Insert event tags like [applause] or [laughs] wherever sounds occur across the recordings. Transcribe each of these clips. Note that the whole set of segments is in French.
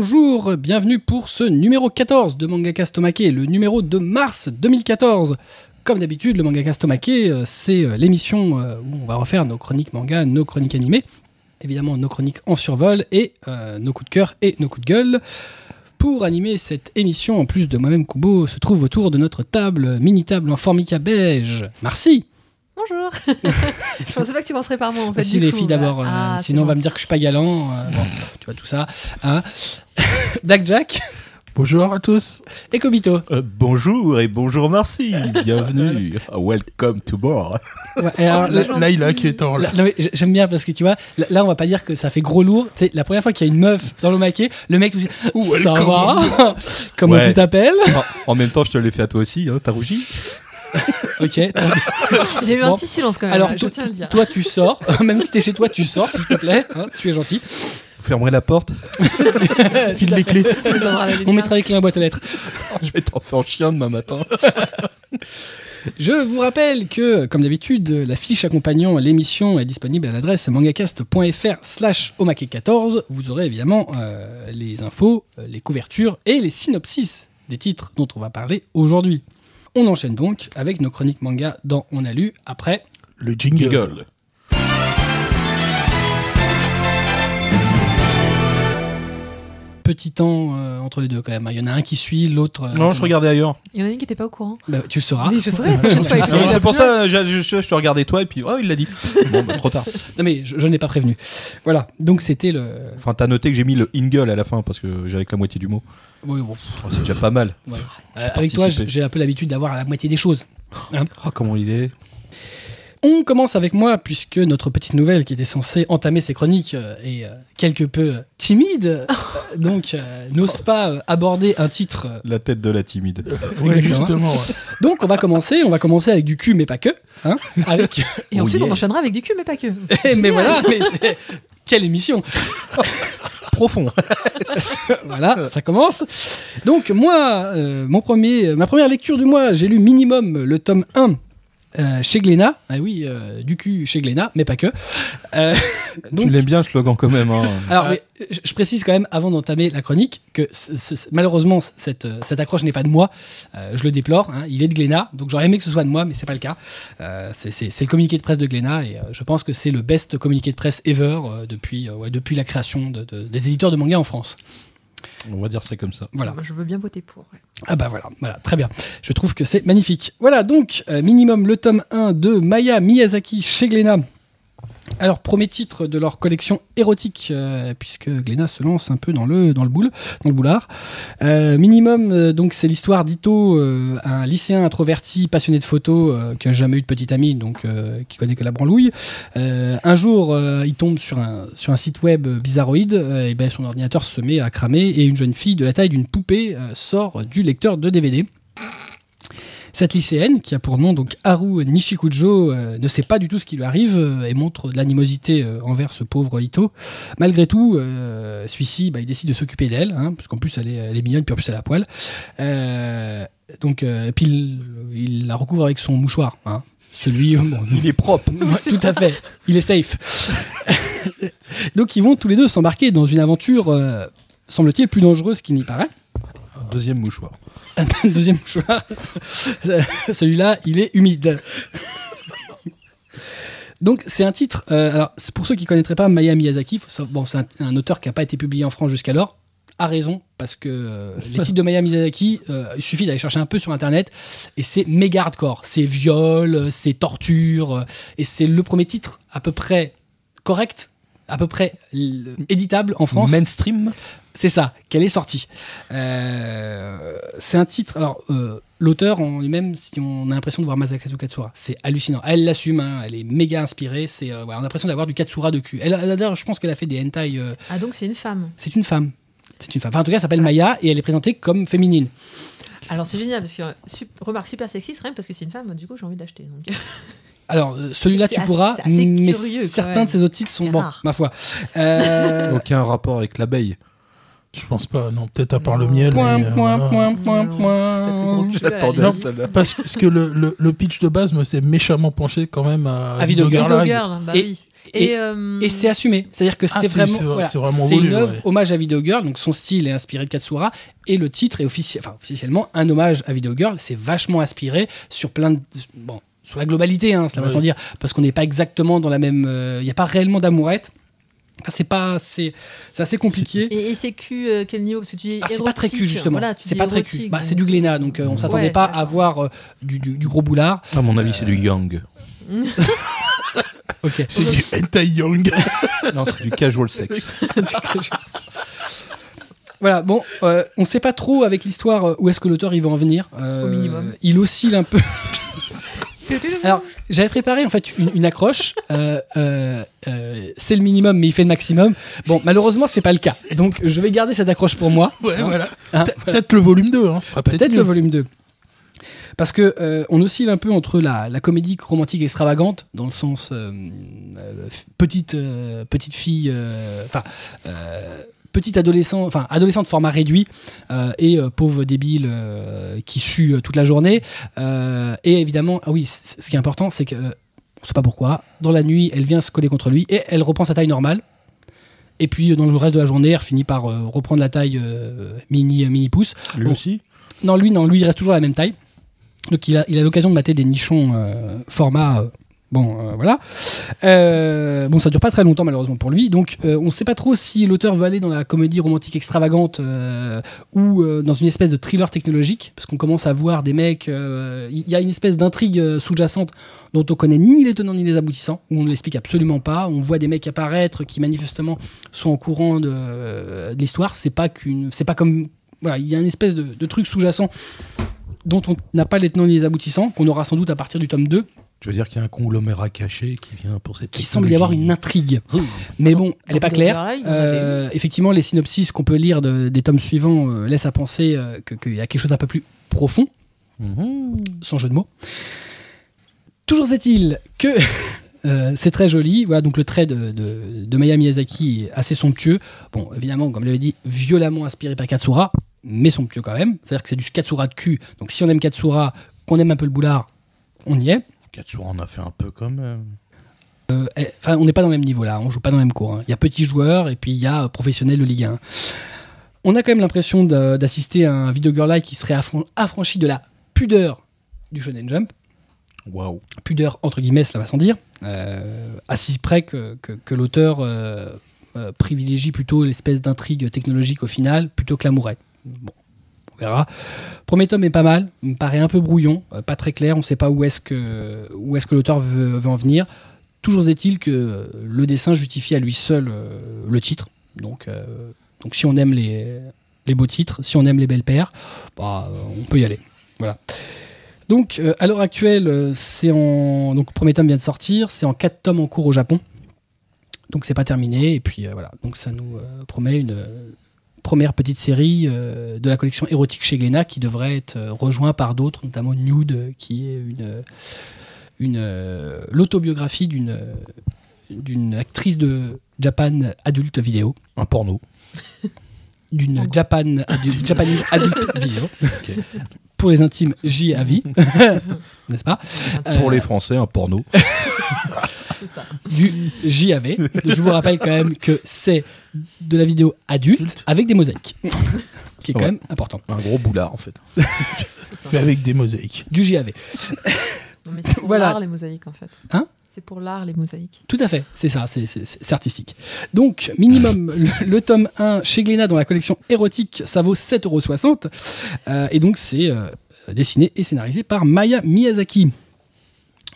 Bonjour, bienvenue pour ce numéro 14 de Mangaka Stomake, le numéro de mars 2014. Comme d'habitude, le Mangaka Stomake, euh, c'est euh, l'émission euh, où on va refaire nos chroniques manga, nos chroniques animées, évidemment nos chroniques en survol et nos coups de cœur et nos coups de gueule. Pour animer cette émission, en plus de moi-même Kubo, se trouve autour de notre table, mini-table en formica beige. Merci Bonjour. [laughs] je pensais pas que tu commencerais par moi en fait. Si du les coup, filles d'abord, euh, Ah, sinon on va me dire que je suis pas galant. euh, bon, tu vois tout ça. Hein [laughs] Black Jack Bonjour à tous. et Kobito. Euh, bonjour et bonjour merci, bienvenue, [laughs] welcome to board. Ouais, et alors, Là- là- gentil. Laïla qui est en là- j'aime bien parce que tu vois, là, là, on va pas dire que ça fait gros lourd. C'est la première fois qu'il y a une meuf dans le maquet, le mec tout suite, ça Welcome. va? Comment Ouais. tu t'appelles? En, en même temps, je te l'ai fait à toi aussi, hein, t'as rougi? [laughs] Ok. J'ai eu Bon. un petit silence quand même. Alors je toi, tiens à le dire. toi, tu sors, [laughs] même si t'es chez toi, tu sors, s'il te plaît. hein, tu es gentil. Vous fermerez la porte, [laughs] File les clés. On la mettra les clés en boîte aux lettres. je vais t'en faire en chien demain matin. Je vous rappelle que, comme d'habitude, la fiche accompagnant l'émission est disponible à l'adresse mangacast.fr slash omake14. Vous aurez évidemment euh, les infos, euh, les couvertures et les synopsis des titres dont on va parler aujourd'hui. On enchaîne donc avec nos chroniques manga dans On a lu après. Le jingle. Petit temps euh, entre les deux quand même. Il y en a un qui suit, l'autre. euh, Non, je regardais ailleurs. Il y en a une qui était pas au courant. Bah, tu le sauras. Oui, je saurais la [laughs] prochaine fois. Non, c'est pour ça, je, je, je te regardais toi et puis, oh, il l'a dit. Bon, bah, trop tard. [laughs] Non mais je, je n'ai pas prévenu. Voilà. Donc c'était le. Enfin, t'as noté que j'ai mis le ingle à la fin parce que j'avais que la moitié du mot. Oui, bon. Oh, c'est déjà pas mal. Ouais. Euh, avec toi, j'ai un peu l'habitude d'avoir la moitié des choses. Oh, comment il est On commence avec moi, puisque notre petite nouvelle qui était censée entamer ses chroniques euh, est euh, quelque peu timide, [laughs] donc n'ose pas aborder un titre. La tête de la timide. Ouais, Exactement. justement. ouais. Donc on va commencer, on va commencer avec du cul, mais pas que. Hein, avec... [laughs] Et Oh ensuite, on yeah. enchaînera avec du cul, mais pas que. [laughs] mais voilà, mais c'est- quelle émission [laughs] Profond. [laughs] Voilà, ça commence. Donc moi, euh, mon premier, ma première lecture du mois, j'ai lu minimum le tome 1 euh, chez Glénat. Ah oui, euh, du cul chez Glénat, mais pas que. Euh, [laughs] donc, Tu l'aimes bien, ce slogan quand même. Hein. Alors, mais, je, précise quand même, avant d'entamer la chronique, que c- c- malheureusement, cette, cette accroche n'est pas de moi. Euh, je le déplore. hein. Il est de Glénat, donc j'aurais aimé que ce soit de moi, mais c'est pas le cas. Euh, c'est- le communiqué de presse de Glénat, et euh, je pense que c'est le best communiqué de presse ever euh, depuis, euh, ouais, depuis la création de- de- des éditeurs de manga en France. On va dire ça comme ça. Voilà. Moi, je veux bien voter pour. ouais. Ah bah voilà, voilà, très bien. Je trouve que c'est magnifique. Voilà donc, euh, minimum le tome 1 de Maya Miyazaki chez Glénat. Alors, premier titre de leur collection érotique, euh, puisque Glénat se lance un peu dans le, boulard. Euh, minimum, euh, donc c'est l'histoire d'Ito, un lycéen introverti, passionné de photos, qui a jamais eu de petite amie, donc qui connaît que la branlouille. Un jour, il tombe sur un, site web bizarroïde, et ben son ordinateur se met à cramer, et une jeune fille de la taille d'une poupée sort du lecteur de DVD. Cette lycéenne, qui a pour nom donc Haru Nishikujo, euh, ne sait pas du tout ce qui lui arrive euh, et montre de l'animosité euh, envers ce pauvre Ito. Malgré tout, celui-ci, bah, il décide de s'occuper d'elle, hein, parce qu'en plus elle est, elle est mignonne, puis en plus elle a la poil. Donc, euh, puis il, il la recouvre avec son mouchoir. hein. Celui, bon, Il est propre. Ouais, [laughs] tout à fait. Il est safe. [laughs] Donc ils vont tous les deux s'embarquer dans une aventure, semble-t-il, plus dangereuse qu'il n'y paraît. Deuxième mouchoir. Un [laughs] deuxième mouchoir. [laughs] Celui-là, il est humide. Donc c'est un titre. euh, alors pour ceux qui connaîtraient pas Maya Miyazaki, faut savoir- bon, c'est un, un auteur qui n'a pas été publié en France jusqu'alors. A raison parce que euh, les titres de Maya Miyazaki, euh, il suffit d'aller chercher un peu sur internet et c'est méga hardcore. C'est viol, c'est torture euh, et c'est le premier titre à peu près correct, à peu près éditable en France. Mainstream? C'est ça, qu'elle est sortie. Euh, c'est un titre. Alors, euh, l'auteur en lui-même, si on a l'impression de voir Masakazu Katsura, c'est hallucinant. Elle l'assume, hein, elle est méga inspirée. C'est, euh, ouais, on a l'impression d'avoir du Katsura de cul. Elle, a- d'ailleurs, je pense qu'elle a fait des hentai. euh, Ah, donc c'est une femme. c'est une femme. C'est une femme. Enfin, en tout cas, elle s'appelle Maya et elle est présentée comme féminine. Alors, c'est génial parce que, sup- remarque super sexiste, rien que parce que c'est une femme, du coup, j'ai envie d'acheter. Donc. [laughs] Alors, celui-là, C'est tu assez- pourras, c'est assez mais curieux, certains de ces autres titres sont C'est bon, rare. ma foi. [laughs] Euh, Donc il y a un rapport avec l'abeille. Je pense pas, non. Peut-être à part le miel. Point, mais, euh, point, point, point, point. limite. celle-là. Parce, parce que le, le, le pitch de base me s'est méchamment penché quand même à, À bah Et- oui. et- euh, Et c'est assumé. C'est-à-dire que Ah, c'est vraiment, c'est- voilà, c'est vraiment voulu, une œuvre ouais. hommage à Video Girl. Donc son style est inspiré de Katsura et le titre est officie- enfin, officiellement un hommage à Video Girl. C'est vachement inspiré sur plein de bon sur la globalité, hein, cela va sans dire, parce qu'on n'est pas exactement dans la même. euh, Il n'y a pas réellement d'amourette. Enfin, c'est pas, c'est, c'est assez compliqué. Et, et c'est cul, euh, quel niveau? Parce que tu dis Ah, c'est pas très cul justement. voilà, c'est pas très cul. Bah, c'est du Glénat, donc euh, on s'attendait Ouais, pas d'accord. à voir euh, du, du- du gros boulard. À mon avis, c'est du Yang. [laughs] Ok. C'est du hentai young. [laughs] Non, [laughs] c'est du casual sex. Voilà, bon, euh, on sait pas trop avec l'histoire euh, où est-ce que l'auteur il va en venir. Euh, Au minimum. Il oscille un peu. Alors, j'avais préparé en fait une, une accroche. euh, euh, euh, c'est le minimum, mais il fait le maximum. Bon, malheureusement, c'est pas le cas. Donc, je vais garder cette accroche pour moi. Ouais, Hein voilà. Hein, Pe- Peut-être le volume 2, hein. Peut-être le volume 2. Parce que euh, on oscille un peu entre la, la comédie romantique extravagante, dans le sens euh, euh, petite, euh, petite fille, euh, enfin, euh, petite adolescent, enfin, adolescente format réduit, euh, et euh, pauvre débile euh, qui sue toute la journée. Et évidemment, ah oui, ce qui est important, c'est que, on sait pas pourquoi, dans la nuit, elle vient se coller contre lui et elle reprend sa taille normale. Et puis, dans le reste de la journée, elle finit par euh, reprendre la taille euh, mini, mini pouce. Lui Bon. aussi? Non, lui, non, lui, il reste toujours la même taille. Donc, il a il a l'occasion de mater des nichons format. Bon, euh, voilà. Euh, bon, ça dure pas très longtemps, malheureusement, pour lui. Donc, euh, on ne sait pas trop si l'auteur veut aller dans la comédie romantique extravagante ou dans une espèce de thriller technologique. Parce qu'on commence à voir des mecs. Il y a une espèce d'intrigue sous-jacente dont on connaît ni les tenants ni les aboutissants, où on ne l'explique absolument pas. On voit des mecs apparaître qui, manifestement, sont au courant de, de l'histoire. C'est pas qu'une. C'est pas comme voilà, il y a une espèce de, de truc sous-jacent dont on n'a pas les tenants ni les aboutissants, qu'on aura sans doute à partir du tome 2, Tu veux dire qu'il y a un conglomérat caché qui vient pour cette qui semble y avoir une intrigue. Mais bon, elle n'est pas claire. Euh, effectivement, les synopsis qu'on peut lire de- des tomes suivants euh, laissent à penser euh, que- qu'il y a quelque chose d'un peu plus profond, Mhm. sans jeu de mots. Toujours est-il que [laughs] euh, c'est très joli. Voilà, donc le trait de, de, de Maya Miyazaki est assez somptueux. Bon, évidemment, comme je l'avais dit, violemment inspiré par Katsura, mais somptueux quand même. C'est-à-dire que c'est du Katsura de cul. Donc si on aime Katsura, qu'on aime un peu le boulard, on y est. Katsura en a fait un peu quand même. Euh, eh, on n'est pas dans le même niveau là, on joue pas dans le même cours. hein. Il y a petits joueurs et puis il y a euh, professionnels de Ligue 1. On a quand même l'impression d'assister à un Video Girl Live qui serait affran- affranchi de la pudeur du Shonen Jump. Waouh. Pudeur entre guillemets, ça va sans dire. Euh, à si près que, que- que l'auteur euh, euh, privilégie plutôt l'espèce d'intrigue technologique au final, plutôt que l'amourette. Bon, on. Premier tome est pas mal, me paraît un peu brouillon, euh, pas très clair, on ne sait pas où est-ce que, l'auteur veut, en venir. Toujours est-il que le dessin justifie à lui seul euh, le titre. Donc, euh, si on aime les, beaux titres, si on aime les belles paires, bah, euh, on peut y aller. Donc euh, à l'heure actuelle, euh, premier tome vient de sortir, c'est en quatre tomes en cours au Japon. Donc c'est pas terminé et puis euh, voilà. Donc ça nous euh, promet une euh, première petite série euh, de la collection érotique chez Glénat qui devrait être euh, rejoint par d'autres, notamment Nude, qui est une euh, une euh, l'autobiographie d'une d'une actrice de Japan adulte vidéo, Un porno. d'une Japan adu- Japanese adulte [laughs] vidéo. Pour les intimes, J à vie, [laughs] n'est-ce pas Euh, Pour les Français, un porno. c'est [laughs] ça. du JAV. Je vous rappelle quand même que c'est de la vidéo adulte avec des mosaïques. Qui est quand Ouais. même important. Un gros boulard en fait. [laughs] Mais avec des mosaïques. Du JAV. Non, mais Voilà. les mosaïques, en fait. Hein C'est pour l'art, les mosaïques. Tout à fait, c'est ça, c'est- artistique. Donc, minimum, le, le tome 1 chez Glénat dans la collection érotique, ça vaut 7,60€. Euh, et donc, c'est euh, dessiné et scénarisé par Maya Miyazaki.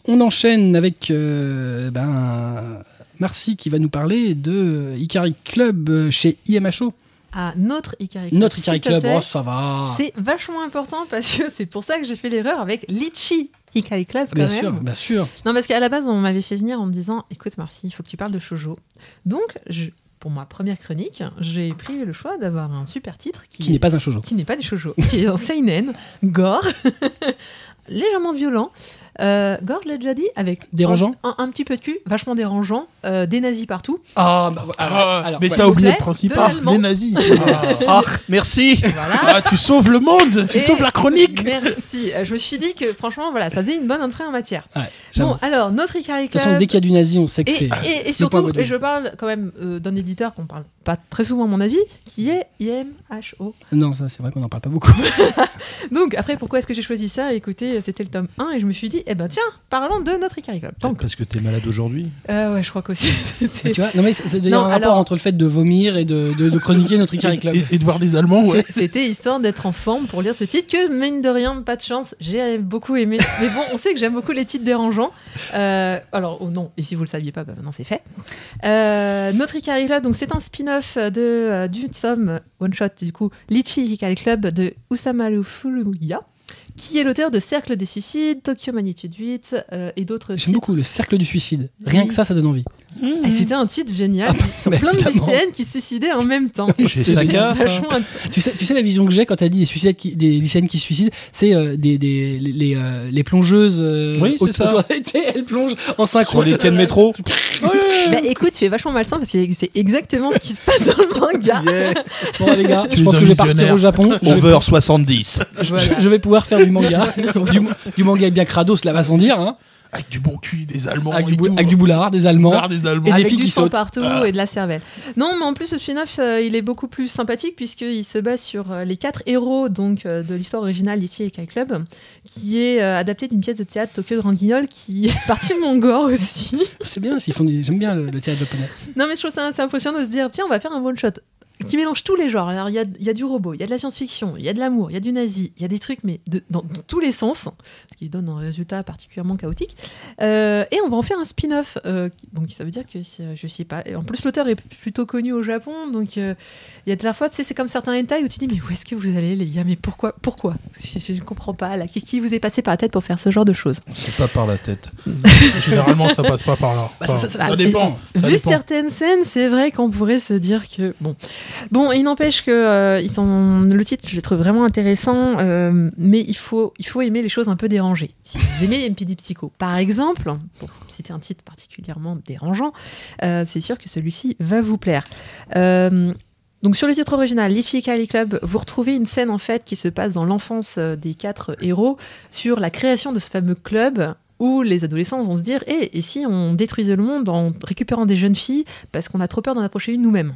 On enchaîne avec euh, ben, Marcy qui va nous parler de Ikari Club chez IMHO. Ah, notre Ikari Club. Notre Ikari Club, oh, ça va. C'est vachement important parce que c'est pour ça que j'ai fait l'erreur avec Litchi Ikari Club quand Bien même. sûr, bien sûr. Non, parce qu'à la base, on m'avait fait venir en me disant Écoute, Marcy, il faut que tu parles de shoujo. Donc, je- pour ma première chronique, j'ai pris le choix d'avoir un super titre qui, Qui n'est pas un shoujo. Qui n'est pas des shoujo, qui est un seinen, gore, [laughs] légèrement violent. Euh, Gord l'a déjà dit, avec Dérangeant un, un- un petit peu de cul, vachement dérangeant, euh, des nazis partout. Ah, bah. Ah, alors, mais t'as oublié le principal, de l'allemand. les nazis. [laughs] Ah, merci Voilà. Ah, tu sauves le monde, tu Et- sauves la chronique. Merci. Euh, Je me suis dit que franchement, voilà, ça faisait une bonne entrée en matière. Ouais. Bon, alors, notre Ikari de toute façon, Club. dès qu'il y a du nazi, on sait que c'est. et- surtout, et je parle quand même euh, d'un éditeur qu'on parle pas très souvent à mon avis, qui est IMHO. Non, ça, c'est vrai qu'on n'en parle pas beaucoup. [laughs] Donc après, pourquoi est-ce que j'ai choisi ça? Écoutez, c'était le tome 1 et je me suis dit, eh ben tiens, parlons de notre Ikari Club. Donc, Parce que t'es malade aujourd'hui euh, ouais, je crois qu'aussi. [laughs] Mais c'était- tu vois, non, mais c'est- c'est- il y a Non, un rapport alors- entre le fait de vomir et de, de, de chroniquer notre Ikari Club. Et, et de voir des Allemands, ouais. C'est- C'était histoire d'être en forme pour lire ce titre que, mine de rien, pas de chance, j'ai beaucoup aimé. Mais bon, on sait que j'aime beaucoup les titres dérangeants. Euh, alors, oh non, et si vous le saviez pas, bah maintenant c'est fait. Euh, notre Ikari Club, donc c'est un spin-off de, euh, du tome one-shot, du coup, Litchi Ikari Club de Usamaru Furuya, qui est l'auteur de Cercle des suicides, Tokyo Magnitude 8 euh, et d'autres J'aime beaucoup le cercle du suicide. Rien Oui. que ça, ça donne envie. Et c'était un titre génial sur mais plein de lycéennes qui se suicidaient en même temps. C'est Saka, ça. vachement Tu sais, tu sais la vision que j'ai quand tu as dit des, suicides qui- des lycéennes qui se suicident, c'est euh, des, des, les, les, euh, les plongeuses. euh, Oui, c'est ça. [laughs] elles plongent en synchro. Sur les quais de métro [laughs] Bah écoute, tu es vachement malsain parce que c'est exactement ce qui se passe dans le manga. [laughs] Bon, les gars, Tu je pense que je vais partir au Japon. Je Over 70 je- Voilà. je vais pouvoir faire du manga. [laughs] du, du manga bien crado, cela va sans dire. Hein, Avec du bon cul, des Allemands avec, et du, tout. avec du boulard, des Allemands. L'art des Allemands. Et des Avec filles du qui sang sautent. partout Ah. et de la cervelle. Non, mais en plus, ce spin-off, euh, il est beaucoup plus sympathique puisqu'il se base sur euh, les quatre héros donc, euh, de l'histoire originale d'Ichi Kai Club, qui est euh, adapté d'une pièce de théâtre Tokyo Grand Guignol qui [laughs] est partie de mon gore aussi. C'est bien, s'ils font des- j'aime bien le, le théâtre japonais. Non, mais je trouve ça assez impressionnant de se dire tiens, on va faire un one-shot qui mélange tous les genres. Alors, il y a, du robot, il y a de la science-fiction, il y a de l'amour, il y a du nazi, il y a des trucs, mais dans, tous les sens, ce qui donne un résultat particulièrement chaotique. Euh, et on va en faire un spin-off. euh, donc, ça veut dire que euh, je sais pas. en plus, l'auteur est plutôt connu au Japon, donc il y a de la fois, tu sais, c'est comme certains hentai où tu dis mais où est-ce que vous allez, les gars? Mais pourquoi Pourquoi? Je, je ne comprends pas. Là, qu'est-ce qui vous est passé par la tête pour faire ce genre de choses? C'est pas par la tête. [laughs] Généralement, ça passe pas par là. Bah, ça- Enfin, ça- ça, ça dépend. Ça Vu dépend. certaines scènes, c'est vrai qu'on pourrait se dire que bon, bon, il n'empêche que euh, ils sont... le titre, je le trouve vraiment intéressant, euh, mais il faut, il faut aimer les choses un peu dérangées. Si vous aimez MPD Psycho, par exemple, pour citer un titre particulièrement dérangeant, euh, c'est sûr que celui-ci va vous plaire. Euh, donc sur le titre original, l'Ichikali Club, vous retrouvez une scène en fait qui se passe dans l'enfance euh, des quatre héros sur la création de ce fameux club où les adolescents vont se dire Eh, et si on détruisait le monde en récupérant des jeunes filles parce qu'on a trop peur d'en approcher une nous-mêmes?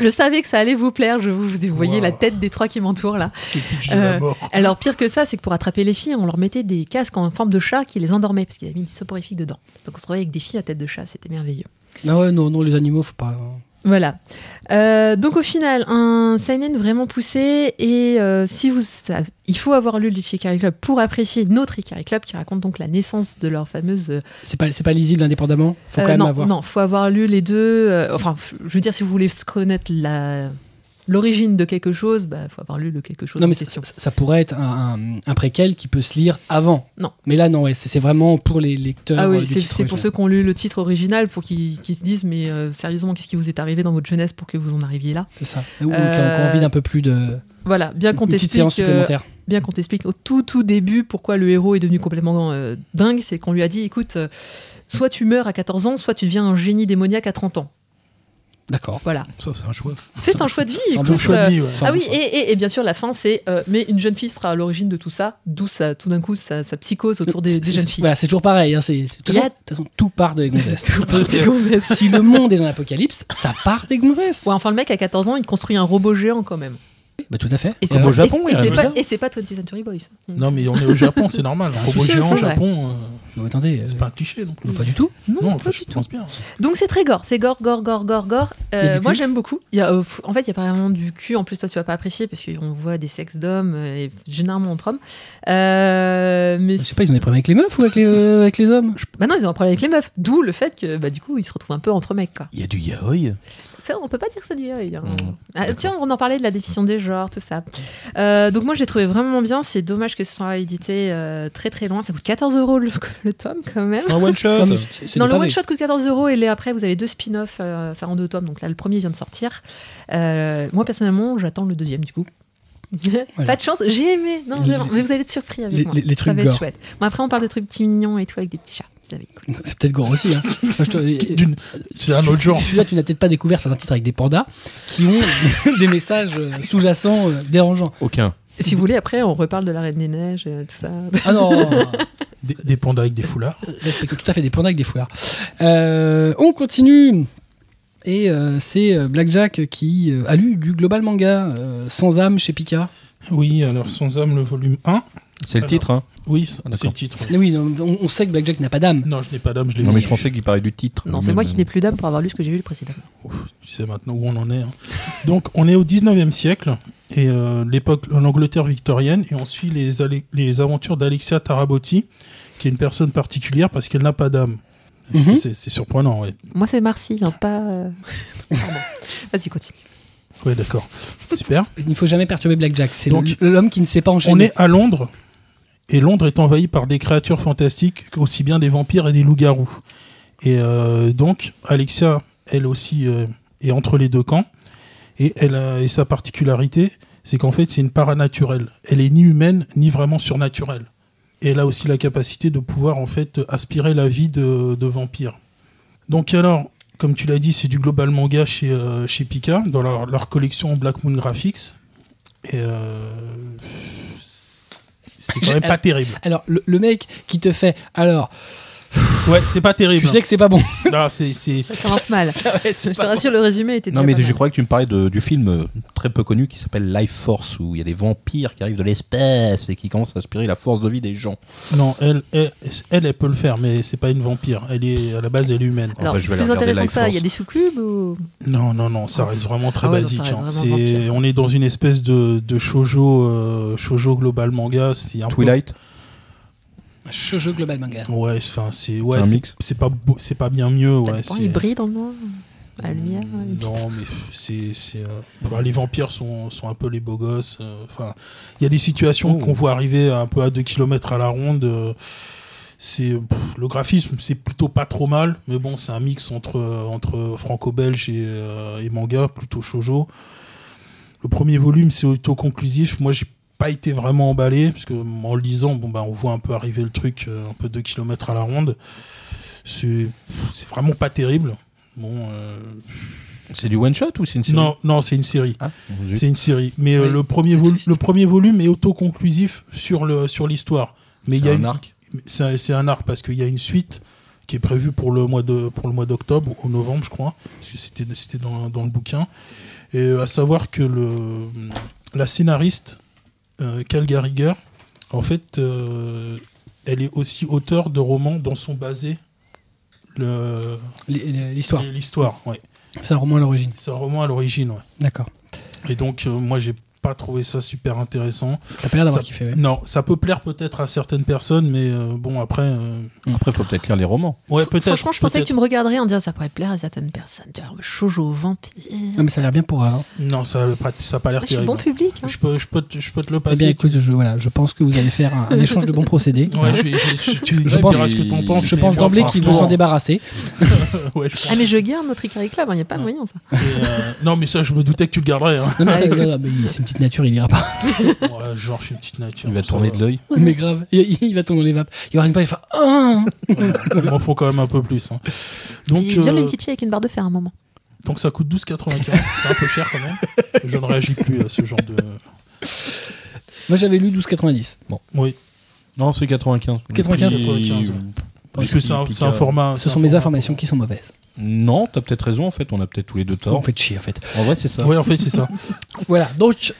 Je savais que ça allait vous plaire, je vous, vous voyez Wow. la tête des trois qui m'entourent là. Euh. Alors pire que ça, c'est que pour attraper les filles, on leur mettait des casques en forme de chat qui les endormaient parce qu'il y avait mis du soporifique dedans. Donc on se retrouvait avec des filles à tête de chat, c'était merveilleux. Ah ouais, non, non, les animaux, faut pas. Voilà. Euh, donc au final, un seinen vraiment poussé et euh, si vous savez, il faut avoir lu l'Ichikari Club pour apprécier notre Ikari Club qui raconte donc la naissance de leur fameuse. euh, C'est pas, c'est pas lisible indépendamment. Faut quand même non, avoir. non, faut avoir lu les deux. enfin, je veux dire, si vous voulez connaître la l'origine de quelque chose, bah faut avoir lu le quelque chose. Non, mais ça, question. ça- ça pourrait être un, un- un préquel qui peut se lire avant. Non. Mais là, non, ouais, c'est vraiment pour les lecteurs. Ah euh, oui, du c'est pour ceux qui ont lu le titre original pour qu'ils qu'ils se disent mais euh, sérieusement qu'est-ce qui vous est arrivé dans votre jeunesse pour que vous en arriviez là? C'est ça. Ou qui ont- qui ont Euh, envie d'un peu plus de. Voilà, bien qu'on t'explique euh, bien qu'on t'explique au tout tout début pourquoi le héros est devenu complètement euh, dingue, c'est qu'on lui a dit écoute, euh, soit tu meurs à 14 ans, soit tu deviens un génie démoniaque à 30 ans. D'accord. Voilà. Ça, c'est un choix. C'est un choix de vie. C'est un choix euh, de vie, ouais. Ah oui, et, et- et bien sûr, la fin, c'est euh, mais une jeune fille sera à l'origine de tout ça, d'où ça, tout d'un coup, sa, sa psychose autour des, jeunes filles. Voilà, c'est toujours pareil. Hein, c'est- de toute Il y a- façon- de façon, tout part des gonzesses. [laughs] Des gonzesses. si le monde est dans l'apocalypse, ça part des gonzesses. Ouais, enfin, le mec à 14 ans, il construit un robot géant quand même. Bah, tout à fait. Et c'est au Japon, et- c'est pas, musée. et c'est pas 20th Century Boys. Non, mais on est au Japon, c'est normal. un Robot souci, géant au. Japon, euh, non, attendez. c'est euh, pas un cliché non plus. non, pas du tout. Non, Non, pas je du tout. pense bien. Donc c'est très gore, c'est gore, gore, gore, gore, gore. Euh, moi j'aime beaucoup. Il y a, euh, en fait, il y a pas vraiment du cul. En plus, toi, tu vas pas apprécier parce qu'on voit des sexes d'hommes euh, et généralement entre hommes. Euh, mais Je sais pas, ils ont des problèmes avec les meufs ou avec les, euh, avec les hommes? Je- bah non, ils ont un problème avec les meufs. D'où le fait que bah, du coup, ils se retrouvent un peu entre mecs. Quoi. Il y a du yaoi. Ça, on peut pas dire ça du yaoi, hein. Mmh, Ah, tiens, on en parlait de la définition des genres, tout ça. Euh, donc moi, j'ai trouvé vraiment bien. C'est dommage que ce soit édité euh, très très loin. Ça coûte 14 euros le, [laughs] le tome quand même. C'est un one shot. Non, le one shot coûte 14 euros et les après vous avez deux spin-offs, euh, ça en deux tomes. Donc là, le premier vient de sortir. Euh, moi personnellement, j'attends le deuxième du coup. [laughs] Pas de chance, j'ai aimé. Non, Les- vraiment. Mais vous allez être surpris avec les- moi. les- les Ça trucs va être gore. chouette. Bon, après, on parle de trucs petits mignons et tout avec des petits chats. Ça va être cool. C'est peut-être gore aussi. Hein. Je [laughs] C'est un autre genre. Celui-là, tu n'as peut-être pas découvert certains titres avec des pandas qui ont [laughs] des messages euh, sous-jacents euh, dérangeants. Aucun. Si vous voulez, après, on reparle de la Reine des Neiges et tout ça. Ah non, [laughs] Des, des pandas avec des foulards. respecte tout à fait des pandas avec des foulards. Euh, on continue. Et euh, c'est euh, Blackjack qui euh, a lu du global manga euh, sans âme chez Pika. Oui, alors Sans âme, le volume 1. C'est le titre, hein Oui, c'est Ah, c'est le titre. Oui, non, on, on sait que Blackjack n'a pas d'âme. Non, je n'ai pas d'âme, je l'ai Non, vu. mais je pensais qu'il parlait du titre. Non, c'est moi qui n'ai plus d'âme pour avoir lu ce que j'ai lu précédemment. Tu sais maintenant où on en est. hein. Donc, on est au 19e siècle, et euh, l'époque, l'Angleterre victorienne, et on suit les, les aventures d'Alexia Tarabotti, qui est une personne particulière parce qu'elle n'a pas d'âme. Mhm. C'est c'est surprenant, ouais. Moi, c'est Marcy, hein, pas. euh, [laughs] Pardon. Vas-y, continue. Ouais, d'accord. Super. Il ne faut jamais perturber Blackjack. C'est Donc, le- l'homme qui ne sait pas enchaîner. On est à Londres, et Londres est envahi par des créatures fantastiques, aussi bien des vampires et des loups-garous. Et euh, donc, Alexia, elle aussi, euh, est entre les deux camps, et, elle et sa particularité, c'est qu'en fait, c'est une paranaturelle. Elle est ni humaine, ni vraiment surnaturelle. Et elle a aussi la capacité de pouvoir, en fait, aspirer la vie de, de vampire. Donc alors, comme tu l'as dit, c'est du global manga chez, euh, chez Pika, dans leur, leur collection Black Moon Graphics. Et c'est quand même [laughs] pas terrible. Alors, le, le mec qui te fait. Alors, Ouais, c'est pas terrible. tu sais que c'est pas bon. [laughs] Non, c'est, c'est- Ça commence mal. [laughs] Je te rassure, le résumé était Non, mais pas je mal. croyais que tu me parlais de- du film euh, très peu connu qui s'appelle Life Force, où il y a des vampires qui arrivent de l'espace et qui commencent à aspirer la force de vie des gens. non, elle, elle, elle, elle peut le faire, mais c'est pas une vampire. Elle est à la base, elle est humaine. Alors, bah, je vais aller plus intéressant Life que ça, il y a des sous-cubes ou. Non, non, non, ça reste vraiment très Ah ouais, basique. reste hein. vraiment C'est, on est dans une espèce de, de shoujo, euh, shoujo global manga. C'est un peu- Twilight Shoujo Global Manga. Ouais, enfin, c'est ouais, C'est un c'est- mix. c'est pas c'est pas bien mieux. Ouais, il brille dans le noir la lumière. Non, mais c'est. c'est, euh, les vampires sont, sont un peu les beaux gosses. euh, Enfin, il y a des situations Oh. qu'on voit arriver un peu à 2 km à la ronde. euh, c'est Le graphisme, c'est plutôt pas trop mal. Mais bon, c'est un mix entre, entre franco-belge et, euh, et manga, plutôt shoujo. Le premier volume, c'est autoconclusif. Moi, j'ai pas été vraiment emballé. Parce que en le lisant, bon, bah, on voit un peu arriver le truc, euh, un peu 2 km à la ronde. C'est c'est vraiment pas terrible. Bon. euh, C'est du one shot ou c'est une série? Non, non, c'est une série. Ah. C'est une série. Mais euh, Oui, le, premier le premier volume est autoconclusif sur le sur l'histoire. Mais il y C'est a un une- arc? C'est un, c'est un arc parce qu'il y a une suite qui est prévue pour le mois de pour le mois d'octobre ou novembre, je crois, parce que c'était c'était dans, dans le bouquin. Et à savoir que le la scénariste Cal Gariger, en fait, euh, elle est aussi auteure de romans dont sont basés le L'histoire. l'histoire. Ouais. C'est un roman à l'origine. C'est un roman à l'origine. Ouais. D'accord. Et donc, euh, moi, j'ai pas trouvé ça super intéressant. T'as pas l'air d'avoir Ça- kiffé, ouais. Non, ça peut plaire peut-être à certaines personnes, mais euh, bon, après. euh, Après, il faut peut-être lire les romans. ouais, peut-être. Franchement, je pensais que tu me regarderais en disant ça pourrait plaire à certaines personnes. Tu vois, shoujo, vampire. Non, mais ça a l'air bien pour un. Non, ça ça a pas l'air Ah, je suis terrible. bon public. hein. Je peux, je, peux te, je peux te le Eh passer. bien, écoute, je, voilà, je pense que vous allez faire un, un échange de bons procédés. Ouais, je, vais- je- je- tu Je me pense- diras ce que t'en penses. Je mais pense on d'emblée fera qu'il un veut s'en débarrasser. [laughs] Ouais, je pense. Ah, mais je garde notre Ikari Club, il n'y a pas moyen ça. Euh, non, mais ça, je me doutais que tu le garderais. Hein. Non, mais [laughs] Petite nature, il ira pas. [laughs] Ouais, genre, je suis une petite nature. Il va tourner de l'œil. Mais grave, il, il va tomber dans les vapes. Il y aura une fois, il va faire Ah Il m'en faut quand même un peu plus. hein. Donc, il vient euh, une petite fille avec une barre de fer à un moment. donc ça coûte 12,95. C'est un peu cher quand même. Je ne réagis plus à ce genre de. Moi, j'avais lu 12,90. Bon, Oui, Non, c'est 95. 95, Et- 95, ouais. Parce que c'est un, format. ce sont mes format- informations qui sont mauvaises. Non, t'as peut-être raison, en fait, on a peut-être tous les deux tort. On fait chier, en fait. En vrai, c'est ça. Ouais, en fait, c'est ça. [laughs] Voilà, donc,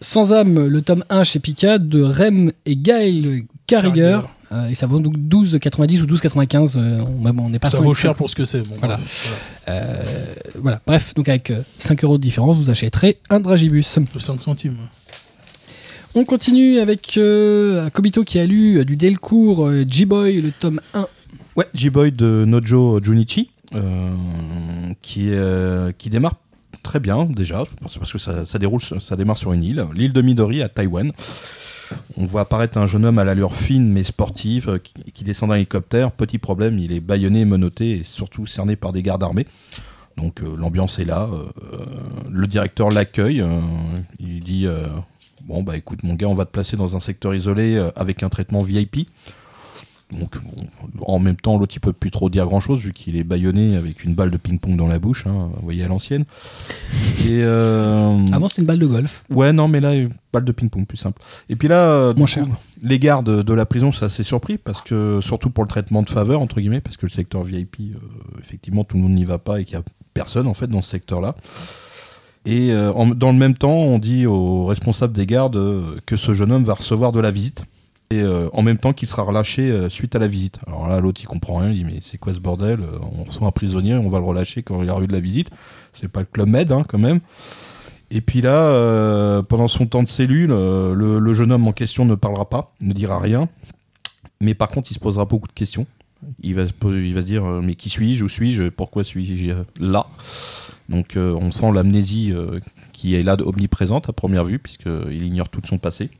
Sans âme, le tome 1 chez Pika de Rem et Gaël Carriger. Euh, et ça vaut donc 12,90 ou 12,95. euh, on on n'est pas ça vaut cher pour ce que c'est. Bon, Voilà. bref, Euh, voilà, bref, donc avec euh, 5 euros de différence, vous achèterez un Dragibus. Le 5 centimes. On continue avec euh, Kobito qui a lu euh, du Delcourt euh, G-Boy, le tome 1. Ouais, J-Boy de Nojo Junichi, euh, qui, euh, qui démarre très bien déjà, parce que ça, déroule, démarre sur une île, l'île de Midori à Taïwan. On voit apparaître un jeune homme à l'allure fine mais sportive euh, qui, descend d'un hélicoptère. Petit problème, il est bâillonné, menotté et surtout cerné par des gardes armés. Donc l'ambiance est là. le directeur l'accueille. il dit Bon, bah écoute, mon gars, on va te placer dans un secteur isolé avec un traitement VIP. Donc, bon, en même temps, l'autre, il peut plus trop dire grand chose vu qu'il est baïonné avec une balle de ping-pong dans la bouche, hein, vous voyez à l'ancienne. Et. euh, Avant, c'était une balle de golf. Ouais, non, mais là, une balle de ping-pong, plus simple. Et puis là, euh, coup, cher. les gardes de la prison, c'est assez surpris, parce que, surtout pour le traitement de faveur, entre guillemets, parce que le secteur VIP, euh, effectivement, tout le monde n'y va pas et qu'il n'y a personne, en fait, dans ce secteur-là. Et euh, en- dans le même temps, on dit aux responsables des gardes que ce jeune homme va recevoir de la visite. Et euh, en même temps qu'il sera relâché euh, suite à la visite. Alors là, l'autre, il comprend rien. Il dit Mais c'est quoi ce bordel Euh, On reçoit un prisonnier, on va le relâcher quand il a eu de la visite. C'est pas le Club Med, hein, quand même. Et puis là, pendant son temps de cellule, le, jeune homme en question ne parlera pas, ne dira rien. Mais par contre, il se posera beaucoup de questions. Il va se, il va dire Mais qui suis-je Où suis-je Pourquoi suis-je là? Donc on sent l'amnésie qui est là omniprésente à première vue, puisqu'il ignore tout de son passé.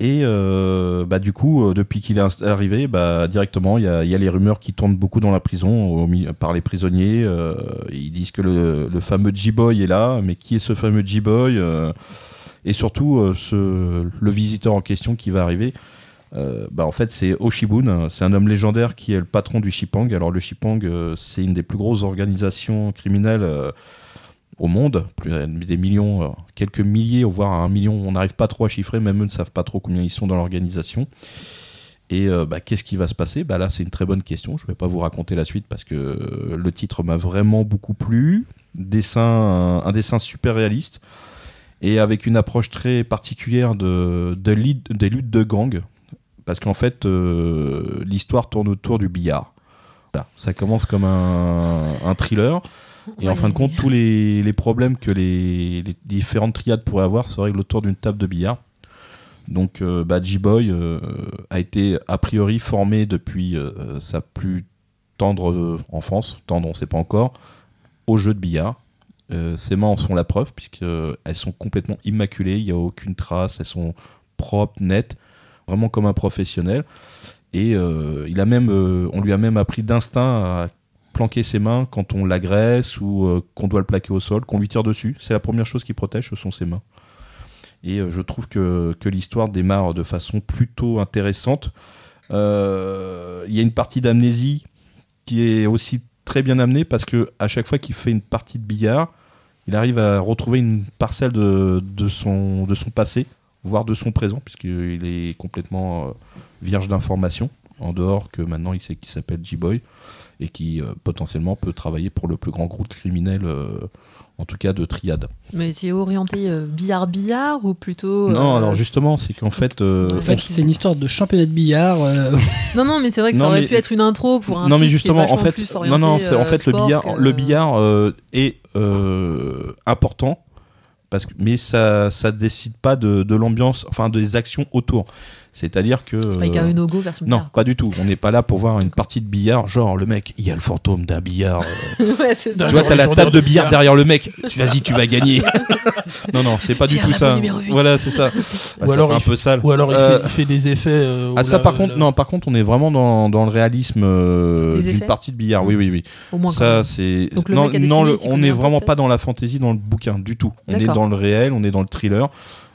Et euh, bah, du coup, euh, depuis qu'il est arrivé, bah, directement, il y a, y a les rumeurs qui tournent beaucoup dans la prison par les prisonniers. euh, ils disent que le, le fameux G-Boy est là, mais qui est ce fameux G-Boy euh, Et surtout, euh, ce, le visiteur en question qui va arriver, bah, en fait, c'est Oshibun. C'est un homme légendaire qui est le patron du Shipang. Alors, le Shipang, c'est une des plus grosses organisations criminelles au monde. Plus, des millions, euh, quelques milliers, voire un million. On n'arrive pas trop à chiffrer. Même eux ne savent pas trop combien ils sont dans l'organisation. Et euh, bah, qu'est-ce qui va se passer? Bah, Là, c'est une très bonne question. Je ne vais pas vous raconter la suite parce que euh, le titre m'a vraiment beaucoup plu. Dessin, un, dessin super réaliste et avec une approche très particulière de, des luttes de gang. Parce qu'en fait, l'histoire tourne autour du billard. Voilà. Ça commence comme un thriller. [laughs] Et en fin de compte, tous les, problèmes que les, différentes triades pourraient avoir se règlent autour d'une table de billard. Donc, euh, bah, G-Boy euh, a été a priori formé depuis euh, sa plus tendre euh, enfance, tendre on ne sait pas encore, au jeu de billard. Ses mains en sont la preuve, puisqu'elles sont complètement immaculées, il n'y a aucune trace, elles sont propres, nettes, vraiment comme un professionnel. Et il a même, on lui a même appris d'instinct à planquer ses mains quand on l'agresse ou euh, qu'on doit le plaquer au sol, qu'on lui tire dessus. C'est la première chose qui protège, ce sont ses mains. Et euh, je trouve que, l'histoire démarre de façon plutôt intéressante. Euh, Il y a une partie d'amnésie qui est aussi très bien amenée parce que à chaque fois qu'il fait une partie de billard, il arrive à retrouver une parcelle de, son, de son passé, voire de son présent, puisqu'il est complètement vierge d'informations, en dehors que maintenant il sait qu'il s'appelle G-Boy et qui euh, potentiellement peut travailler pour le plus grand groupe criminel, euh, en tout cas de triade. Mais c'est orienté euh, billard-billard ou plutôt. non, euh, alors justement, c'est qu'en fait. euh, En fait, on- c'est une histoire de championnat de billard. euh, [laughs] Non, non, mais c'est vrai que ça Non, aurait mais- pu être une intro pour un non mais titre qui est justement en fait plus non orienté, non c'est en euh, fait le billard que- le billard euh, est euh, important parce que mais ça ça décide pas de, de l'ambiance enfin des actions autour c'est-à-dire que C'est pas Ikaru no Go version non pas du tout. On n'est pas là pour voir une partie de billard genre le mec il y a le fantôme d'un billard euh, [laughs] ouais, c'est ça. tu vois t'as la table de billard derrière le mec. Vas-y tu vas gagner. [laughs] Non non c'est pas du tout ça. voilà c'est ça. [laughs] Ah, ça alors un peu sale. Ou alors il, Euh, fait, il fait des effets. euh, ah ça par contre non par contre on est vraiment dans, dans le réalisme euh, d'une partie de billard. Oui oui oui. Au moins. ça, c'est. Donc le non, on n'est vraiment pas dans la fantaisie dans le bouquin du tout. On est dans le réel, on est dans le thriller,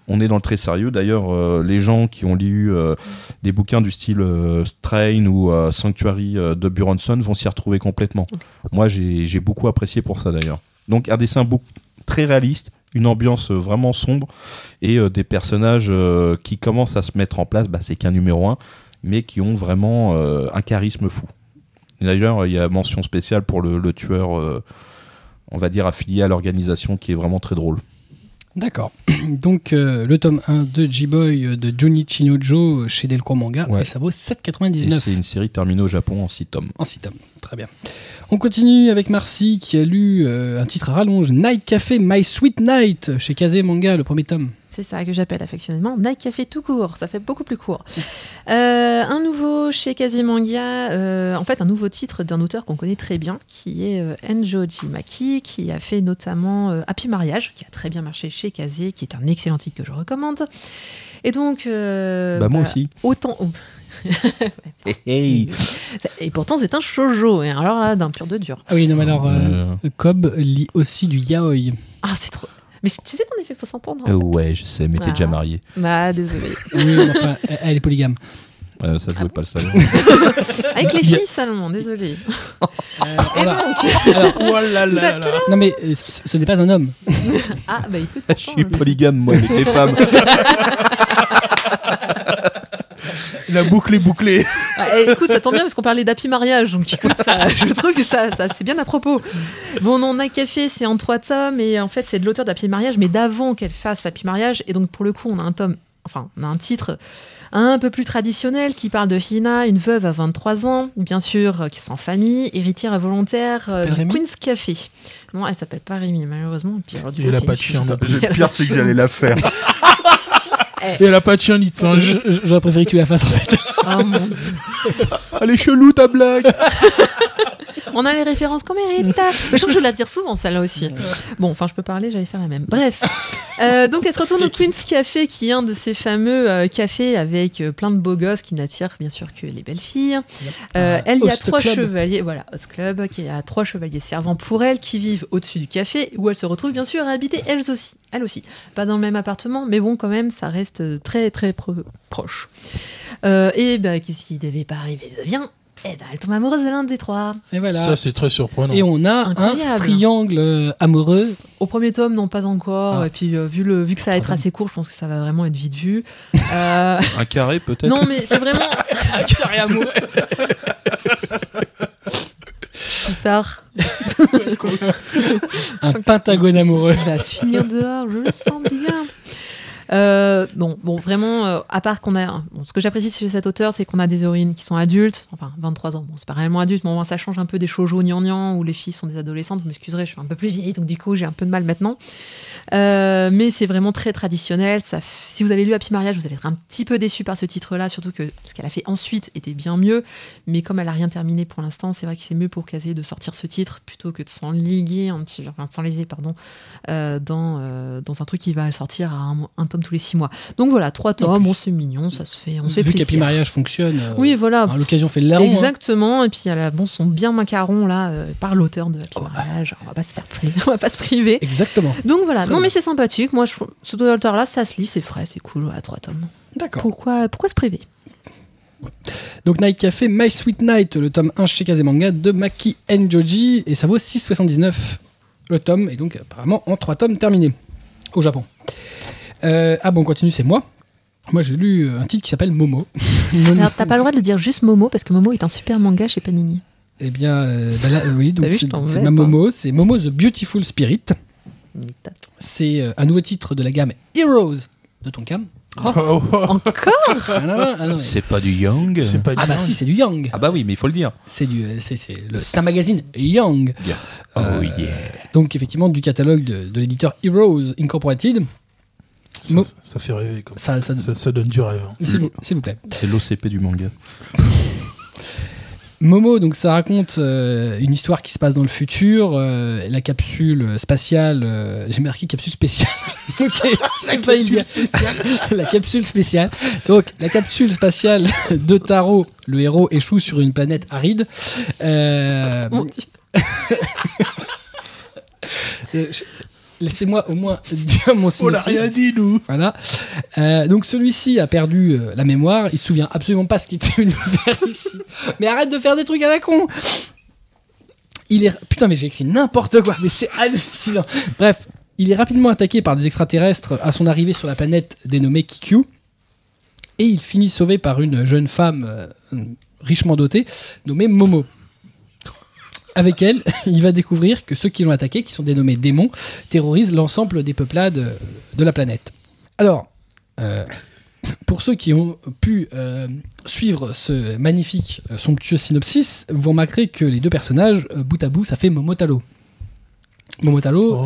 on est dans le très sérieux. D'ailleurs, euh, les gens qui ont lu euh, des bouquins du style euh, Strain ou euh, Sanctuary de Buronson vont s'y retrouver complètement. Moi, j'ai beaucoup apprécié pour ça d'ailleurs. Donc, un dessin très réaliste, une ambiance vraiment sombre et des personnages qui commencent à se mettre en place. Bah, c'est qu'un numéro un, mais qui ont vraiment un charisme fou. D'ailleurs, il y a mention spéciale pour le, le tueur, on va dire affilié à l'organisation, qui est vraiment très drôle. D'accord. [clears throat] Donc, euh, le tome 1 de G-Boy euh, de Junichi Nojo chez Delcourt Manga, Ouais. et ça vaut Et 7,99 c'est une série terminée au Japon en 6 tomes. en 6 tomes. Très bien. On continue avec Marcy qui a lu euh, un titre à rallonge Night Café My Sweet Night chez Kazé Manga, le premier tome. C'est ça que j'appelle affectionnément Night Café tout court. Ça fait beaucoup plus court. [laughs] Euh, un nouveau chez Kazemanga, euh, en fait un nouveau titre d'un auteur qu'on connaît très bien, qui est euh, Enjo Jimaki, qui a fait notamment euh, Happy Mariage, qui a très bien marché chez Kazé, qui est un excellent titre que je recommande. Et donc, euh, bah, moi bah, aussi. autant. [laughs] Hey. Et pourtant, c'est un shoujo. Et alors là, d'un pur de dur. Ah oui, non, mais alors, Euh, Cobb lit aussi du yaoi. Ah, c'est trop. Mais tu sais qu'on est fait pour s'entendre. Euh, ouais, je sais, mais t'es Ah. déjà marié. Bah, désolé. [laughs] Oui, mais enfin, elle- elle est polygame. Euh, ça, je Ah pas le savoir. [laughs] Avec les filles seulement, désolé. Euh, [laughs] alors, Oh là là là. non mais euh, ce ce n'est pas un homme. Ah, bah écoute. Je suis polygame, moi, avec les femmes. La boucle est bouclée. Ah, eh, écoute, ça tombe bien parce qu'on parlait d'happy mariage, donc écoute, ça, je trouve que ça, ça c'est bien à propos. Bon, non, Night Café, c'est en trois tomes, et en fait, c'est de l'auteur d'Happy Mariage, mais d'avant qu'elle fasse Happy Mariage, et donc pour le coup, on a un tome, enfin, on a un titre un peu plus traditionnel qui parle de Hina, une veuve à 23 ans, bien sûr, euh, qui est sans famille, héritière involontaire euh, s'appelle du Rémi Queen's Café. Non, elle s'appelle pas Rémi, malheureusement. Et, puis, alors, du Et coup, elle a c'est pas de chien. Le pire, c'est que j'allais la faire. [laughs] Et elle a pas de chien ni de singe. J'aurais préféré que tu la fasses en fait. Oh mon dieu. [laughs] Elle est chelou, ta blague [laughs] On a les références qu'on mérite. Mais je trouve que je la dire souvent, celle-là aussi. Bon, enfin, je peux parler, j'allais faire la même. Bref. Euh, donc, elle se retourne au Queen's Café, qui est un de ces fameux euh, cafés avec euh, plein de beaux gosses qui n'attirent bien sûr que les belles filles. Euh, Ah, elle y a Host trois Club. chevaliers, voilà, Host Club, qui a trois chevaliers servants pour elle, qui vivent au-dessus du café, où elle se retrouve bien sûr à habiter elles aussi. Elle aussi. Pas dans le même appartement, mais bon, quand même, ça reste euh, très très pro- proche. Euh, et ben, qu'est-ce qui devait pas arriver devient Eh ben, elle tombe amoureuse de l'un des trois. Et voilà. Ça, c'est très surprenant. Et on a un triangle euh, amoureux. Au premier tome, non, pas encore. Ah. Et puis, euh, vu, le, vu que ça va être assez court, je pense que ça va vraiment être vite vu. [laughs] Euh, Un carré, peut-être? Non, mais c'est vraiment. [laughs] Un carré amoureux. [laughs] [laughs] Un pentagone amoureux. Il va finir dehors, je le sens bien. Euh, non, bon, vraiment, euh, à part qu'on a. bon, ce que j'apprécie chez cet auteur, c'est qu'on a des héroïnes qui sont adultes, enfin 23 ans. Bon, c'est pas réellement adulte, mais au moins ça change un peu des shoujo gnangnan où les filles sont des adolescentes. Vous m'excuserez, je suis un peu plus vieille, donc du coup, j'ai un peu de mal maintenant. Euh, mais c'est vraiment très traditionnel. Ça, si vous avez lu Happy Mariage, vous allez être un petit peu déçu par ce titre-là, surtout que ce qu'elle a fait ensuite était bien mieux. Mais comme elle a rien terminé pour l'instant, c'est vrai que c'est mieux pour Kazé de sortir ce titre plutôt que de petit, enfin, de s'enliser, pardon, euh, dans, euh, dans un truc qui va sortir à un, un tome tous les six mois. Donc voilà, trois tomes, bon, c'est mignon, ça se fait, on se fait Vu qu'Happy. Mariage fonctionne, euh, Oui, voilà. l'occasion fait larron. hein. Exactement, et puis elle a bon son bien macaron là euh, par l'auteur de Happy Oh. Mariage. On va pas se faire priver, [laughs] on va pas se priver. Exactement. Donc voilà, non mais c'est sympathique. Moi, je, ce auteur là, ça se lit, c'est frais, c'est cool à trois tomes. D'accord. Pourquoi, pourquoi se priver? Donc Night Café, My Sweet Night, le tome 1 chez Kazemanga de Maki Njoji, et ça vaut 6,79 le tome, et donc apparemment en 3 tomes terminés au Japon. Euh, ah bon, on continue, c'est moi. Moi j'ai lu euh, un titre qui s'appelle [laughs] Momo. Alors t'as pas le droit de le dire juste Momo parce que Momo est un super manga chez Panini. Eh bien, euh, bah là, oui, donc c'est ma. Momo, c'est Momo the Beautiful Spirit. C'est euh, un nouveau titre de la gamme Heroes de Tonkam. Oh, oh, oh. Encore Ah, non, non, ah, non, mais- C'est pas du Young C'est pas Ah bah du si, c'est du Young. Ah bah oui, mais il faut le dire. C'est du, euh, c'est, c'est le- c'est un magazine Young. Oh Euh, yeah. Donc effectivement du catalogue de, de l'éditeur Heroes Incorporated. ça, Mo- ça fait rêver. Comme. Ça, ça, Ça, ça donne du rêve. hein. s'il, vous, s'il vous plaît. C'est l'OCP du manga. [laughs] Momo, donc ça raconte euh, une histoire qui se passe dans le futur. euh, la capsule spatiale, euh, j'ai marqué capsule spéciale. [laughs] Une capsule guerre. [laughs] la capsule spéciale. Donc la capsule spatiale de Taro, le héros, échoue sur une planète aride. Mon Dieu. [laughs] Laissez-moi au moins [laughs] dire mon On n'a synopsis. rien dit, nous. Voilà. Euh, donc celui-ci a perdu euh, la mémoire. Il se souvient absolument pas ce qu'il était venu [laughs] faire ici. Mais arrête de faire des trucs à la con. Il est putain mais j'ai écrit n'importe quoi. Mais c'est hallucinant. Bref, il est rapidement attaqué par des extraterrestres à son arrivée sur la planète dénommée Kikyu. Et il finit sauvé par une jeune femme euh, richement dotée nommée Momo. Avec elle, [laughs] il va découvrir que ceux qui l'ont attaqué, qui sont dénommés démons, terrorisent l'ensemble des peuplades euh, de la planète. Alors, euh, [coughs] pour ceux qui ont pu euh, suivre ce magnifique, euh, somptueux synopsis, vous remarquerez que les deux personnages, bout à bout, ça fait Momotaro. Momotaro, Oh.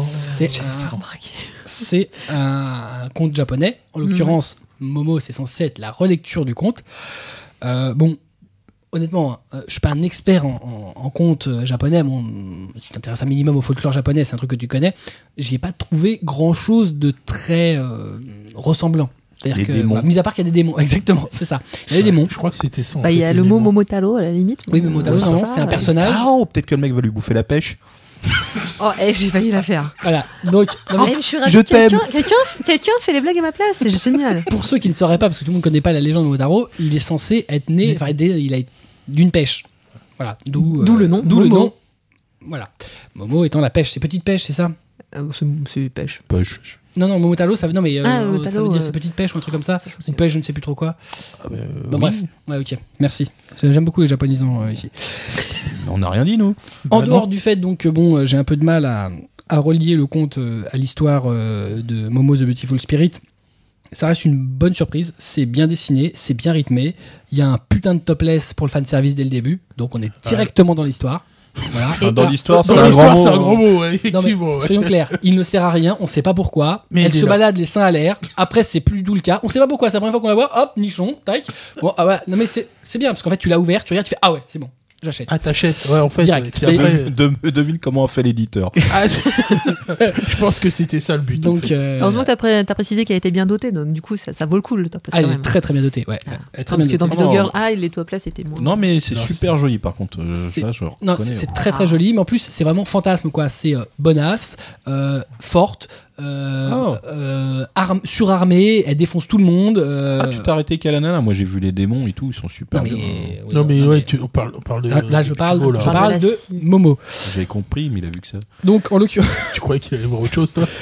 c'est un, conte japonais. En l'occurrence, Momo, c'est censé être la relecture du conte. Bon, honnêtement, euh, je suis pas un expert en, en, en conte euh, japonais. Bon, si tu t'intéresses un minimum au folklore japonais, c'est un truc que tu connais. J'ai pas trouvé grand chose de très euh, ressemblant. C'est-à-dire que, démons. bah, mis à part qu'il y a des démons, [laughs] exactement, c'est ça. Il y a des démons. Je crois que c'était ça. Bah, il y a le mot démons. Momotaro à la limite. Oui, Momotaro, ça, c'est un personnage. Ah, oh, peut-être que le mec va lui bouffer la pêche. Oh, eh, j'ai failli la faire. Voilà. Donc, non, mais [laughs] mais je suis ravie. Je t'aime. Quelqu'un, quelqu'un, quelqu'un fait les blagues à ma place. C'est génial. pour ceux qui ne sauraient pas, parce que tout le monde ne connaît pas la légende de Momotaro, il est censé être né, enfin, il a d'une pêche. Voilà. D'où D'où le nom, D'où le Momo. nom. Voilà. Momo étant la pêche, c'est petite pêche, c'est ça? Euh, c'est, c'est pêche. Poche. Non, non, Momotaro, ça veut, non, mais euh, Ah, ça veut dire euh, c'est petite pêche ou un truc comme ça. Ou pêche, je ne sais plus trop quoi. Ah, bah, oui. bref. Ouais, ok. Merci. J'aime beaucoup les japonisants euh, ici. On n'a rien dit, nous. En Bah, dehors non. du fait donc que bon, euh, j'ai un peu de mal à, à relier le conte euh, à l'histoire euh, de Momo the Beautiful Spirit, ça reste une bonne surprise. C'est bien dessiné, c'est bien rythmé. Il y a un putain de topless pour le fan service dès le début, donc on est directement dans l'histoire. Voilà. Enfin, dans Ah, l'histoire, c'est Dans un l'histoire, grand c'est un mot. gros mot, ouais, non, mais effectivement. ouais. soyons clairs, il ne sert à rien, on sait pas pourquoi. Mais Elle se là. balade les seins à l'air. Après, c'est plus d'où le cas. On sait pas pourquoi. C'est la première fois qu'on la voit. Hop, nichon, tac. Bon, ah ouais. Non mais c'est c'est bien parce qu'en fait, tu l'as ouvert, tu regardes, tu fais ah ouais, c'est bon, j'achète. Ah, t'achètes. Ouais, en fait. Direct. ouais. Puis Mais- après, De- devine comment a fait l'éditeur. [laughs] ah, je pense que c'était ça le but. en Donc, fait. euh, Heureusement que t'as, t'as précisé qu'elle était bien dotée, donc du coup, ça, ça vaut le coup le top ah, il est très très bien doté. Ouais. Ah. Elle est très Parce bien que dans dotée. Video Non, Girl non. High, les top places étaient moins. Non, mais c'est Non, super joli, par contre. Euh, C'est- ça, je Non, très très joli, mais en plus c'est vraiment fantasme quoi. C'est euh, bonasse, euh, forte, euh, Oh. euh, arm- surarmée, elle défonce tout le monde. euh, Ah, tu t'es arrêté qu'à la nana Moi, j'ai vu les démons et tout, ils sont super Non mais, bien. oui, non, mais non, ouais, mais- tu, on, parle, on parle de. Là, là, je parle, là. je Parle de. Momo. J'ai compris, mais il a vu que ça. Donc en l'occurrence, Tu croyais qu'il allait voir autre chose, toi? [laughs]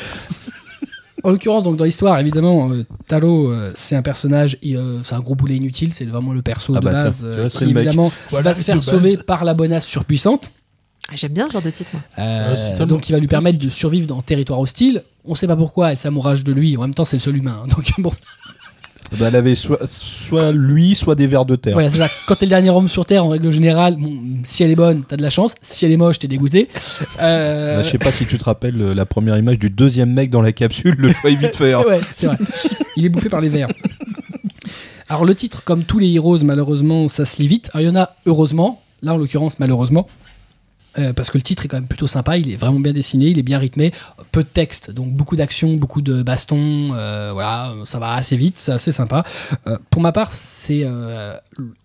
En l'occurrence, donc dans l'histoire, évidemment, euh, Talo, euh, c'est un personnage, euh, c'est un gros boulet inutile, c'est vraiment le perso Ah de bah, base euh, qui évidemment Voilà, va se faire sauver par la bonasse surpuissante. Ah, J'aime bien ce genre de titre, moi. Euh, tellement- donc il va lui permettre de survivre dans territoire hostile. On sait pas pourquoi, elle s'amourage de lui. En même temps, c'est le seul humain. hein. Donc [laughs] bon, Bah, elle avait soit, soit lui, soit des vers de terre. voilà, c'est ça. Quand t'es le dernier homme sur Terre, en règle générale, bon, si elle est bonne, t'as de la chance. Si elle est moche, t'es dégoûté. Euh, Bah, je sais pas si tu te rappelles euh, la première image du deuxième mec dans la capsule, le choix est vite fait. hein. [laughs] Ouais, c'est vrai. Il est bouffé par les vers. Alors le titre, comme tous les Heroes, malheureusement, ça se lit vite. Alors il y en a heureusement, là en l'occurrence malheureusement, euh, parce que le titre est quand même plutôt sympa, il est vraiment bien dessiné, il est bien rythmé, peu de texte, donc beaucoup d'action, beaucoup de bastons, euh, voilà, ça va assez vite, c'est assez sympa. Euh, pour ma part, c'est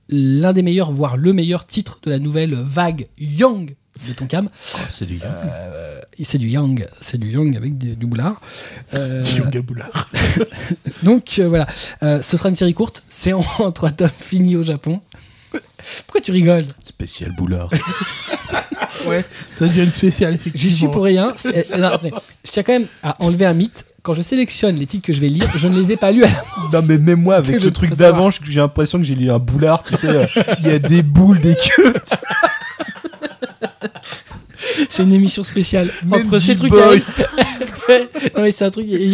l'un des meilleurs, voire le meilleur titre de la nouvelle vague Young de Tonkam. Ah, c'est du Euh, c'est du Young, c'est du Young avec des- du boulard. Euh, [laughs] Yoga Boulard. [laughs] donc euh, voilà, ce sera une série courte, c'est en, en [laughs] trois tomes finis au Japon. Pourquoi tu rigoles? Spécial boulard. Ouais, ça devient une spéciale, effectivement. J'y suis pour rien. Euh, non, je tiens quand même à enlever un mythe. Quand je sélectionne les titres que je vais lire, je ne les ai pas lus à l'avance. non, mais même moi, avec le truc d'avant, j'ai l'impression que j'ai lu un boulard, tu sais, euh, il y a des boules, des queues. C'est une émission spéciale. Entre ces trucs. [laughs] non mais c'est un truc. Il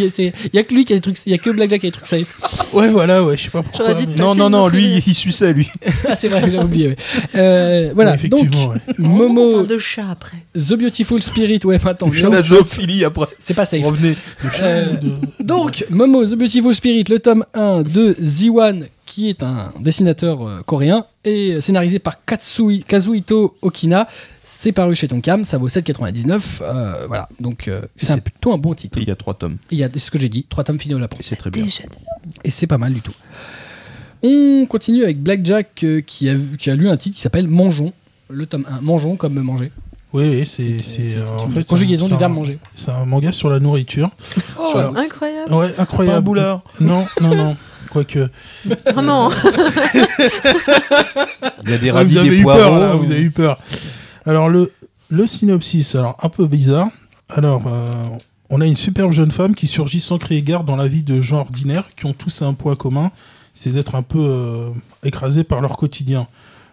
y, a- que lui qui a des trucs. Il y a que Blackjack qui a des trucs safe. Ouais, voilà, ouais, je sais pas pourquoi. Dit mais- Non, non, non, lui, il suçait, lui. [laughs] ah c'est vrai, j'ai oublié. ouais. Euh, voilà. Ouais, effectivement, donc ouais. On Momo, parle de chat après. The Beautiful Spirit. Ouais, attends. La zoophilie après. C'est pas safe. Revenez. Euh, De- Donc, Momo The Beautiful Spirit, le tome 1 de Ziwan, qui est un dessinateur euh, coréen, et scénarisé par Katsui, Kazuhito Okina. C'est paru chez Tonkam, ça vaut 7,99. euh, voilà, donc euh, c'est plutôt un bon titre. Il y a trois tomes. Il y a c'est ce que j'ai dit, trois tomes finis au Japon. Et c'est très bien. Et c'est pas mal du tout. On continue avec Blackjack euh, qui, a, vu- qui a lu un titre qui s'appelle Mangeons. Le tome 1, Mangeons comme manger. Oui, oui, c'est. c'est, euh, en fait, conjugaison du un- verbe manger. C'est un manga sur la nourriture. Oh, Sur la- incroyable. Ouais, incroyable. Pas un. Non, non, non. [laughs] Quoique. Oh non. Il y a des Ouais, vous avez des eu poireaux. peur, là, vous avez eu peur. Alors, le, le synopsis, alors un peu bizarre. Alors, euh, on a une superbe jeune femme qui surgit sans créer garde dans la vie de gens ordinaires qui ont tous un point commun, c'est d'être un peu euh, écrasés par leur quotidien.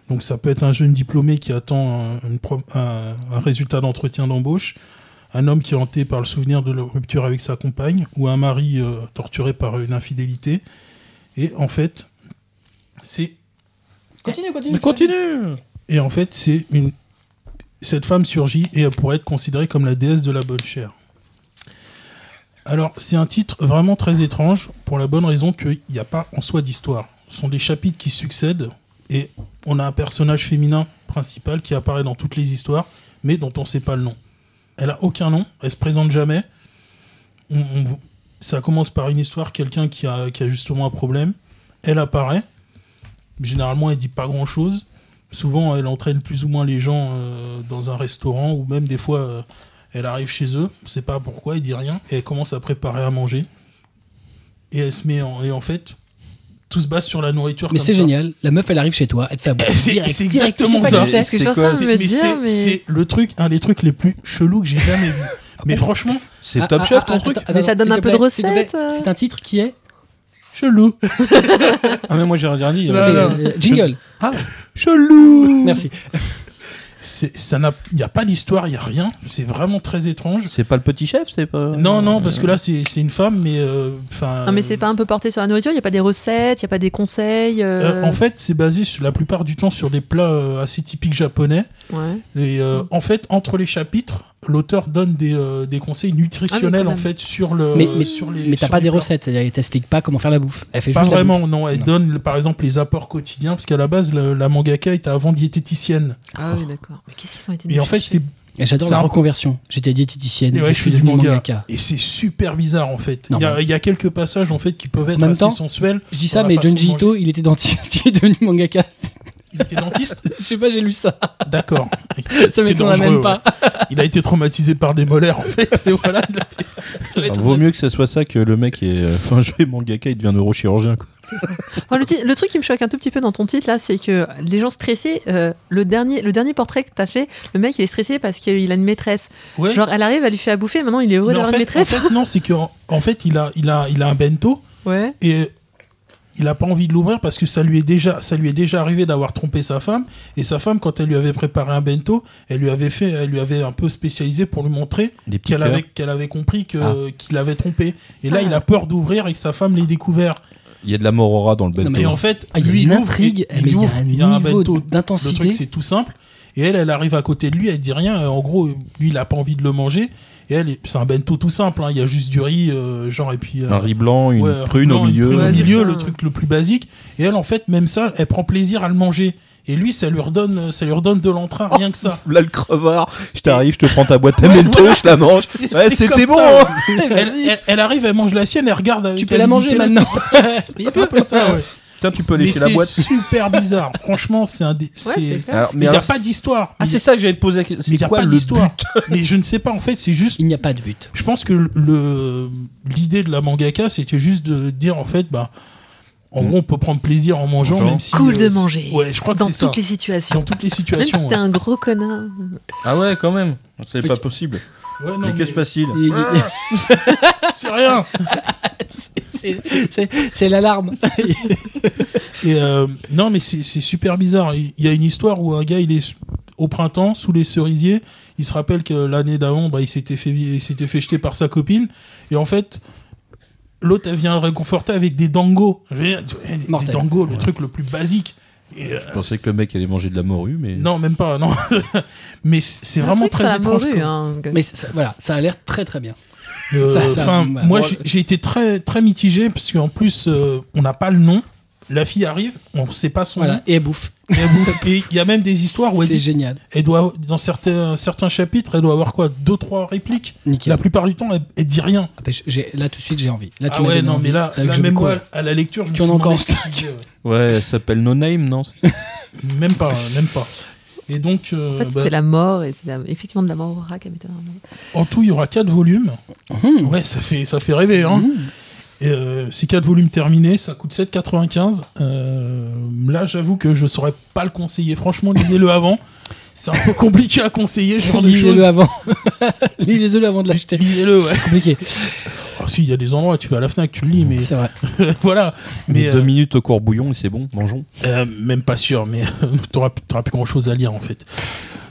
Donc, ça peut être un jeune diplômé qui attend un, une pro- un- un résultat d'entretien d'embauche, un homme qui est hanté par le souvenir de leur rupture avec sa compagne, ou un mari euh, torturé par une infidélité. Et en fait, c'est Continue, continue. Mais continue et en fait, c'est une cette femme surgit et elle pourrait être considérée comme la déesse de la bonne chair. Alors, c'est un titre vraiment très étrange pour la bonne raison qu'il n'y a pas en soi d'histoire. Ce sont des chapitres qui succèdent et on a un personnage féminin principal qui apparaît dans toutes les histoires, mais dont on ne sait pas le nom. Elle a aucun nom, elle se présente jamais. On- on- ça commence par une histoire, quelqu'un qui a, qui a justement un problème. Elle apparaît. Généralement, elle dit pas grand chose. Souvent, elle entraîne plus ou moins les gens euh, dans un restaurant ou même des fois, euh, Elle arrive chez eux, on sait pas pourquoi, elle dit rien, et elle commence à préparer à manger. Et elle se met en. Et en fait, tout se base sur la nourriture. Mais c'est génial. La meuf, elle arrive chez toi, elle te fait [laughs] bouffer. C'est- exactement ça. c'est. ce que je suis C'est en quoi train de me Mais dire, c'est mais. c'est le truc, un des trucs les plus chelous que j'ai jamais vu. [laughs] Mais franchement, C'est Ah, Top ah, Chef ah, ton ah, truc attends, Mais ça donne un peu de recette, euh. C'est un titre qui est chelou. [laughs] Ah mais moi j'ai rien dit. Non, euh, non. Euh, Jingle. Chelou Merci. Ça n'a, il n'y a pas d'histoire, il n'y a rien. C'est vraiment très étrange. C'est pas le petit chef, c'est pas. Non, non, parce que là, c'est c'est une femme, mais euh. Non, mais c'est pas un peu porté sur la nourriture, il n'y a pas des recettes, il n'y a pas des conseils. euh, euh, en fait, c'est basé sur, la plupart du temps sur des plats assez typiques japonais. Ouais. Et euh, en fait, entre les chapitres, l'auteur donne des, euh, des conseils nutritionnels Ah en fait sur le. Mais, mais, sur les, mais t'as pas des plats. recettes, c'est-à-dire elle t'explique pas comment faire la bouffe. Elle fait Pas juste vraiment, non. Elle Non. donne par exemple les apports quotidiens, parce qu'à la base, le- la mangaka était avant diététicienne. Ah oui, d'accord. Mais qu'est-ce qu'ils ont été Et en fait, c'est J'adore la un- reconversion. J'étais diététicienne, Et ouais, je je suis devenu manga. mangaka. Et c'est super bizarre en fait. Il, y a, mais- il y a quelques passages en fait qui peuvent être même assez temps, sensuels. Je dis ça, mais Junji Ito, il était dentiste, [laughs] il est devenu mangaka. Il était dentiste? Je sais pas, j'ai lu ça. D'accord. [laughs] Ça C'est m'étonnerait dangereux, même pas. ouais. Il a été traumatisé par des molaires en fait. Et voilà, il a fait- vaut mieux que ce soit ça que le mec est fin joué mangaka, il devient neurochirurgien. Quoi. Le, le truc qui me choque un tout petit peu dans ton titre là, c'est que les gens stressés, euh, le, dernier, le dernier portrait que t'as fait, le mec il est stressé parce qu'il a une maîtresse. Ouais. Genre elle arrive, elle lui fait à bouffer, maintenant il est heureux d'avoir une en maîtresse. fait, non, c'est qu'en en fait, il a, il, a, il a un bento Ouais. et il a pas envie de l'ouvrir parce que ça lui est déjà, ça lui est déjà arrivé d'avoir trompé sa femme. Et sa femme, quand elle lui avait préparé un bento, elle lui avait fait, elle lui avait un peu spécialisé pour lui montrer qu'elle avait, qu'elle avait compris que, Ah. qu'il avait trompé. Et là, Ah. il a peur d'ouvrir et que sa femme l'ait découvert. Il y a de la morora dans le bento. Et en fait, Ah, il y a lui, une il ouvre, intrigue, il, il mais il y a ouvre, un il y a un bento. Le d'intensité. truc, c'est tout simple. Et elle, elle arrive à côté de lui, elle dit rien. En gros, lui, il a pas envie de le manger. Et elle, c'est un bento tout simple. hein. Il y a juste du riz, euh, genre, et puis. euh, un riz blanc, une ouais, prune blanc, au milieu. prune Ouais, au milieu, ça. le truc le plus basique. Et elle, en fait, même ça, elle prend plaisir à le manger. Et lui, ça lui redonne, ça lui redonne de l'entrain, rien que ça. Là le crevard, je t'arrive, je te prends ta boîte à Ouais, bento, je la mange. Ouais, c'était bon. ça. [laughs] hein. Elle, elle- elle arrive, elle mange la sienne, elle regarde avec Tu peux la manger maintenant. [laughs] C'est un peu ça, ouais. Tiens, tu peux Mais lécher la c'est boîte. super bizarre. [laughs] Franchement, c'est un des. c'est- c'est. Alors, Mais mais il n'y a pas d'histoire. Ah, Mais c'est ça que j'allais te poser. la question. Mais il n'y C'est a quoi pas le d'histoire. but [laughs] Mais je ne sais pas, en fait, c'est juste. Il n'y a pas de but. Je pense que le l'idée de la mangaka, c'était juste de dire, en fait, bah. En Mm. gros, on peut prendre plaisir en mangeant, Enfin, même si. Cool de c'est- manger. Ouais, je crois que Dans c'est ça. toutes les situations. Dans toutes les Même si situations. t'es ouais. un gros connard. Ah ouais, quand même. C'est Oui. pas possible. Ouais, non, mais mais qu'est-ce facile Il- il- [laughs] C'est rien. C'est- l'alarme. [laughs] Et euh, non, mais c'est super bizarre. Il y a une histoire où un gars, il est au printemps sous les cerisiers. Il se rappelle que l'année d'avant, bah, il s'était fait, il s'était fait jeter par sa copine. Et en fait, l'autre, elle vient le réconforter avec des dangos. Je Des dangos, le truc le plus basique. Et, euh, Je pensais que le mec allait manger de la morue, mais. Non, même pas, non. [laughs] mais c'est vraiment très étrange. morue, hein. Mais ça- voilà, ça a l'air très très bien. Euh, Ça- ça- enfin, bah, moi, moi- j'ai- été très très mitigé parce qu'en plus, euh, on n'a pas le nom. La fille arrive, on ne sait pas son nom. Voilà, et elle bouffe. Et elle bouffe. Et il y a même des histoires où elle C'est génial. elle doit dans certains certains chapitres elle doit avoir quoi deux trois répliques Nickel. la plupart du temps elle, elle dit rien Ah, bah, j'ai- là tout de suite j'ai envie. Là, ah ouais non envie. mais là, là, je même moi à la lecture je me Tu en suis encore ouais. [laughs] Ouais, elle s'appelle No Name, non? Même pas même pas et donc euh, En fait, bah, c'est la mort, et c'est la- effectivement de la mort au rack. en tout il y aura quatre volumes Mhm. ouais ça fait ça fait rêver hein Mhm. et, euh, ces quatre volumes terminés ça coûte 7,95 euh, là j'avoue que je saurais pas le conseiller franchement lisez-le avant c'est un peu compliqué à conseiller ce genre de choses Lisez-le avant. [laughs] Lisez-le avant de l'acheter. lisez-le ouais C'est compliqué. oh, si il y a des endroits tu vas à la Fnac tu le lis mais C'est vrai. [laughs] voilà Mais mais deux euh, minutes au courbouillon et c'est bon, mangeons. Euh, même pas sûr, mais [laughs] t'auras t'auras plus grand chose à lire en fait.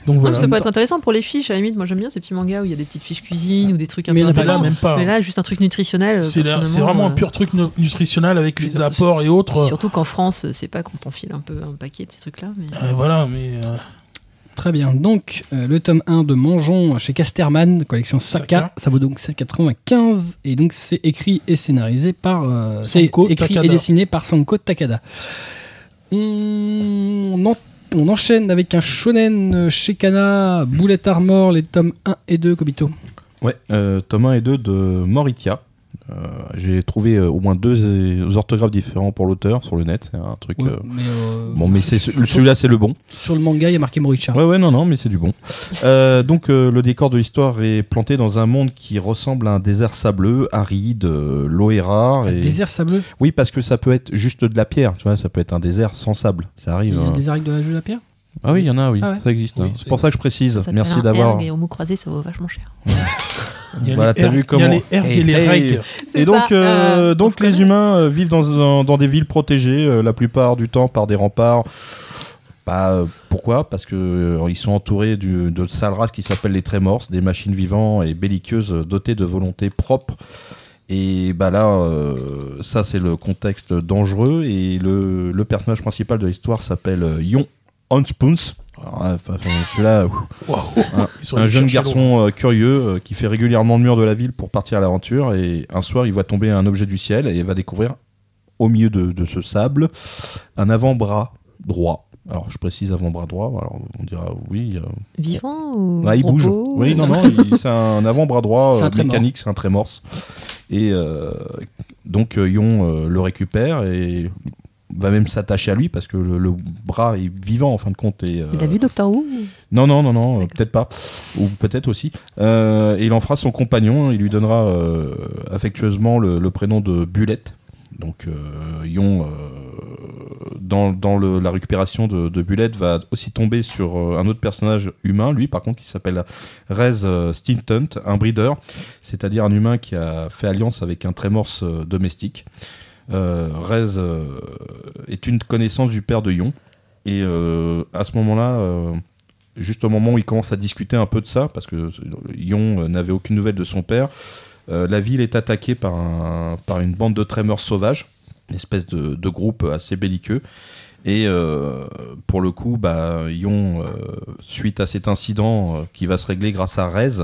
Donc voilà. ça peut être intéressant pour les fiches, à la limite. Moi, j'aime bien ces petits mangas où il y a des petites fiches cuisine ou des trucs un Mais peu Mais là, même pas. Mais là, juste un truc nutritionnel. euh, C'est là- c'est personnellement, vraiment un euh, pur truc nu- nutritionnel avec les apports et autres. Surtout qu'en France, c'est pas qu'on t'enfile un peu un paquet de ces trucs-là. Mais... Euh, voilà, mais euh, Très bien. Donc, euh, le tome 1 de Mangeons chez Casterman, collection Saka, Saka. ça vaut donc 7,95. Et donc, c'est écrit et scénarisé par. euh, c'est Sanko écrit Takada. et dessiné par Sanko Takada. On, en- on enchaîne avec un shonen chez Kana, Bullet Armor, les tomes 1 et 2, Kobito. Ouais, euh, tome 1 et 2 de Moritia. Euh, J'ai trouvé euh, au moins deux euh, orthographes différents pour l'auteur sur le net. C'est un truc. Ouais, mais, Bon, mais c'est celui-là, c'est le bon. Sur le manga, il y a marqué Moricha. Ouais, ouais, non, non, mais c'est du bon. Donc, le décor de l'histoire est planté dans un monde qui ressemble à un désert sableux, aride, l'eau est rare. Un Et... désert sableux? Oui, parce que ça peut être juste de la pierre, tu vois, ça peut être un désert sans sable. Ça Il arrive. y a hein. un désert avec de la de la pierre? Ah oui, il y en a, oui, Ah ouais. ça existe. Oui, hein. c'est- pour ça que je précise. Ça s'appelle Merci un d'avoir. Et au mot croisé, ça vaut vachement cher. Il y a Voilà, les t'as vu Il y comment- a les ergs et les Hey. C'est Et donc, euh, euh, on donc les humains euh, vivent dans, dans, dans des villes protégées, euh, la plupart du temps par des remparts. Bah, euh, pourquoi? Parce que euh, ils sont entourés du- de sales races qui s'appellent les Tremors, des machines vivantes et belliqueuses euh, dotées de volonté propre. Et bah là, euh, ça c'est le contexte dangereux. Et le, le personnage principal de l'histoire s'appelle euh, Yon Hanspoons. Alors, là, enfin, celui-là, ouf. Un- jeune garçon euh, curieux euh, qui fait régulièrement le mur de la ville pour partir à l'aventure et un soir il va tomber un objet du ciel et il va découvrir au milieu de, de ce sable un avant-bras droit. Alors je précise avant-bras droit, alors on dira oui. euh, Vivant ou ah, il bouge. Oui, non, non, c'est un avant-bras droit mécanique, c'est un trémorse. Et euh, donc Yon euh, le récupère et va même s'attacher à lui parce que le, le bras est vivant en fin de compte. Et, Il a euh, vu Doctor Who non, non, non, non, euh, peut-être pas. Ou peut-être aussi. Euh, et il en fera son compagnon. Il lui donnera euh, affectueusement le, le prénom de Bulette. Donc, euh, Yon, euh, dans, dans le- la récupération de, de Bulette, va aussi tomber sur euh, un autre personnage humain, lui, par contre, qui s'appelle Rez euh, Stinton, un breeder, c'est-à-dire un humain qui a fait alliance avec un trémorse euh, domestique. Euh, Rez euh, est une connaissance du père de Yon. Et euh, à ce moment-là, juste au moment où il commence à discuter un peu de ça, parce que Yon n'avait aucune nouvelle de son père, la ville est attaquée par, par une bande de trémeurs sauvages, une espèce de, de groupe assez belliqueux. Et pour le coup, bah, Yon, suite à cet incident qui va se régler grâce à Rez,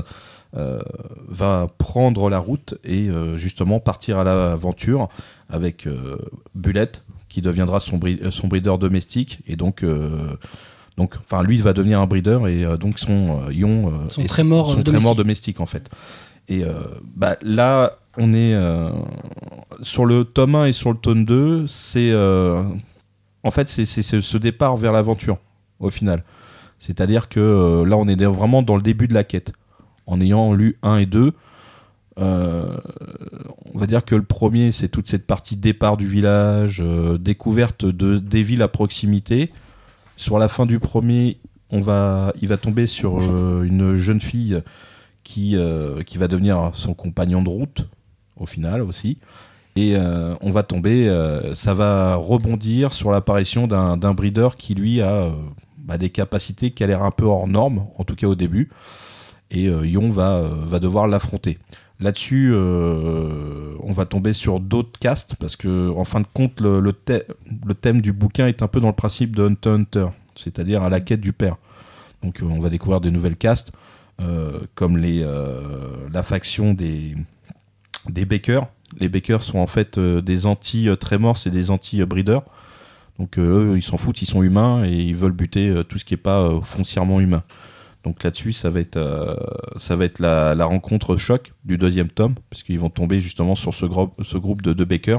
va prendre la route et euh, justement partir à l'aventure avec euh, Bulette, qui deviendra son, bri- euh, son breeder domestique. Et donc, euh, donc, enfin, lui, va devenir un breeder et euh, donc son euh, Yon, euh, Son est- trémor, son euh, trémor domestique. domestique en fait. Et euh, bah, là, on est euh, sur le tome 1 et sur le tome 2, c'est euh, en fait c'est ce départ vers l'aventure au final. C'est-à-dire que euh, là, on est vraiment dans le début de la quête. En ayant lu 1 et 2, euh, on va dire que le premier, c'est toute cette partie départ du village, euh, découverte de, des villes à proximité. Sur la fin du premier, on va, il va tomber sur euh, une jeune fille qui, va devenir son compagnon de route, au final aussi. Et on va tomber, ça va rebondir sur l'apparition d'un breeder qui, lui, a bah, des capacités qui a l'air un peu hors normes, en tout cas au début. Et euh, Yon va, euh, va devoir l'affronter. Là-dessus, euh, on va tomber sur d'autres castes parce que, en fin de compte, le, le, thè- le thème du bouquin est un peu dans le principe de Hunter Hunter, c'est-à-dire à la quête du père. Donc, on va découvrir des nouvelles castes, comme les, la faction des, des Bakers. Les Bakers sont en fait des anti-trémors et des anti-breeders. Donc, eux, ils s'en foutent, ils sont humains et ils veulent buter tout ce qui n'est pas foncièrement humain. Donc là-dessus, ça va être, euh, ça va la, rencontre choc du deuxième tome, parce qu'ils vont tomber justement sur ce, groupe de, de Baker.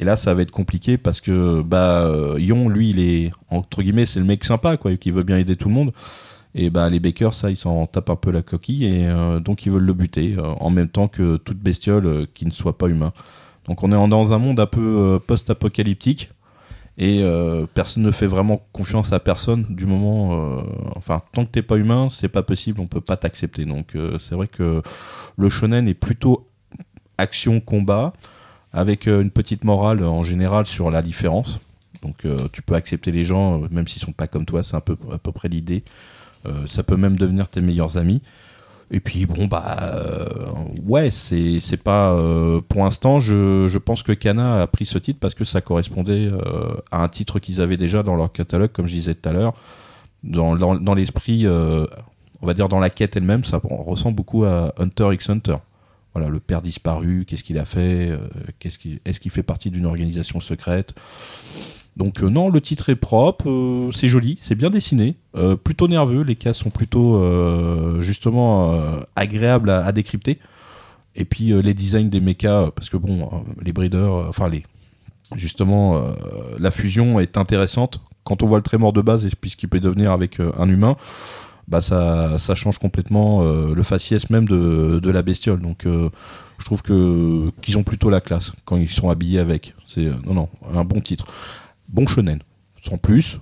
Et là, ça va être compliqué parce que bah, euh, Yon, lui, il est entre c'est le mec sympa, quoi, qui veut bien aider tout le monde. Et bah, les Baker, ça, ils s'en tapent un peu la coquille et euh, donc ils veulent le buter en même temps que toute bestiole qui ne soit pas humain. Donc on est dans un monde un peu post-apocalyptique et euh, personne ne fait vraiment confiance à personne du moment euh, enfin tant que t'es pas humain c'est pas possible on peut pas t'accepter. Donc euh, c'est vrai que le shonen est plutôt action combat avec une petite morale en général sur la différence. Donc tu peux accepter les gens même s'ils sont pas comme toi c'est un peu à peu près l'idée. Ça peut même devenir tes meilleurs amis et puis bon bah euh, ouais c'est c'est pas euh, pour l'instant je, pense que Kana a pris ce titre parce que ça correspondait euh, à un titre qu'ils avaient déjà dans leur catalogue comme je disais tout à l'heure. Dans, l'esprit on va dire dans la quête elle-même ça ressemble beaucoup à Hunter x Hunter. Voilà le père disparu qu'est-ce qu'il a fait qu'est-ce est-ce qu'il fait partie d'une organisation secrète? Donc euh, non, le titre est propre, euh, c'est joli, c'est bien dessiné, euh, plutôt nerveux, les cases sont plutôt justement agréables à, décrypter. Et puis les designs des mechas, parce que bon, les breeders, enfin les, justement, la fusion est intéressante. Quand on voit le trémor de base et puis ce qu'il peut devenir avec un humain, bah ça, change complètement le faciès même de, la bestiole. Donc je trouve que qu'ils ont plutôt la classe quand ils sont habillés avec. C'est non non un bon titre, bon shonen, sans plus.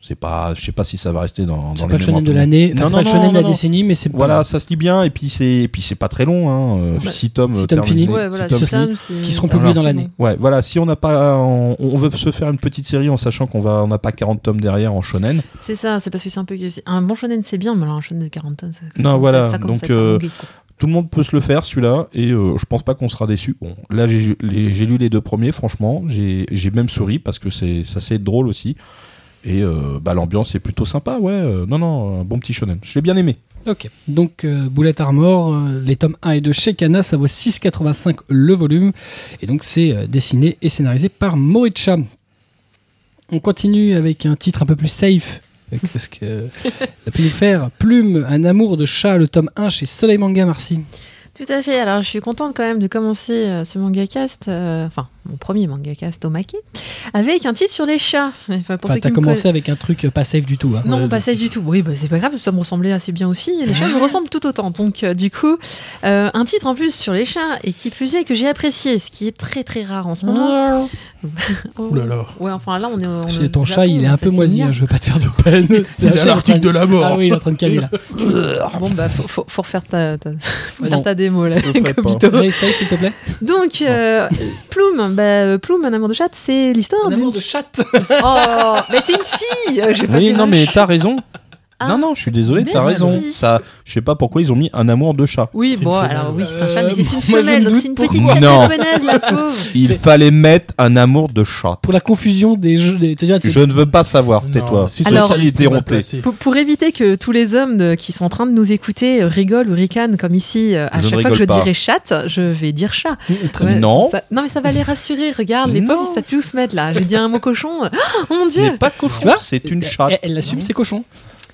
C'est pas, je sais pas si ça va rester dans, dans C'est les pas le shonen de l'année, enfin, Non, c'est pas non, le shonen non, de la non. décennie, mais c'est Voilà, ça se lit bien et puis c'est et puis c'est pas très long hein. euh, Bah, six tomes six euh, tomes terminés. finis. Ouais, voilà, Six tomes c'est ça, finis. c'est- qui seront publiés dans l'année. Ouais, voilà, si on n'a pas on, on veut se faire une petite série en sachant qu'on va on n'a pas 40 tomes derrière en shonen. C'est ça, c'est parce que c'est un peu. Un bon shonen, c'est bien, mais alors un shonen de 40 tonnes, ça, ça Non, voilà, ça donc, à faire euh. Tout le monde peut se le faire celui-là et euh, je pense pas qu'on sera déçu. Bon, là j'ai lu les deux premiers franchement, j'ai même souri parce que c'est ça c'est drôle aussi. Et euh, bah, l'ambiance est plutôt sympa, ouais. euh, non, non, bon petit shonen. Je l'ai bien aimé. Ok, donc Bullet Armor, les tomes 1 et 2 chez Kana, ça vaut 6,85 le volume. Et donc c'est dessiné et scénarisé par Moricha. On continue avec un titre un peu plus safe. Qu'est-ce que ça peut nous faire Plume, un amour de chat, le tome 1 chez Soleil Manga, merci. Tout à fait. Alors, je suis contente quand même de commencer euh, ce manga cast, euh, enfin, mon premier manga cast au maquis, avec un titre sur les chats. Enfin, pour Enfin, t'as commencé avec un truc euh, pas safe du tout. hein. Non, Ouais, pas safe du tout. Oui, bah, c'est pas grave, ça me ressemblait assez bien aussi. Les chats me ressemblent tout autant. Donc, euh, du coup, euh, un titre en plus sur les chats, et qui plus est que j'ai apprécié, ce qui est très très rare en ce moment. Oh. Ouh là là. Ouais, enfin là, on est. on Chez ton Japon, chat, il est un peu moisi, hein, je veux pas te faire de peine. [laughs] C'est l'article de la mort. Ah oui, il est en train de caler là. [laughs] Bon, bah, faut, faut, faut refaire ta, ta, [laughs] faut Non. faire ta démo là, s'il te plaît. Donc, euh, Plume, bah, euh, Plume, un amour de chat, c'est l'histoire Un d'une. amour de chatte. Oh, mais c'est une fille euh, j'ai pas Oui, dit non, mais t'as raison. Ah. non, non, je suis désolé, t'as raison. Ça, je sais pas pourquoi ils ont mis un amour de chat. Oui, C'est bon, une femelle. alors oui, c'est un chat, mais c'est une [laughs] Euh, je femelle, donc c'est une petite chatte Non. japonaise, la [laughs] pauvre. Il C'est- fallait mettre un amour de chat. Pour la confusion des jeux. Des... c'est- Je ne veux pas savoir, Non, tais-toi. c'est Alors-. Pour, pour éviter que tous les hommes de- qui sont en train de nous écouter euh, rigolent ou ricanent, comme ici, euh, à Je ne chaque fois que je pas. dirai chatte, je vais dire chat. Mmh. Non. ça- non, mais ça va les rassurer. Regarde, les Non. pauvres, ils savent plus où se mettre là. J'ai dit un mot cochon. [gasps] Oh mon Ce dieu n'est pas cochon, c'est une Elle, chatte. elle assume ses cochons.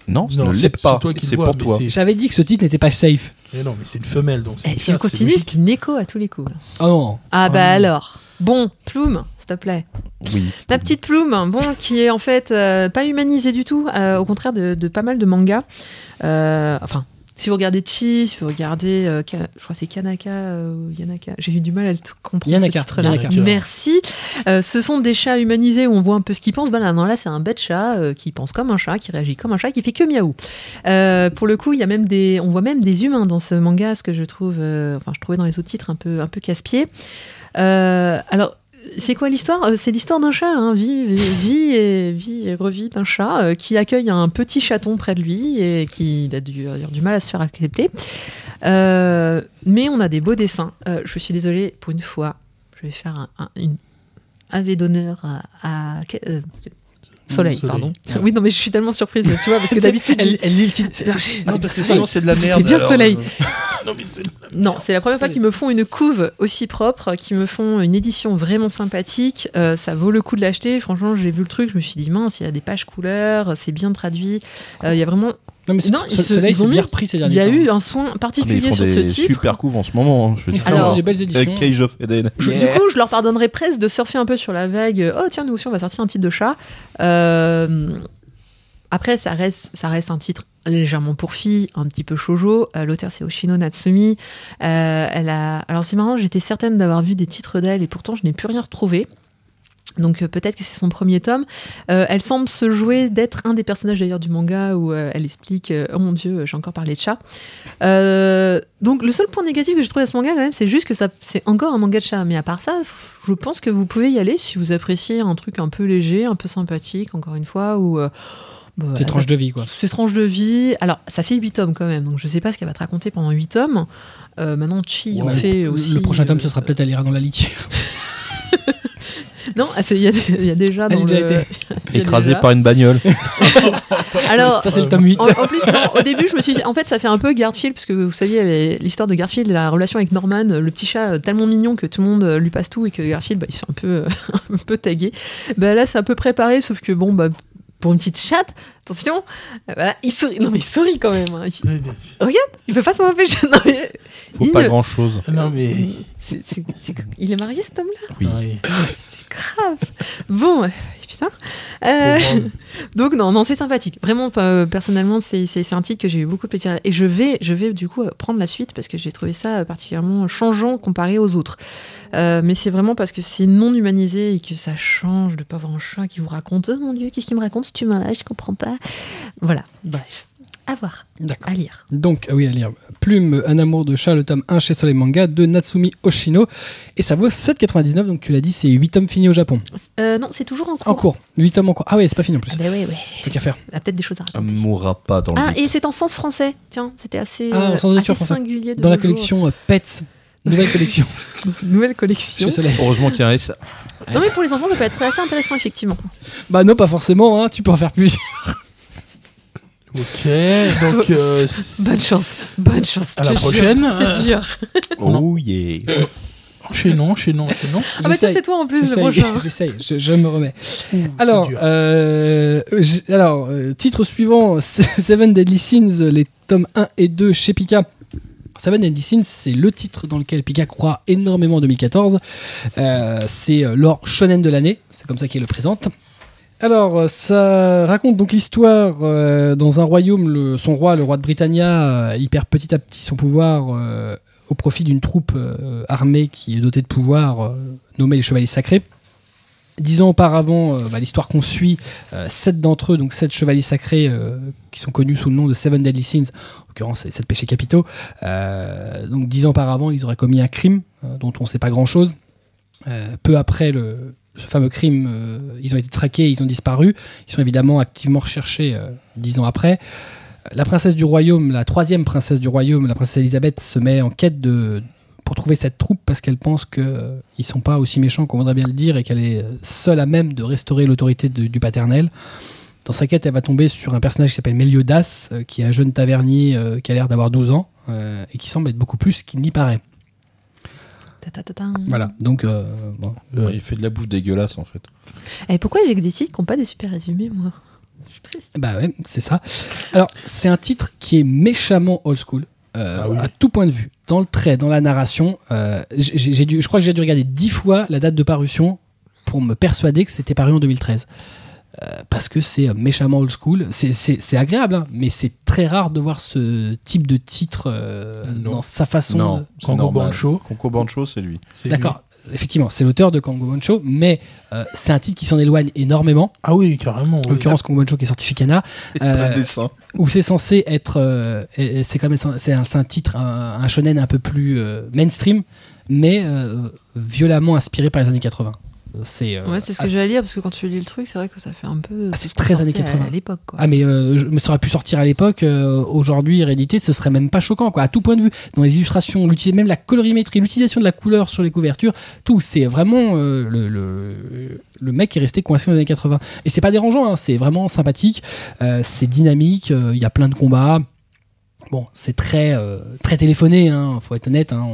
Non, ce Non, ne c'est- l'est pas. c'est toi qui C'est le vois, pour toi. J'avais dit que ce titre n'était pas safe. Mais non, mais c'est une femelle donc. Eh, Si c'est continue, c'est une écho à tous les coups. Oh non. Ah Ah bah alors. Bon, Plume, s'il te plaît. Oui. La petite plume, bon, qui est en fait euh, pas humanisée du tout, euh, au contraire de, de pas mal de mangas. Euh, enfin, si vous regardez Chi, si vous regardez, euh, Ka- je crois que c'est Kanaka euh, ou Yanaka, j'ai eu du mal à le comprendre Yanaka, ce titre-là. Merci. Euh, ce sont des chats humanisés où on voit un peu ce qu'ils pensent. Bah là, non, là c'est un bête chat euh, qui pense comme un chat, qui réagit comme un chat, qui fait que miaou. Pour le coup, il y a même des, on voit même des humains dans ce manga, ce que je trouve, enfin, je trouvais dans les autres titres un peu, un peu casse-pied. Alors. C'est quoi l'histoire? Euh, C'est l'histoire d'un chat, hein. vie, et, vie et revie d'un chat euh, qui accueille un petit chaton près de lui et qui a du, a du mal à se faire accepter. Euh, mais on a des beaux dessins. Euh, je suis désolée, pour une fois, je vais faire un, un- une AV d'honneur à, euh, Soleil, Soleil. pardon. Oui, non, mais je suis tellement surprise, tu vois, parce que [laughs] d'habitude. elle, elle lit le titre. Non, parce que sinon, c'est de la C'était merde. bien alors, Soleil. euh, [laughs] Non, mais c'est- Non, c'est la première fois qu'ils me font une couve aussi propre, qu'ils me font une édition vraiment sympathique. Euh, ça vaut le coup de l'acheter. Franchement, j'ai vu le truc, je me suis dit mince, il y a des pages couleurs, c'est bien traduit. Euh, Il y a vraiment, Non, mais Non, ce, ils ce- se- Soleil, ils ont bien repris ces il derniers y a temps. eu un soin Ah, particulier ils font sur ce des titre. super couves en ce moment. hein, je Ils font Alors- des belles éditions. Avec Cage of Eden. Du coup, je leur pardonnerais presque de surfer un peu sur la vague. euh, Oh tiens, nous aussi, on va sortir un titre de chat. Euh, Après, ça reste, ça reste un titre légèrement pour filles, un petit peu shoujo. Euh, L'auteur, c'est Oshino Natsumi. Euh, elle a... Alors, c'est marrant, j'étais certaine d'avoir vu des titres d'elle et pourtant, je n'ai plus rien retrouvé. Donc euh, peut-être que c'est son premier tome. Euh, elle semble se jouer d'être un des personnages d'ailleurs du manga où euh, elle explique euh, oh mon dieu j'ai encore parlé de chat. Donc le seul point négatif que j'ai trouvé à ce manga quand même c'est juste que ça c'est encore un manga de chat. Mais à part ça je pense que vous pouvez y aller si vous appréciez un truc un peu léger, un peu sympathique encore une fois ou bah, C'est tranche de vie, quoi. c'est tranche de vie. Alors, ça fait 8 tomes quand même, donc je sais pas ce qu'elle va te raconter pendant 8 tomes. Euh, maintenant, Chi en fait Le- aussi. Le prochain tome, euh, ce sera peut-être Elle ira dans la litière. [laughs] [laughs] Non, c'est- il y, a des- il y a déjà Elle dans a déjà le- été. [laughs] Écrasé déjà- par une bagnole. [laughs] Alors, Ça, c'est le tome 8. En, en plus, non, au début, je me suis dit, en fait, ça fait un peu Garfield, parce que vous saviez, l'histoire de Garfield, la relation avec Norman, le petit chat tellement mignon que tout le monde lui passe tout et que Garfield, bah, il se fait un peu, un peu taguer. Bah, là, c'est un peu préparé, sauf que bon, bah, pour une petite chatte, attention, euh, il sourit. Non mais il sourit quand même. hein. Il, Ouais, bien. il peut pas s'en empêcher. Non mais, Faut il pas ne- grand chose. Non, mais. il est marié cet homme-là? Oui. Grave. Bon, euh, putain. Euh, [laughs] donc non, non, c'est sympathique. Vraiment, euh, personnellement, c'est un titre que j'ai eu beaucoup de plaisir. Et je vais, je vais du coup prendre la suite parce que j'ai trouvé ça particulièrement changeant comparé aux autres. Euh, mais c'est vraiment parce que c'est non humanisé et que ça change de pas avoir un chat qui vous raconte Oh mon dieu, qu'est-ce qu'il me raconte ce humain-là Je comprends pas. Voilà, bref. À voir, D'accord. à lire. Donc, ah oui, à lire. Plume, Un amour de chat, le tome 1 chez Soleil Manga de Natsumi Oshino. Et ça vaut 7,99. Donc, tu l'as dit, c'est 8 tomes finis au Japon. Euh, non, c'est toujours en cours. En cours. 8 tomes en cours. Ah ouais, c'est pas fini en plus. Ah bah ouais, ouais. Truc qu'à faire. Il y a peut-être des choses à raconter. mourra pas dans le Ah, et c'est en sens français. Tiens, c'était assez, Ah, en euh, sens de assez français. singulier. De Dans la collection euh, Pets. Nouvelle collection [laughs] Nouvelle collection. chez Soleil. Heureusement qu'il y a un S. Non, mais pour les enfants, ça peut être assez intéressant, effectivement. Bah non, pas forcément. Hein. Tu peux en faire plus. Ok, donc. euh, [laughs] Bonne chance. Bonne chance. À la prochaine. C'est dur. Oh yeah. Enchaînons, enchaînons, enchaînons. Ah, bah, c'est toi en plus, le prochain. j'essaye, [laughs] je, je me remets. Ouh, Alors, euh, alors euh, titre suivant [laughs] Seven Deadly Sins, les tomes 1 et 2 chez Pika. Seven Deadly Sins, c'est le titre dans lequel Pika croit énormément en 2014. Euh, c'est euh, leur shonen de l'année, c'est comme ça qu'il le présente. Alors, euh, ça raconte donc l'histoire euh, dans un royaume, le- son roi, le roi de Britannia, euh, il perd petit à petit son pouvoir au profit d'une troupe armée qui est dotée de pouvoirs euh, nommée les Chevaliers Sacrés. Dix ans auparavant, bah, l'histoire qu'on suit, sept d'entre eux, donc sept chevaliers sacrés, qui sont connus sous le nom de Seven Deadly Sins, en l'occurrence sept péchés capitaux. Donc dix ans auparavant, ils auraient commis un crime dont on ne sait pas grand-chose. Peu après le, ce fameux crime, euh, ils ont été traqués, ils ont disparu. Ils sont évidemment activement recherchés euh, dix ans après. La princesse du royaume, la troisième princesse du royaume, la princesse Elisabeth, se met en quête de, pour trouver cette troupe parce qu'elle pense qu'ils ne sont pas aussi méchants qu'on voudrait bien le dire et qu'elle est seule à même de restaurer l'autorité du paternel. Dans sa quête, elle va tomber sur un personnage qui s'appelle Meliodas, euh, qui est un jeune tavernier euh, qui a l'air d'avoir 12 ans euh, et qui semble être beaucoup plus qu'il n'y paraît. Ta, ta, ta, ta. Voilà, donc euh, bon, euh, Il fait de la bouffe dégueulasse en fait. Et pourquoi j'ai que des titres qui n'ont pas des super résumés, moi? Je suis triste. Bah ouais, c'est ça. Alors, c'est un titre qui est méchamment old school. euh, Ah oui. à tout point de vue, dans le trait, dans la narration, euh, j'ai j'ai dû, je crois que j'ai dû regarder dix fois la date de parution pour me persuader que c'était paru en 2013. Euh, parce que c'est euh, méchamment old school. C'est- agréable, hein, mais c'est très rare de voir ce type de titre euh, dans sa façon. Non, de- normal. Bancho. Conco Bancho, c'est lui. D'accord. Effectivement, c'est l'auteur de Kango Bancho, mais euh, c'est un titre qui s'en éloigne énormément. Ah oui, carrément. En oui. l'occurrence, Kango Bancho qui est sorti chez Kana. [laughs] Euh, où c'est censé être euh, c'est quand même c'est un, titre un, un shonen un peu plus euh, mainstream mais euh, violemment inspiré par les années 80 c'est euh, Ouais, c'est ce que assez- j'allais lire, parce que quand tu lis le truc, c'est vrai que ça fait un peu. Ah, c'est très années sortait 80. À l'époque, quoi. ah mais euh, je- mais ça aurait pu sortir à l'époque euh, aujourd'hui réédité ce serait même pas choquant quoi à tout point de vue dans les illustrations même la colorimétrie l'utilisation de la couleur sur les couvertures tout c'est vraiment euh, le, le, le mec est resté coincé dans les années 80 et c'est pas dérangeant hein, c'est vraiment sympathique euh, c'est dynamique euh, il y a plein de combats Bon, c'est très euh, très téléphoné, hein, faut être honnête. Hein,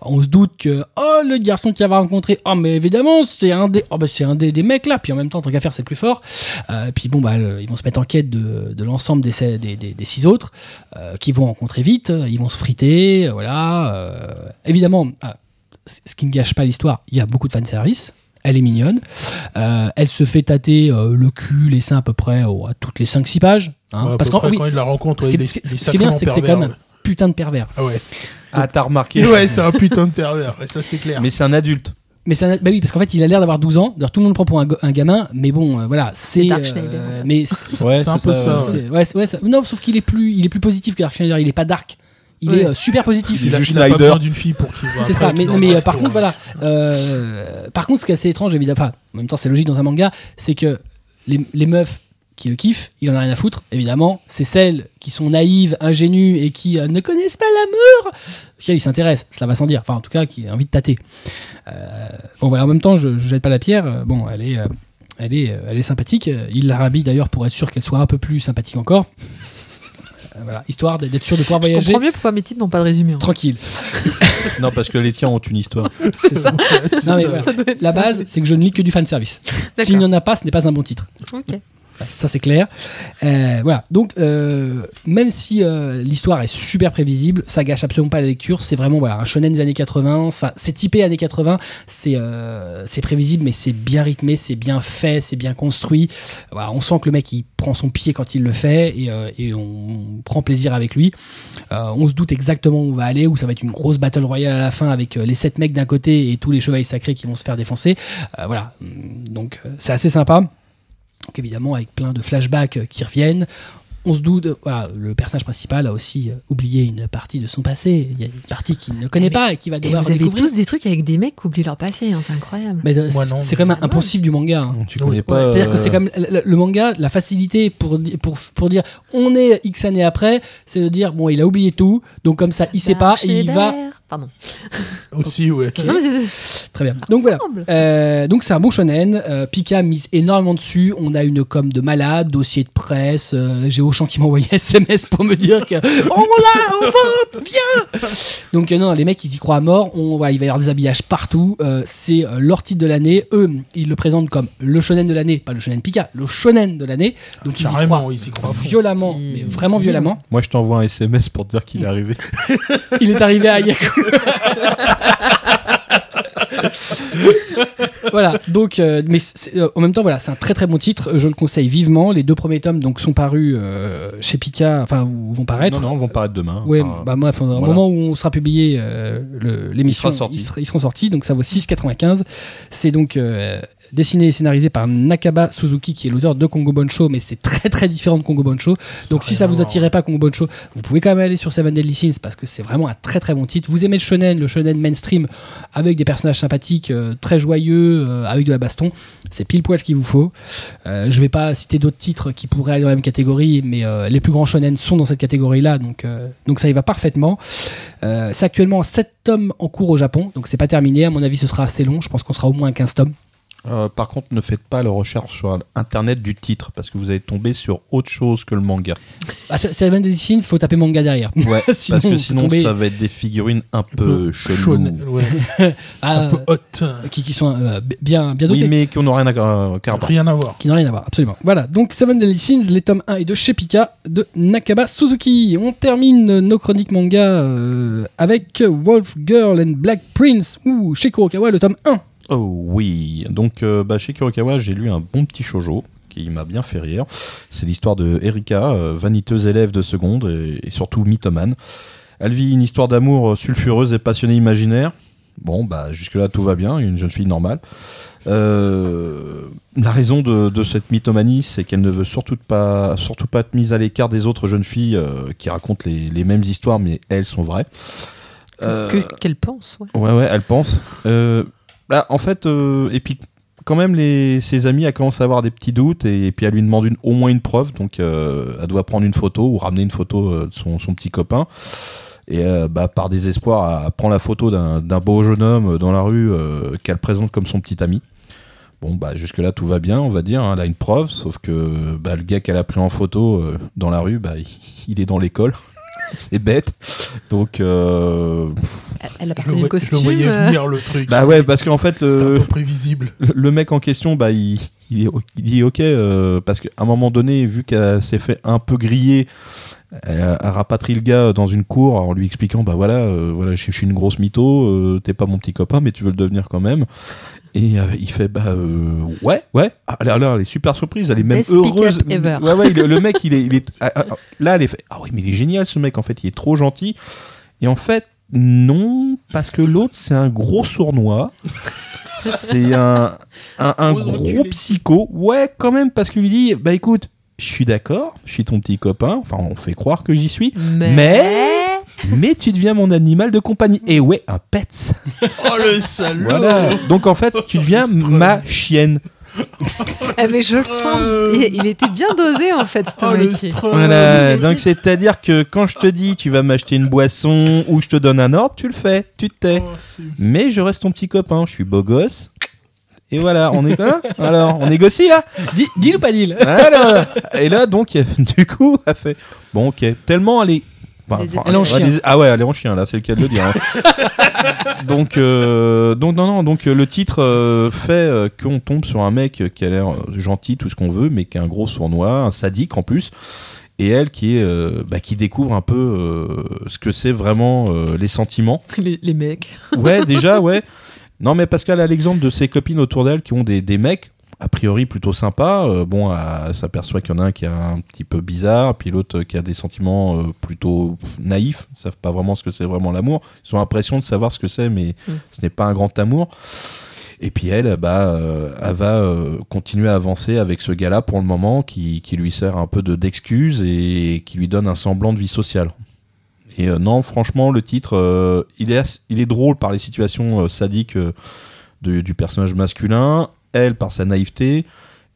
on, se doute que oh le garçon qu'il va rencontrer, oh mais évidemment c'est un des, oh bah c'est un des, des mecs là. Puis en même temps, tant qu'à faire, c'est le plus fort. Euh, puis bon bah ils vont se mettre en quête de, de l'ensemble des, des, des, six autres euh, qui vont rencontrer vite. Ils vont se friter, voilà. euh, évidemment, ah, ce qui ne gâche pas l'histoire, il y a beaucoup de fanservice. Elle est mignonne. Euh, elle se fait tâter euh, le cul, les seins à peu près oh, à toutes les 5-6 pages. hein. Ouais, à parce peu qu'en près, oui, quand il la rencontre, ce ouais, qui est- ce- ce qui bien, c'est que c'est quand même putain de pervers. Ah ouais. Ah, t'as remarqué [laughs] Ouais, c'est un putain de pervers, ouais, ça c'est clair. Mais c'est un adulte. Mais c'est un- bah oui, parce qu'en fait, il a l'air d'avoir 12 ans. D'ailleurs, tout le monde le prend pour un, un gamin, mais bon, euh, voilà, c'est. Dark Schneider, mais c'est- Ouais, c'est un peu ça, ça. ouais. ouais. c'est- ouais, c'est- ouais, ça- non, sauf qu'il est plus, il est plus positif que Dark Schneider. Il est pas dark. Il Ouais. est euh, super positif. Il a, Juste il a pas besoin d'une [laughs] fille pour qu'il voit C'est ça, mais, euh, par contre, voilà. euh, par contre, ce qui est assez étrange, évidemment, enfin, en même temps, c'est logique dans un manga, c'est que les, les meufs qui le kiffent, il en a rien à foutre, évidemment. C'est celles qui sont naïves, ingénues et qui euh, ne connaissent pas l'amour, auxquelles il s'intéresse, cela va sans dire. Enfin, en tout cas, qui a envie de tâter. Euh, bon, voilà, en même temps, je, je jette pas la pierre. Bon, elle est, euh, elle est, euh, elle est sympathique. Il la rhabille d'ailleurs pour être sûr qu'elle soit un peu plus sympathique encore. Euh, voilà, histoire d'être sûr de pouvoir Je voyager comprends mieux pourquoi mes titres n'ont pas de résumé. hein. tranquille. [laughs] Non, parce que les tiens ont une histoire. [laughs] C'est [laughs] ça. Non, mais ça. voilà. La base, c'est que je ne lis que du fanservice. S'il n'y en a pas, ce n'est pas un bon titre. Ok. Ça c'est clair. Euh, voilà. Donc, euh, même si euh, l'histoire est super prévisible, ça gâche absolument pas la lecture. C'est vraiment voilà un shonen des années 80. Enfin, c'est typé années 80. C'est euh, c'est prévisible, mais c'est bien rythmé, c'est bien fait, c'est bien construit. Voilà, on sent que le mec il prend son pied quand il le fait et, euh, et on prend plaisir avec lui. Euh, on se doute exactement où on va aller, où ça va être une grosse battle royale à la fin avec les sept mecs d'un côté et tous les chevaliers sacrés qui vont se faire défoncer. Voilà, donc c'est assez sympa. Donc évidemment avec plein de flashbacks euh, qui reviennent. On se doute, voilà, le personnage principal a aussi euh, oublié une partie de son passé. Il y a une partie qu'il ne connaît mais- pas et qu'il va Et devoir vous avez découvrir. tous des trucs avec des mecs qui oublient leur passé, hein, c'est incroyable. Mais, euh, Moi, c'est- non, c'est quand même un poncif du manga. hein. Tu connais pas. Ouais, C'est-à-dire que c'est comme le, le manga, la facilité pour, di- pour, pour dire on est X années après, c'est de dire bon, il a oublié tout, donc comme ça, il sait pas et il va. Pardon. [laughs] Aussi, ouais. Non, mais c'est- Très bien. Donc voilà. Euh, donc c'est un bon shonen. Euh, Pika mise énormément dessus. On a une com de malade, dossier de presse. Euh, J'ai Auchan qui m'a envoyé [laughs] SMS pour me dire que on l'a, on vote, viens. Donc euh, non, les mecs ils y croient à mort. On, voilà, il va y avoir des habillages partout. Euh, c'est euh, leur titre de l'année. Eux, ils le présentent comme le shonen de l'année, pas le shonen Pika, le shonen de l'année. Donc ils y croient ils y croient violemment, mais vraiment violemment. Moi, je t'envoie un SMS pour te dire qu'il est arrivé. Il est arrivé à [laughs] Yaku. [laughs] voilà, donc, euh, mais euh, en même temps, voilà, c'est un très très bon titre. Je le conseille vivement. Les deux premiers tomes donc sont parus euh, chez Pika, enfin, ou vont paraître. Non, non, vont paraître demain. Ouais, Enfin, bah bref, au voilà. moment où on sera publié l'émission, ils, seront sortis, donc ça vaut 6,95. C'est donc dessiné et scénarisé par Nakaba Suzuki, qui est l'auteur de Kongo Boncho, mais c'est très très différent de Kongo Boncho. Donc si ça vous attirait pas Kongo Boncho, vous pouvez quand même aller sur Seven Deadly Sins parce que c'est vraiment un très très bon titre. Vous aimez le shonen, le shonen mainstream avec des personnages sympathiques, euh, très joyeux, euh, avec de la baston, c'est pile poil ce qu'il vous faut. Euh, je vais pas citer d'autres titres qui pourraient aller dans la même catégorie, mais euh, les plus grands shonen sont dans cette catégorie-là, donc donc ça y va parfaitement. C'est actuellement 7 tomes en cours au Japon, donc c'est pas terminé. À mon avis, ce sera assez long. Je pense qu'on sera au moins à 15 tomes. Euh, par contre, ne faites pas la recherche sur internet du titre parce que vous allez tomber sur autre chose que le manga. Ah, Seven Deadly Sins, faut taper manga derrière. Ouais, Sinon, [laughs] parce que sinon, ça va être des figurines un peu cheloues. ouais. [laughs] Ah, un peu hot. qui, qui sont euh, bien, bien dotés. Oui, mais qui n'ont rien à euh. Rien à voir. Qui n'ont rien à voir, absolument. Voilà, donc Seven Deadly Sins, les tomes 1 et 2 chez Pika de Nakaba Suzuki. On termine nos chroniques manga euh, avec Wolf Girl and Black Prince, ou chez Kurokawa, le tome 1. Oh oui, donc euh, bah, chez Kurokawa, j'ai lu un bon petit shoujo qui m'a bien fait rire. C'est l'histoire de Erika, euh, vaniteuse élève de seconde et, et surtout mythomane. Elle vit une histoire d'amour sulfureuse et passionnée imaginaire. Bon, bah jusque-là tout va bien, une jeune fille normale. Euh, la raison de, de cette mythomanie, c'est qu'elle ne veut surtout pas, surtout pas être mise à l'écart des autres jeunes filles qui racontent les, les mêmes histoires, mais elles sont vraies. Euh, Que- Qu'elle pense, ouais. Ouais, ouais, elle pense. Euh, bah, en fait, euh, et puis quand même, les, ses amis, elle commence à avoir des petits doutes et, puis elle lui demande une, au moins une preuve. Donc, euh, elle doit prendre une photo ou ramener une photo euh, de son, petit copain. Et euh, bah, par désespoir, elle prend la photo d'un beau jeune homme dans la rue euh, qu'elle présente comme son petit ami. Bon, bah, jusque-là, tout va bien, on va dire. hein. Elle a une preuve, sauf que bah, le gars qu'elle a pris en photo euh, dans la rue, bah, [laughs] il est dans l'école. [laughs] C'est bête. Donc, euh, Elle- a Je pas le, le je le costume. voyais euh, venir, le truc. bah ouais, parce qu'en fait, C'était un le, peu prévisible. le, le mec en question, bah, il, il, est, il dit ok, euh, parce qu'à un moment donné, vu qu'elle s'est fait un peu griller, elle, elle rapatrie le gars dans une cour en lui expliquant bah voilà, euh, voilà je, je suis une grosse mytho, euh, t'es pas mon petit copain, mais tu veux le devenir quand même. Et euh, il fait bah euh, ouais. Ouais. Ah, là, là elle est super surprise elle est même Best heureuse. pick-up ever. ouais ouais il- le mec il est, il est [laughs] ah, ah, là elle est fait ah oui mais il est génial ce mec en fait il est trop gentil. Et en fait non parce que l'autre c'est un gros sournois. [laughs] C'est un un, gros psycho. Ouais quand même parce qu'il lui dit bah écoute je suis d'accord je suis ton petit copain enfin on fait croire que j'y suis Mais. Mais- mais tu deviens mon animal de compagnie et ouais un pets [laughs] Oh le salaud voilà. Donc en fait, tu deviens ma chienne. Ah, mais je le sens. Il, il était bien dosé, en fait, ce Oh mec. Voilà. Donc c'est-à-dire que quand je te dis tu vas m'acheter une boisson ou je te donne un ordre, tu le fais, tu te tais. Oh, c'est- Mais je reste ton petit copain, je suis beau gosse. Et voilà, on est quoi? Alors, on négocie là? Di- Deal ou pas deal Voilà. Et là donc [laughs] du coup, elle fait bon OK, tellement elle est Enfin, Elle est en ouais, chien. Ah ouais, elle est en chien là, c'est le cas de le dire. hein. [laughs] donc, euh, donc non, non, donc euh, le titre euh, fait euh, qu'on tombe sur un mec qui a l'air gentil, tout ce qu'on veut, mais qui est un gros sournois, un sadique en plus. Et elle qui est, euh, bah, qui découvre un peu euh, ce que c'est vraiment euh, les sentiments. [laughs] Les, les mecs. Ouais, déjà, ouais. Non, mais qu'elle a l'exemple de ses copines autour d'elle qui ont des, des mecs, a priori plutôt sympas. Euh, bon, elle s'aperçoit qu'il y en a un qui est un petit peu bizarre, puis l'autre qui a des sentiments euh, plutôt naïfs, ils savent pas vraiment ce que c'est vraiment l'amour. Ils ont l'impression de savoir ce que c'est, mais Mm. ce n'est pas un grand amour. Et puis elle, bah, euh, elle va continuer à avancer avec ce gars-là pour le moment, qui, qui lui sert un peu de d'excuse et qui lui donne un semblant de vie sociale. Et euh, non, franchement, le titre, euh, il, est drôle par les situations euh, sadiques du personnage masculin, elle par sa naïveté,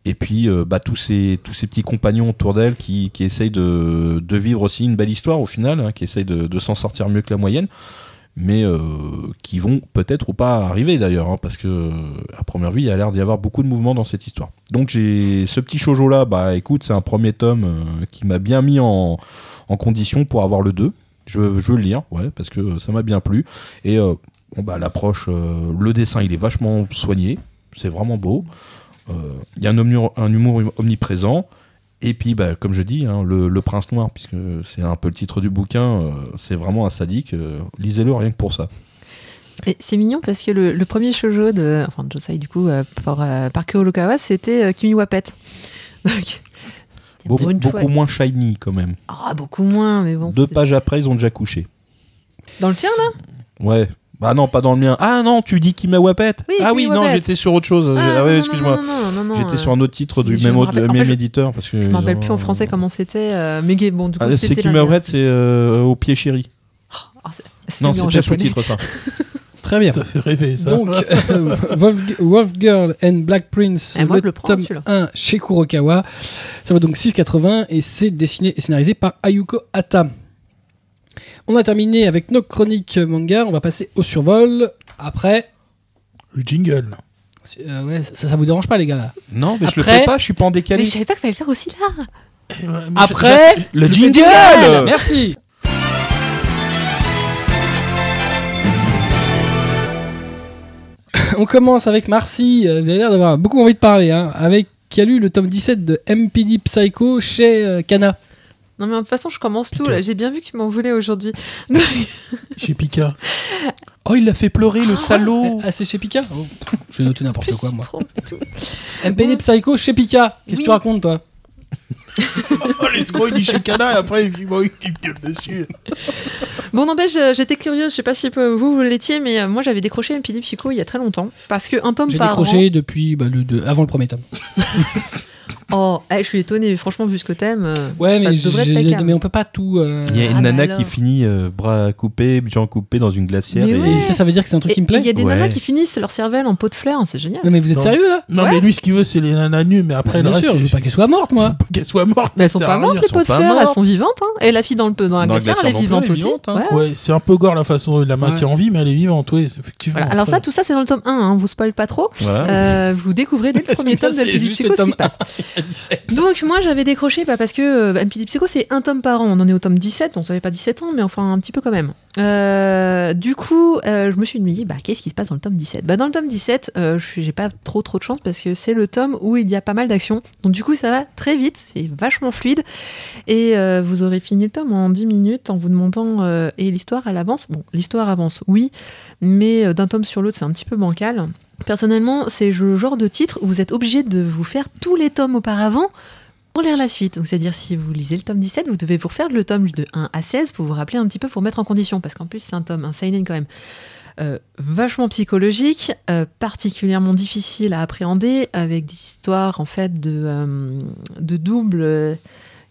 et puis bah, tous, ces, petits compagnons autour d'elle qui, qui essayent de, vivre aussi une belle histoire au final, hein, qui essayent de, s'en sortir mieux que la moyenne, mais qui vont peut-être ou pas arriver d'ailleurs, hein, parce que à première vue, il y a l'air d'y avoir beaucoup de mouvements dans cette histoire. Donc j'ai ce petit shoujo là, bah écoute, c'est un premier tome qui m'a bien mis en, en condition pour avoir le 2. Je, veux- le lire, ouais, parce que ça m'a bien plu. Et euh, bon, bah, l'approche, euh, le dessin, il est vachement soigné. C'est vraiment beau. Euh, Il y a un humour, un humour omniprésent. Et puis, bah, comme je dis, hein, le, prince noir, puisque c'est un peu le titre du bouquin, euh, c'est vraiment un sadique. euh, Lisez-le rien que pour ça. C'est mignon parce que le, premier shoujo de, enfin, de Josai, du coup, euh, par, euh, par c'était euh, Kimi wa Pet. [laughs] Donc, Une beaucoup fois- moins shiny quand même. Ah, beaucoup moins, mais bon. Deux pages après, ils ont déjà couché. Dans le tien, là? Ouais. Bah non, pas dans le mien. Ah non, tu dis Kima Wapet Oui, Ah oui, non, j'étais sur autre chose. Ah, ouais, non, excuse-moi. non, non, non, non, J'étais euh, sur un autre titre du même, autre- rappelle- éditeur. Parce que Je me rappelle plus en français comment c'était, euh, mais bon, du coup, Ah, c'est c'était. Kima la Wapet, c'est euh, au pied chéri. Ah, c'est- c'est en c'était japonais. sous-titre ça. [laughs] Très bien. Ça fait rêver, ça. Donc, [laughs] euh, Wolf, Wolf Girl and Black Prince, Eh, moi, le, je le prends, tome celui-là. 1 chez Kurokawa. Ça vaut donc 6,80 et c'est dessiné et scénarisé par Ayuko Hata. On a terminé avec nos chroniques manga. On va passer au survol. Après, Le jingle. euh, ouais, ça, ça vous dérange pas, les gars là? Non, mais je le fais pas, je suis pas en Mais décalé. je savais pas qu'il fallait le faire aussi là. Après, Le jingle jingle Merci [laughs] On commence avec Marcy. Vous avez l'air d'avoir beaucoup envie de parler. Hein, avec qui a lu le tome 17 de MPD Psycho chez euh, Kana. Non, mais de toute façon, je commence tout là. J'ai bien vu que tu m'en voulais aujourd'hui. [laughs] Chez Pika. [laughs] Oh, il l'a fait pleurer, le salaud Ah, c'est chez Pika oh, Je vais noter n'importe quoi, moi. MPD Psycho chez Pika. Qu'est-ce que Oui. tu racontes, toi? Oh, [laughs] les gros, il dit et après, il bon, il me gueule dessus. Bon, n'empêche, euh, j'étais curieuse. Je sais pas si euh, vous, vous l'étiez, mais euh, moi, j'avais décroché MPD Psycho il y a très longtemps. Parce que un tome J'ai par décroché depuis bah, le, de- avant le premier tome. [laughs] Oh, eh, je suis étonnée. Franchement, vu ce que t'aimes. euh, Ouais, ça mais, devrait être ta cam. mais on peut pas tout. euh, Il y a une Ah, bah nana qui finit euh, bras coupés, jambes coupées dans une glacière. Mais et... ouais. Et ça, ça veut dire que c'est un truc Et qui me il y plaît a des Ouais. nanas qui finissent leur cervelle en pot de fleurs. C'est génial. Non, mais vous êtes Non. sérieux là Non, Ouais. mais lui, ce qu'il veut, c'est les nanas nues, mais après, Bien le reste, sûr, je veux c'est- pas qu'elle soit morte, moi. [laughs] Qu'elle soit morte. Mais elles ça sont sert pas à mortes, rien. les sont pots de pas fleurs. Elles mortes. sont vivantes. Hein. Et la fille dans, le, dans la Dans la glacière, elle est non vivante plus, elle est aussi. vivante, hein. Ouais. Ouais, c'est un peu gore la façon dont il la maintient en vie, mais elle est vivante, oui, effectivement. Voilà. Alors ça, tout ça, c'est dans le tome 1. Hein. Vous spoil pas trop. Voilà. Euh, vous découvrez dès le [laughs] premier bien, tome c'est d'MPD juste Psycho le ce qui tome se passe. [laughs] Il y a 17. Donc moi j'avais décroché bah, parce que euh, MPD Psycho c'est un tome par an. On en est au tome 17, donc ça fait pas 17 ans, mais enfin un petit peu quand même. Euh, du coup, euh, je me suis dit bah qu'est-ce qui se passe dans le tome 17 Bah dans le tome 17, euh, je suis- j'ai pas trop trop de chance parce que c'est le tome où il y a pas mal d'action. Donc du coup ça va très vite, c'est vachement fluide et vous aurez fini le tome en 10 minutes en vous demandant et l'histoire elle avance? Bon, l'histoire avance, oui, mais d'un tome sur l'autre c'est un petit peu bancal. Personnellement, c'est le genre de titre où vous êtes obligé de vous faire tous les tomes auparavant pour lire la suite. C'est-à-dire, si vous lisez le tome 17, vous devez vous refaire le tome de 1 à 16 pour vous rappeler un petit peu, pour mettre en condition. Parce qu'en plus, c'est un tome, un seinen quand même, euh, vachement psychologique, euh, particulièrement difficile à appréhender, avec des histoires, en fait, de, euh, de double.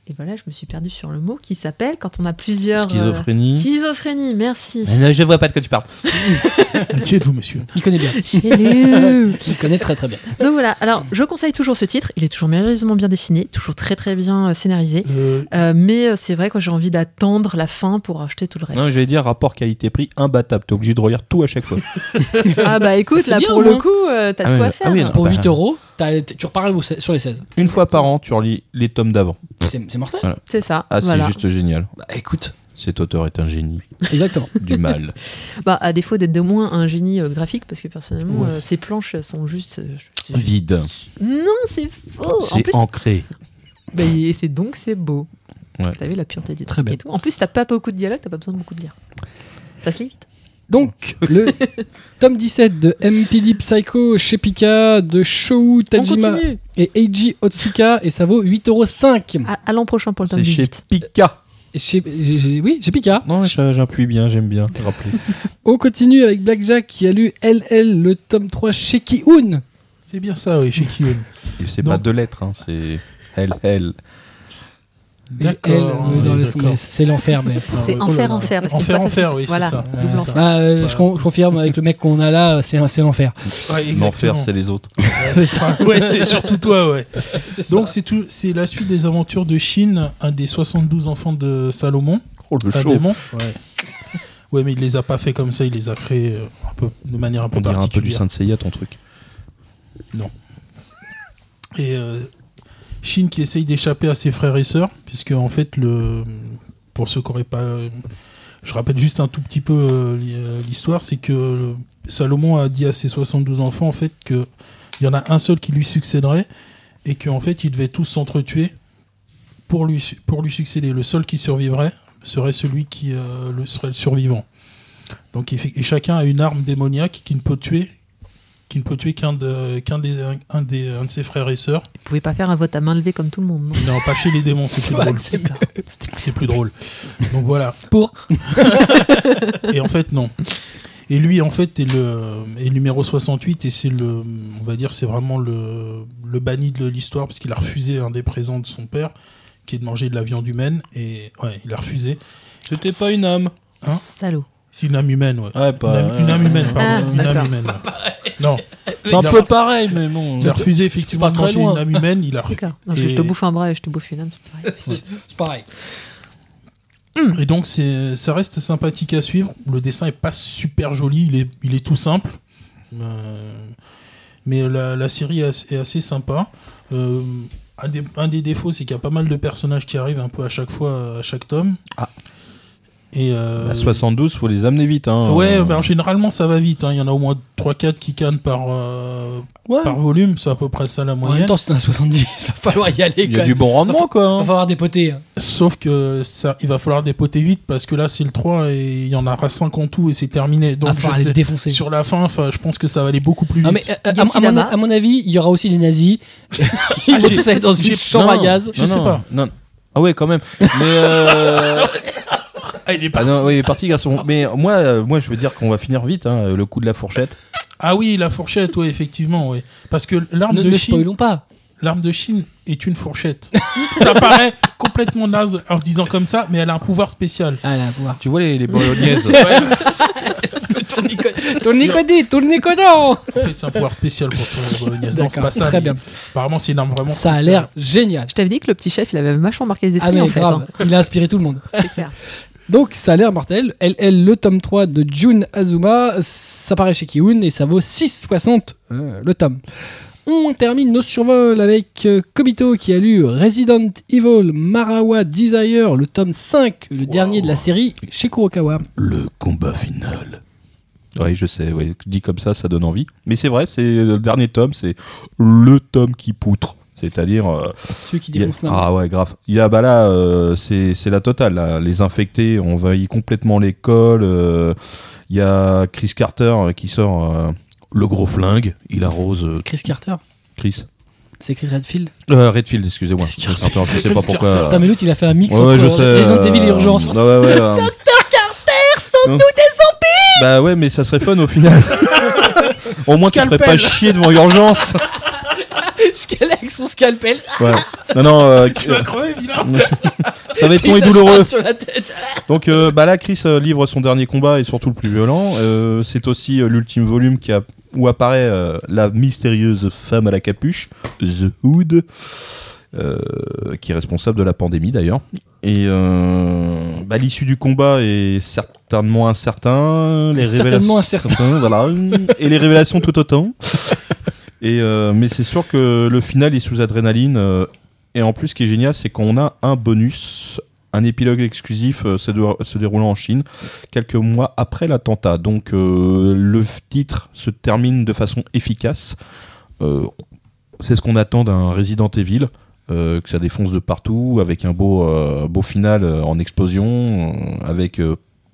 Et voilà, je me suis perdue sur le mot qui s'appelle, quand on a plusieurs. euh, Schizophrénie. Schizophrénie, merci. je vois pas de quoi tu parles. [laughs] [laughs] Qui êtes-vous, monsieur Il connaît bien. [laughs] Il connaît très très bien. Donc voilà, alors je conseille toujours ce titre, il est toujours merveilleusement bien dessiné, toujours très très bien euh, scénarisé, Euh, Euh, mais euh, c'est vrai que j'ai envie d'attendre la fin pour acheter tout le reste. Non, j'allais dire rapport qualité-prix imbattable. T'es obligé de relire tout à chaque fois. Ah bah écoute, là bien, pour le moins. coup, euh, t'as Ah de oui, quoi ah faire. oui, non. Pour bah. 8 euros, t'as- tu reparles au- sur les 16. Une fois par an, tu relis les tomes d'avant. C'est c'est mortel. C'est ça, Ah, voilà. c'est juste génial. Bah écoute, Cet auteur est un génie Exactement. [laughs] du mal. [laughs] Bah, à défaut d'être de moins un génie euh, graphique, parce que personnellement, Ouais, euh, c'est- ces planches sont juste. euh, je- je- Vide. Non, c'est faux. En C'est plus, ancré. bah, et c'est donc c'est beau. Ouais. T'as vu la pureté du Très truc bien. et tout. En plus, t'as pas beaucoup de dialogue, t'as pas besoin de beaucoup de lire. Ça se lit vite. Donc, le [laughs] tome 17 de MPD Psycho chez Pika de Shou Tajima et Eiji Otsuka et ça vaut 8,5€. À, à l'an prochain pour le tome C'est chez 18. Pika. Et chez- j'ai- j'ai- Oui, chez Pika. Non, j'a- j'appuie bien, j'aime bien. [laughs] On continue avec Blackjack qui a lu LL, le tome 3 chez Ki-un. C'est bien ça, oui, chez Kiyun. Et C'est pas deux lettres, hein, c'est L, L. Et D'accord. C'est l'enfer. Mais... C'est enfer, enfer. Parce Enfer, enfer, oui, c'est Voilà, ça. Bah, euh, je, con- je confirme avec le mec qu'on a là, c'est c'est l'enfer. L'enfer, c'est les autres. [laughs] Ouais, surtout toi, ouais. [laughs] Donc c'est tout, c'est la suite des aventures de Shin, un des 72 enfants de Salomon. Oh, le chaud. Ouais. ouais, mais il les a pas fait comme ça, il les a créés euh, un peu de manière un peu On dirait un peu du particulière. Saint Seiya, ton truc. Et euh, Shin qui essaye d'échapper à ses frères et sœurs, puisque en fait le, pour ceux qui n'auraient pas, je rappelle juste un tout petit peu euh, euh, l'histoire, c'est que euh, Salomon a dit à ses 72 enfants en fait que il y en a un seul qui lui succéderait et qu'en fait ils devaient tous s'entretuer pour lui succéder. Le seul qui survivrait serait celui qui serait le survivant. Donc et chacun a une arme démoniaque qui ne peut tuer qui ne peut tuer qu'un de, qu'un des, un, un des, un de ses frères et sœurs. Vous pouvez pas faire un vote à main levée comme tout le monde, non Non, pas chez les démons, c'est [laughs] C'est plus drôle. c'est plus drôle. Donc voilà. Pour. Et en fait, non. Et lui, en fait, est le, est le numéro 68 et c'est le, on va dire, c'est vraiment le, le banni de l'histoire parce qu'il a refusé un des présents de son père, qui est de manger de la viande humaine. Et ouais, il a refusé. C'était pas une âme. Hein? Salaud. C'est une âme humaine, ouais. Ouais, pas. une, âme, une âme humaine, Ah, pardon. une d'accord. âme humaine. [laughs] Non, C'est un peu pareil, mais bon. il a refusé effectivement de manger une âme humaine. Il a refusé. D'accord. Non, je- Je te Et- bouffe un bras et je te bouffe une âme. c'est pareil. [laughs] C'est pareil. Et donc c'est, ça reste sympathique à suivre. Le dessin est pas super joli, il est, il est tout simple. Euh, mais la, la série est assez, est assez sympa. Euh, un, des, un des défauts, c'est qu'il y a pas mal de personnages qui arrivent un peu à chaque fois, à chaque tome. Ah. Et euh, À 72, faut les amener vite. Hein. Ouais, ben, généralement ça va vite. hein. Il y en a au moins 3-4 qui cannent par, euh, Ouais. par volume, c'est à peu près ça la En même moyenne. temps, c'est un 70, [laughs] il va falloir y aller. Il y quand a du bon rendement, quoi. Il hein. va falloir dépoter. Sauf que ça, il va falloir dépoter vite parce que là c'est le 3 et il y en aura 5 en tout et c'est terminé. Donc je sais- sur la fin, je pense que ça va aller beaucoup plus vite. Non, mais euh, à, mon, Dama. à mon avis, il y aura aussi des nazis. [laughs] Ils vont j'ai- tous aller dans une chambre Non, à gaz. Je sais non, pas. non. Ah ouais, quand même. Mais euh... [laughs] Ah, il est ah parti. non, oui, il est parti, garçon. Mais moi, euh, moi, je veux dire qu'on va finir vite. Hein, le coup de la fourchette. Ah oui, la fourchette, oui, effectivement, oui. Parce que l'arme Ne, de ne Chine, spoilons pas. l'arme de Chine est une fourchette. [laughs] ça paraît complètement naze en disant comme ça, mais elle a un pouvoir spécial. Ah là, voir. Tu vois les, les bolognaises [laughs] Tournicodé, tournicodon En fait, c'est un pouvoir spécial pour ton bolognaise. Non, c'est D'accord, pas ça. très mais bien. Apparemment, c'est une arme vraiment Ça a spéciale. l'air génial. Je t'avais dit que le petit chef, il avait vachement marqué les Ah esprits mais en fait. grave, hein. il a inspiré tout le monde. C'est clair. [laughs] Donc ça a l'air mortel. LL, le tome 3 de Jun Azuma, ça paraît chez Kiun et ça vaut 6,60 euh, le tome. On termine nos survols avec euh, Kobito qui a lu Resident Evil Marawa Desire, le tome 5, le dernier de la série chez Kurokawa. Le combat final. Oui, je sais, oui. dit comme ça, ça donne envie. Mais c'est vrai, c'est le dernier tome, c'est le tome qui poutre. C'est-à-dire. euh, Ceux qui a- défoncent la ah ouais, grave. Il y a, bah là, euh, c'est c'est la totale. là. Les infectés envahissent complètement l'école. euh, Il y a Chris Carter euh, qui sort euh, le gros flingue. Il arrose euh, Chris Carter Chris. C'est Chris Redfield Euh, Redfield, excusez-moi. Carter, je sais pas pourquoi. Carter. Putain mais l'autre il a fait un mix Ouais, entre je sais. Resident Evil et Urgence. ouais, ouais, ouais, euh. Sauve-nous des zombies? Bah ouais, mais ça serait fun au final. [laughs] au moins, tu ferais Scalpel. pas chier devant Urgence. Scal- avec son scalpel. Ouais. Non, non, euh, [laughs] Tu vas crever, vilain [laughs] ça va être long et douloureux. charge sur la tête. [laughs] Donc euh, bah là, Chris euh, livre son dernier combat et surtout le plus violent. Euh, c'est aussi euh, l'ultime volume qui a, où apparaît euh, la mystérieuse femme à la capuche, The Hood, euh, qui est responsable de la pandémie d'ailleurs. Et euh, bah, l'issue du combat est certainement incertain. Les Certainement révélations- incertain. voilà. Et les révélations tout autant. Euh, mais c'est sûr que le final est sous adrénaline. euh, et en plus, ce qui est génial, c'est qu'on a un bonus un épilogue exclusif euh, se, dé- se déroulant en Chine quelques mois après l'attentat. Donc le titre se termine de façon efficace. C'est ce qu'on attend d'un Resident Evil. que ça défonce de partout, avec un beau, beau final en explosion, avec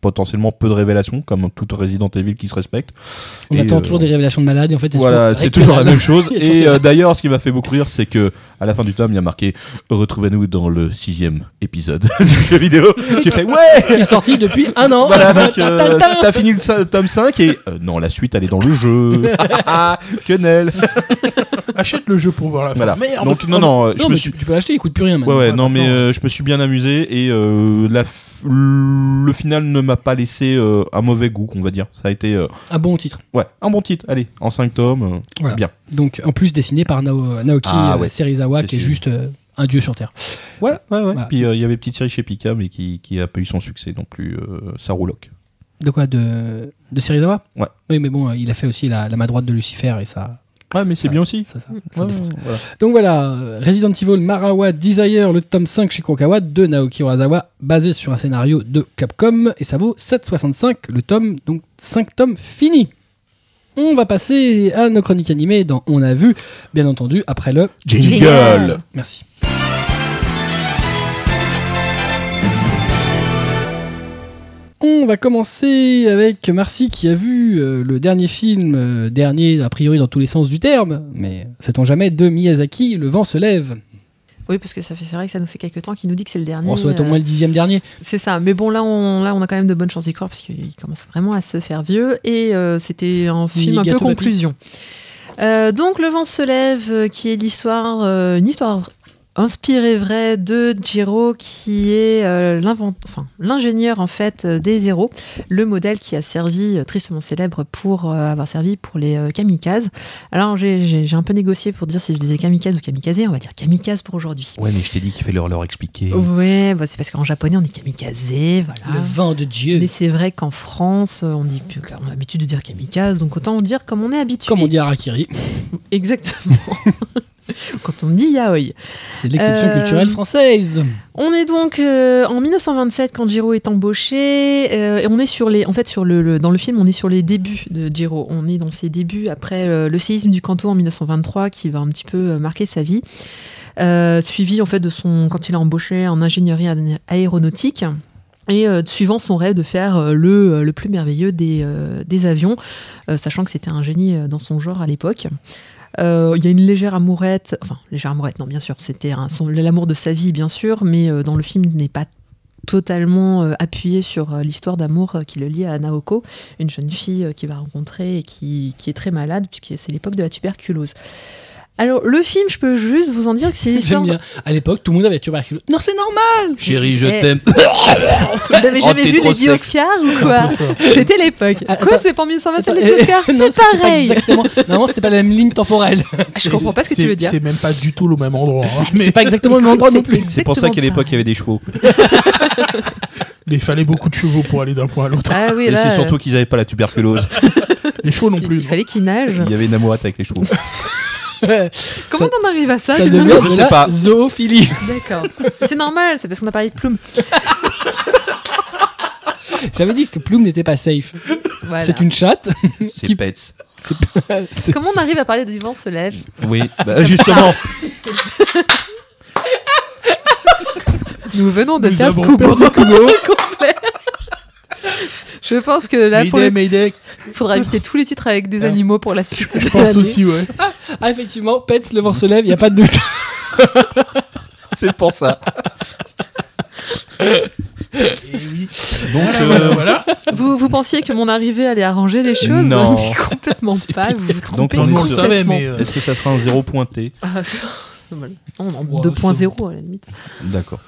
potentiellement peu de révélations, comme tout Resident Evil qui se respecte. On Et, attend euh, toujours des révélations de malade et en fait, Voilà, c'est toujours la même chose. [laughs] Et euh, d'ailleurs, ce qui m'a fait beaucoup rire, c'est que à la fin du tome, il y a marqué Retrouvez-nous dans le sixième épisode [laughs] du jeu vidéo. J'ai fait Ouais [laughs] qui est sorti depuis un an. Voilà, donc euh, t'as fini le tome 5 et euh, non, la suite elle est dans le jeu. Quenelle. Achète le jeu pour voir la fin. Voilà. Merde. Donc non, non, euh, je Non, me suis. tu, tu peux l'acheter, il coûte plus rien Ouais, maintenant. ouais, Ah, non, mais euh, je me suis bien amusé et euh, la f- le final ne m'a pas laissé euh, un mauvais goût, on va dire. Ça a été, euh, Un bon titre. ouais, un bon titre. Allez, en 5 tomes, euh, Voilà. bien. Donc, en plus dessiné par Nao- Naoki Ah, ouais. Serizawa, qui est juste un dieu sur Terre. Ouais, ouais, ouais. Voilà. Puis il y avait Petite Série chez Pika, mais qui, qui a pas eu son succès non plus, euh, Sarouloc. De quoi? De, de Serizawa? Ouais. Oui, mais bon, il a fait aussi la, la main droite de Lucifer et ça. Ouais, mais c'est bien aussi. Ça, ça, ça Ouais, défonce. voilà. Donc voilà, Resident Evil Marawa Desire, le tome 5 chez Kurokawa de Naoki Urasawa, basé sur un scénario de Capcom, et ça vaut 7,65 le tome, donc 5 tomes finis. On va passer à nos chroniques animées dans On a vu, bien entendu, après le... Jingle. Merci. On va commencer avec Marcy qui a vu euh, le dernier film, euh, dernier a priori dans tous les sens du terme, mais sait-on jamais, de Miyazaki, Le vent se lève. Oui, parce que ça fait, c'est vrai que ça nous fait quelques temps qu'il nous dit que c'est le dernier. On souhaite au euh, moins le dixième dernier. C'est ça, mais bon là on, là on a quand même de bonnes chances d'y croire parce qu'il commence vraiment à se faire vieux et c'était un film un peu conclusion. Donc Le vent se lève, qui est l'histoire, une histoire inspirée vraie de Jiro, qui est euh, l'invent- enfin, l'ingénieur en fait euh, des zéros, le modèle qui a servi euh, tristement célèbre pour euh, avoir servi pour les euh, kamikazes. Alors j'ai- un peu négocié pour dire si je disais kamikaze ou kamikaze, on va dire kamikaze pour aujourd'hui. Ouais, mais je t'ai dit qu'il fallait leur, leur expliquer. Ouais, bah, c'est parce qu'en japonais on dit kamikaze, voilà. Le vent de Dieu. Mais c'est vrai qu'en France, on, dit, on a l'habitude de dire kamikaze, donc autant dire comme on est habitué. Comme on dit Harakiri. [laughs] Exactement. [laughs] [laughs] Quand on dit yaoi. C'est l'exception Euh, culturelle française. On est donc euh, en 1927 quand Jiro est embauché. euh, et on est sur les, en fait, sur le, le- dans le film, on est sur les débuts de Jiro. On est dans ses débuts après euh, le séisme du Kanto en 1923 qui va un petit peu euh, marquer sa vie. Euh, suivi en fait de son quand il a embauché en ingénierie aé- aéronautique. Et euh, suivant son rêve de faire euh, le, euh, le plus merveilleux des, euh, des avions, euh, sachant que c'était un génie euh, dans son genre à l'époque. Euh, Il y a une légère amourette, enfin légère amourette, non bien sûr, c'était l'amour de sa vie bien sûr, mais euh, dans le film n'est pas totalement euh, appuyé sur l'histoire d'amour qui le lie à Naoko, une jeune fille qu'il va rencontrer et qui, qui est très malade puisque c'est l'époque de la tuberculose. Alors le film, je peux juste vous en dire que c'est [laughs] l'histoire. J'aime bien. À l'époque, tout le monde avait la tuberculose. Non, c'est normal Chérie, je Eh. t'aime. [laughs] Vous n'avez Oh, jamais vu les sexe. Oscars ou quoi. C'était l'époque. Ah, Quoi, c'est pas en 1927 Attends, les eh, Oscars non, C'est pareil. exactement. Normalement, c'est pas la même ligne temporelle. Je comprends pas ce que tu veux dire. C'est même pas du tout le même endroit. hein. Mais c'est pas exactement le même endroit non plus. C'est pour ça qu'à l'époque il y avait des chevaux. il fallait beaucoup de chevaux pour aller d'un point à l'autre. Ah oui, Et c'est surtout qu'ils avaient pas la tuberculose. [laughs] Les chevaux non euh, plus. il fallait qu'il nage. Il y avait une amourette avec les chevaux. [laughs] Comment t'en arrives à ça, ça devient de sais la pas. zoophilie. [laughs] D'accord. C'est normal, c'est parce qu'on a parlé de plume. [laughs] J'avais dit que Plume n'était pas safe. Voilà. C'est une chatte. C'est Qui- Pets. C'est Comment on arrive à parler de vent se lève Oui, bah, justement. Nous venons de Nous perdre avons Kubo. Complet. Je pense que là, pour Mayday, le- Mayday. Il faudra éviter tous les titres avec des Ouais. animaux pour la suite. Je pense aussi, ouais. Ah, effectivement, Pets, le vent se lève, il n'y a pas de doute. [laughs] C'est pour ça. Et oui. Donc, Voilà, euh, voilà. Vous, vous pensiez que mon arrivée allait arranger les choses Non. [laughs] Mais complètement pas. Vous vous trompez Donc, on le savait, mais. euh, est-ce que ça sera un zéro pointé Ah. Non, non, Wow, 2.0 à la limite. D'accord.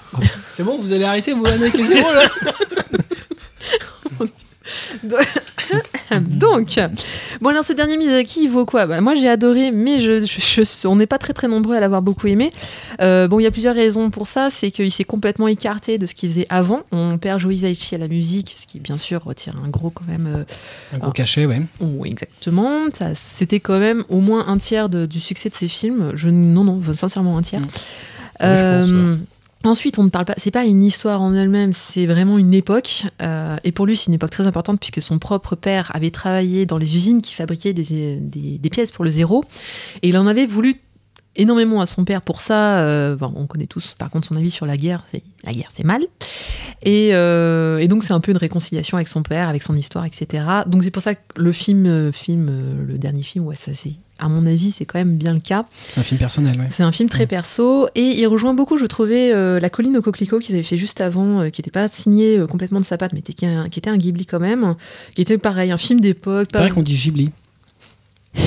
C'est bon, vous allez arrêter, vous avec les zéros là [laughs] [laughs] Donc, bon alors ce dernier Miyazaki, il vaut quoi? Bah, Moi j'ai adoré, mais je, je- je- on n'est pas très très nombreux à l'avoir beaucoup aimé. Euh, bon, il y a plusieurs raisons pour ça. C'est qu'il s'est complètement écarté de ce qu'il faisait avant. On perd Joe Hisaishi à la musique, ce qui bien sûr retire un gros quand même. euh, Un gros cachet, ouais. oh, exactement. Ça, c'était quand même au moins un tiers de- du succès de ses films. Je non non, sincèrement un tiers. Mm. Ouais, je pense, Euh, Ensuite, on ne parle pas, c'est pas une histoire en elle-même, c'est vraiment une époque. euh, et pour lui, c'est une époque très importante puisque son propre père avait travaillé dans les usines qui fabriquaient des, pièces pour le zéro. Et il en avait voulu énormément à son père pour ça. euh, bon, on connaît tous, par contre, son avis sur la guerre. La guerre, c'est mal. Et, euh, et donc, c'est un peu une réconciliation avec son père, avec son histoire, etc. Donc, c'est pour ça que le film, film le dernier film, ouais, ça c'est, à mon avis, c'est quand même bien le cas. C'est un film personnel, ouais. C'est un film très perso et il rejoint beaucoup, je trouvais, euh, La colline au coquelicot qu'ils avaient fait juste avant, euh, qui n'était pas signé euh, complètement de sa patte, mais qui, un- qui était un Ghibli quand même, qui était pareil, un film d'époque. C'est Pas... vrai qu'on dit Ghibli. [laughs]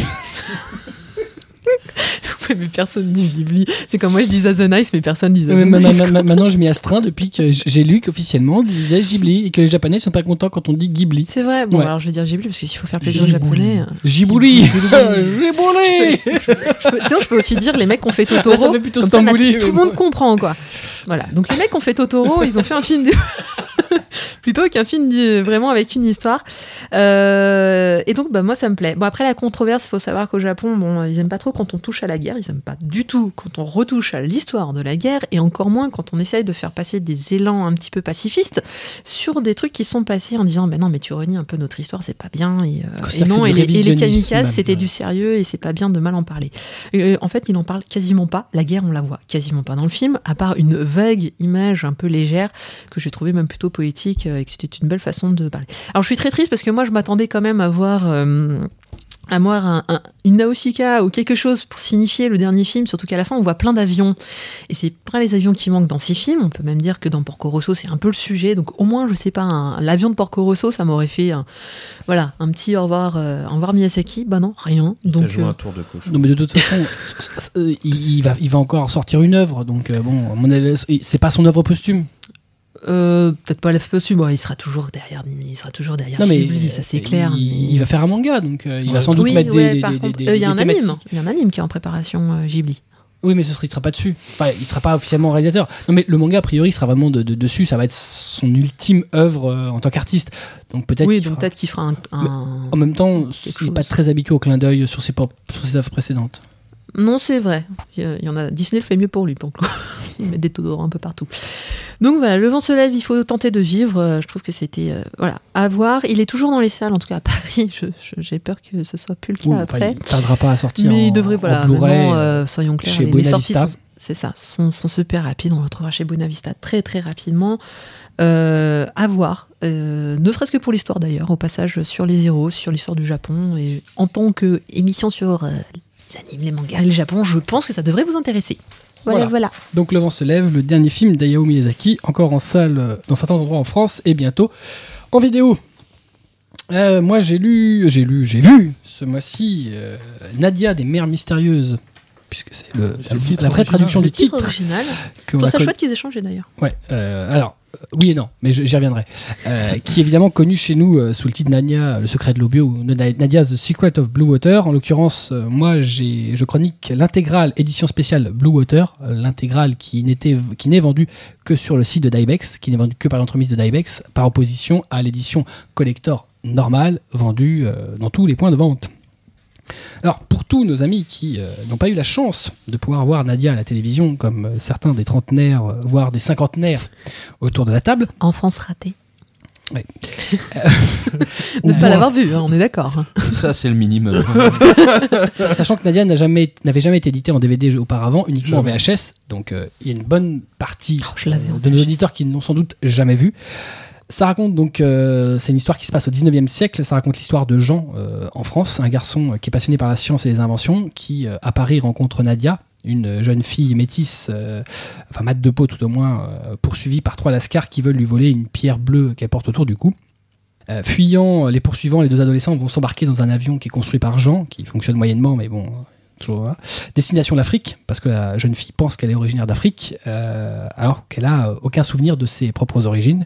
[laughs] Ouais, mais personne dit Ghibli. C'est comme moi je dis The Nice, mais personne dit The Ouais, mais ma- Nice. ma- ma- Maintenant, je m'y astreins depuis que j'ai lu qu'officiellement, ils disaient Ghibli et que les Japonais sont pas contents quand on dit Ghibli. C'est vrai, bon Ouais. alors je vais dire Ghibli parce que s'il faut faire plaisir aux japonais. euh, Ghibli Ghibli. [laughs] Ghibli je peux- sinon je peux aussi dire les mecs qui ont fait Totoro. Là, ça fait plutôt Stambouli, tout le monde comprend quoi. Voilà. Donc les mecs qui ont fait Totoro, ils ont fait un film de- [laughs] [laughs] plutôt qu'un film vraiment avec une histoire. Euh, et donc bah moi ça me plaît. Bon après la controverse, il faut savoir qu'au Japon, bon ils aiment pas trop quand on touche à la guerre, ils aiment pas du tout quand on retouche à l'histoire de la guerre et encore moins quand on essaye de faire passer des élans un petit peu pacifistes sur des trucs qui sont passés en disant ben non mais tu renies un peu notre histoire, c'est pas bien et, euh, et non et les, et les kamikazes c'était du sérieux et c'est pas bien de mal en parler. Et, euh, en fait, il en parle quasiment pas. La guerre, on la voit quasiment pas dans le film, à part une vague image un peu légère que j'ai trouvé même plutôt poétique euh, et que c'était une belle façon de parler. Alors, je suis très triste parce que moi, je m'attendais quand même à voir. euh, à voir un- un- une Nausicaa ou quelque chose pour signifier le dernier film, surtout qu'à la fin on voit plein d'avions. Et c'est pas les avions qui manquent dans ces films. On peut même dire que dans Porco Rosso c'est un peu le sujet. Donc au moins, je sais pas, l'avion de Porco Rosso, ça m'aurait fait un, voilà, un petit au revoir, euh, au revoir Miyazaki. Bah non, rien. T'as Donc joué euh, un tour de cochon. Non, mais de toute façon, [laughs] il, il va, il va encore sortir une œuvre, donc euh, bon, à mon avis, c'est pas son œuvre posthume. Euh, peut-être pas la possible. Bon, il sera toujours derrière. Il sera toujours derrière Non, mais Ghibli, ça c'est il- clair. Il, mais- il va faire un manga, donc euh, il va sans doute oui, mettre ouais, des, des- contre, des- euh, il y a des un anime. Il y a un anime qui est en préparation Ghibli. Oui, mais ce sera, il sera pas dessus. Enfin, il sera pas officiellement réalisateur. Non, mais le manga, a priori, sera vraiment de, de- dessus. Ça va être son ultime œuvre en tant qu'artiste. Donc peut-être. Oui, qu'il donc fera- peut-être qu'il fera un. un- En même temps, il n'est pas très habitué au clin d'œil sur ses, pop- sur ses œuvres précédentes. Non, c'est vrai. Il y en a. Disney le fait mieux pour lui, pour le. [laughs] Il met des taux un peu partout. Donc voilà, le vent se lève, il faut tenter de vivre. Euh, Je trouve que c'était euh, voilà à voir. Il est toujours dans les salles, en tout cas à Paris. [laughs] J'ai peur que ce soit plus le cas Oui, enfin, après. il tardera pas à sortir. Mais en- il devrait, voilà, maintenant, euh, soyons clairs, chez les, les sorties sont, c'est ça, sont, sont super rapides. On le retrouvera chez Buena Vista très très rapidement. Euh, à voir, euh, ne serait-ce que pour l'histoire d'ailleurs, au passage sur les héros, sur l'histoire du Japon, et en tant que émission sur euh, les animes, les mangas, et le Japon, je pense que ça devrait vous intéresser. Voilà, Voilà. voilà. Donc Le vent se lève, le dernier film d'Ayao Miyazaki, encore en salle dans certains endroits en France et bientôt en vidéo. Euh, moi j'ai lu, j'ai lu, j'ai vu ce mois-ci euh, Nadia des mers mystérieuses, puisque c'est le, C'est le la, titre la vraie original. traduction Le du titre titre. original. que Je trouve ça chouette qu'ils échangent d'ailleurs. Ouais, euh, alors, euh, oui et non, mais j'y reviendrai. Euh, qui est évidemment connu chez nous euh, sous le titre Nadia, le secret de l'eau bio, ou Nadia's The Secret of Blue Water. En l'occurrence, euh, moi, je chronique l'intégrale édition spéciale Blue Water, euh, l'intégrale qui n'est vendue que sur le site de Dybex, qui n'est vendue que par l'entremise de Dybex, par opposition à l'édition collector normale, vendue euh, dans tous les points de vente. Alors, pour tous nos amis qui euh, n'ont pas eu la chance de pouvoir voir Nadia à la télévision, comme euh, certains des trentenaires, euh, voire des cinquantenaires autour de la table, Enfance ratée. Ouais. [laughs] Au pas moins. l'avoir vu, hein, on est d'accord. hein. Ça, c'est le minimum. [laughs] sachant que Nadia n'a jamais, n'avait jamais été édité en DVD auparavant, uniquement en VHS, donc euh, il y a une bonne partie Oh, euh, de nos auditeurs qui ne l'ont sans doute jamais vu. Ça raconte donc, euh, c'est une histoire qui se passe au 19e siècle, ça raconte l'histoire de Jean euh, en France, un garçon euh, qui est passionné par la science et les inventions, qui à Paris rencontre Nadia, une jeune fille métisse, enfin mate de peau tout au moins, poursuivie par trois lascars qui veulent lui voler une pierre bleue qu'elle porte autour du cou. Fuyant les poursuivants, les deux adolescents vont s'embarquer dans un avion qui est construit par Jean, qui fonctionne moyennement, mais bon, toujours. voilà. Destination l'Afrique, parce que la jeune fille pense qu'elle est originaire d'Afrique, alors qu'elle a aucun souvenir de ses propres origines.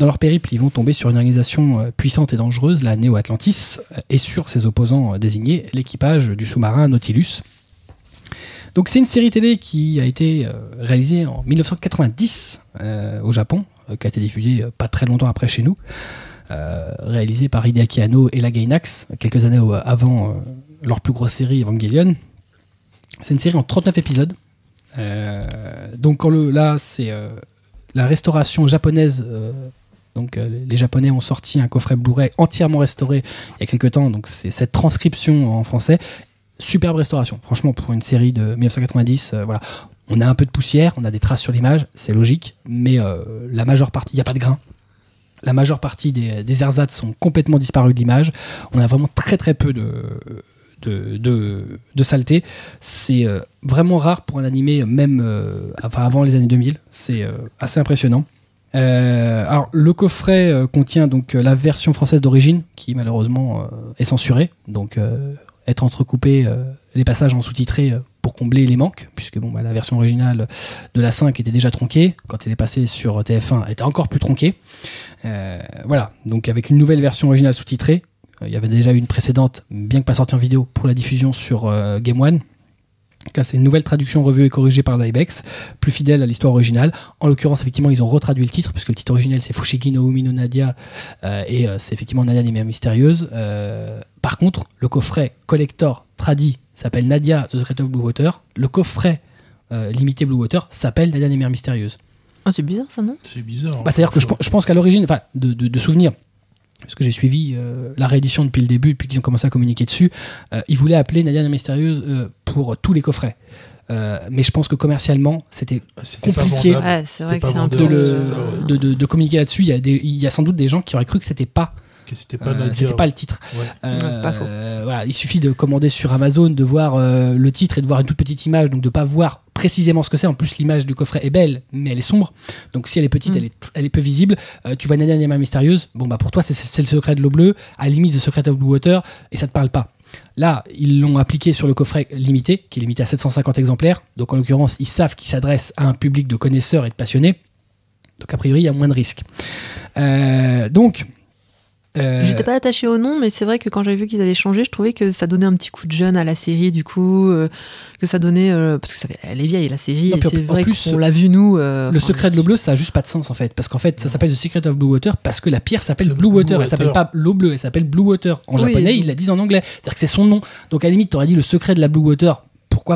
Dans leur périple, ils vont tomber sur une organisation euh, puissante et dangereuse, la Néo-Atlantis, euh, et sur ses opposants euh, désignés, l'équipage du sous-marin Nautilus. Donc c'est une série télé qui a été réalisée en 1990 euh, au Japon, qui a été diffusée pas très longtemps après chez nous, réalisée par Hideaki Anno et la Gainax, quelques années avant leur plus grosse série Evangelion. C'est une série en 39 épisodes, donc là, c'est la restauration japonaise. Donc euh, les Japonais ont sorti un coffret Blu-ray entièrement restauré il y a quelques temps. Donc c'est cette transcription en français. Superbe restauration. Franchement, pour une série de 1990, euh, voilà. On a un peu de poussière, on a des traces sur l'image, c'est logique, mais euh, la majeure partie, il n'y a pas de grain. La majeure partie des, des ersatz sont complètement disparus de l'image. On a vraiment très très peu de, de, de, saleté. C'est vraiment rare pour un animé, même avant les années 2000. C'est assez impressionnant. Euh, alors, le coffret euh, contient donc euh, la version française d'origine, qui malheureusement est censurée. Donc, être entrecoupé les passages en sous-titré pour combler les manques, puisque bah, la version originale de la 5 était déjà tronquée. Quand elle est passée sur TF1, elle était encore plus tronquée. Voilà, donc avec une nouvelle version originale sous-titrée, il y avait déjà une précédente, bien que pas sortie en vidéo, pour la diffusion sur Game One. C'est une nouvelle traduction revue et corrigée par Dybex, plus fidèle à l'histoire originale. En l'occurrence, effectivement, ils ont retraduit le titre, puisque le titre original c'est Fushigi no Umi no Nadia, euh, et euh, c'est effectivement Nadia des mers mystérieuses. Euh, par contre, le coffret collector tradi s'appelle Nadia The Secret of Blue Water. Le coffret euh, limité Blue Water s'appelle Nadia des mers mystérieuses. Ah, c'est bizarre ça, non? C'est bizarre. Bah, C'est-à-dire que je, pen- je pense qu'à l'origine, enfin, de, de, de souvenir, parce que j'ai suivi euh, la réédition depuis le début, depuis qu'ils ont commencé à communiquer dessus, euh, ils voulaient appeler Nadia la Mystérieuse euh, pour tous les coffrets. Euh, mais je pense que commercialement, c'était pas compliqué. Ouais, vrai que de, vendeur. le, c'est ça, ouais. de, de- de communiquer là-dessus. Il y, a des- il y a sans doute des gens qui auraient cru que c'était pas, Que c'était pas euh, Nadia. c'était pas le titre. Ouais. Euh, pas faux. voilà, il suffit de commander sur Amazon, de voir euh, le titre et de voir une toute petite image, donc de pas voir précisément ce que c'est. En plus, l'image du coffret est belle, mais elle est sombre. Donc si elle est petite, Mm. elle, est, elle est peu visible. Euh, tu vois Nadia Niama mystérieuse. Bon bah pour toi, c'est- c'est le secret de l'eau bleue, à la limite The Secret of Blue Water, et ça te parle pas. Là, ils l'ont appliqué sur le coffret limité, qui est limité à 750 exemplaires. Donc en l'occurrence, ils savent qu'il s'adresse à un public de connaisseurs et de passionnés. Donc a priori, il y a moins de risques. Euh, donc. Euh, J'étais pas attachée au nom, mais c'est vrai que quand j'avais vu qu'ils avaient changé, je trouvais que ça donnait un petit coup de jeune à la série, du coup, euh, que ça donnait. euh, parce que ça fait, elle est vieille, la série, c'est vrai plus, qu'on l'a vu, nous. euh, Le enfin, secret de l'eau bleue, ça a juste pas de sens en fait. Parce qu'en fait, ça s'appelle The Secret of Blue Water parce que la pierre s'appelle Blue Blue Water. Elle Water. s'appelle pas l'eau bleue, elle s'appelle Blue Water. En Oui, japonais, donc- ils la disent en anglais. C'est-à-dire que c'est son nom. Donc à la limite, t'aurais dit le secret de la Blue Water.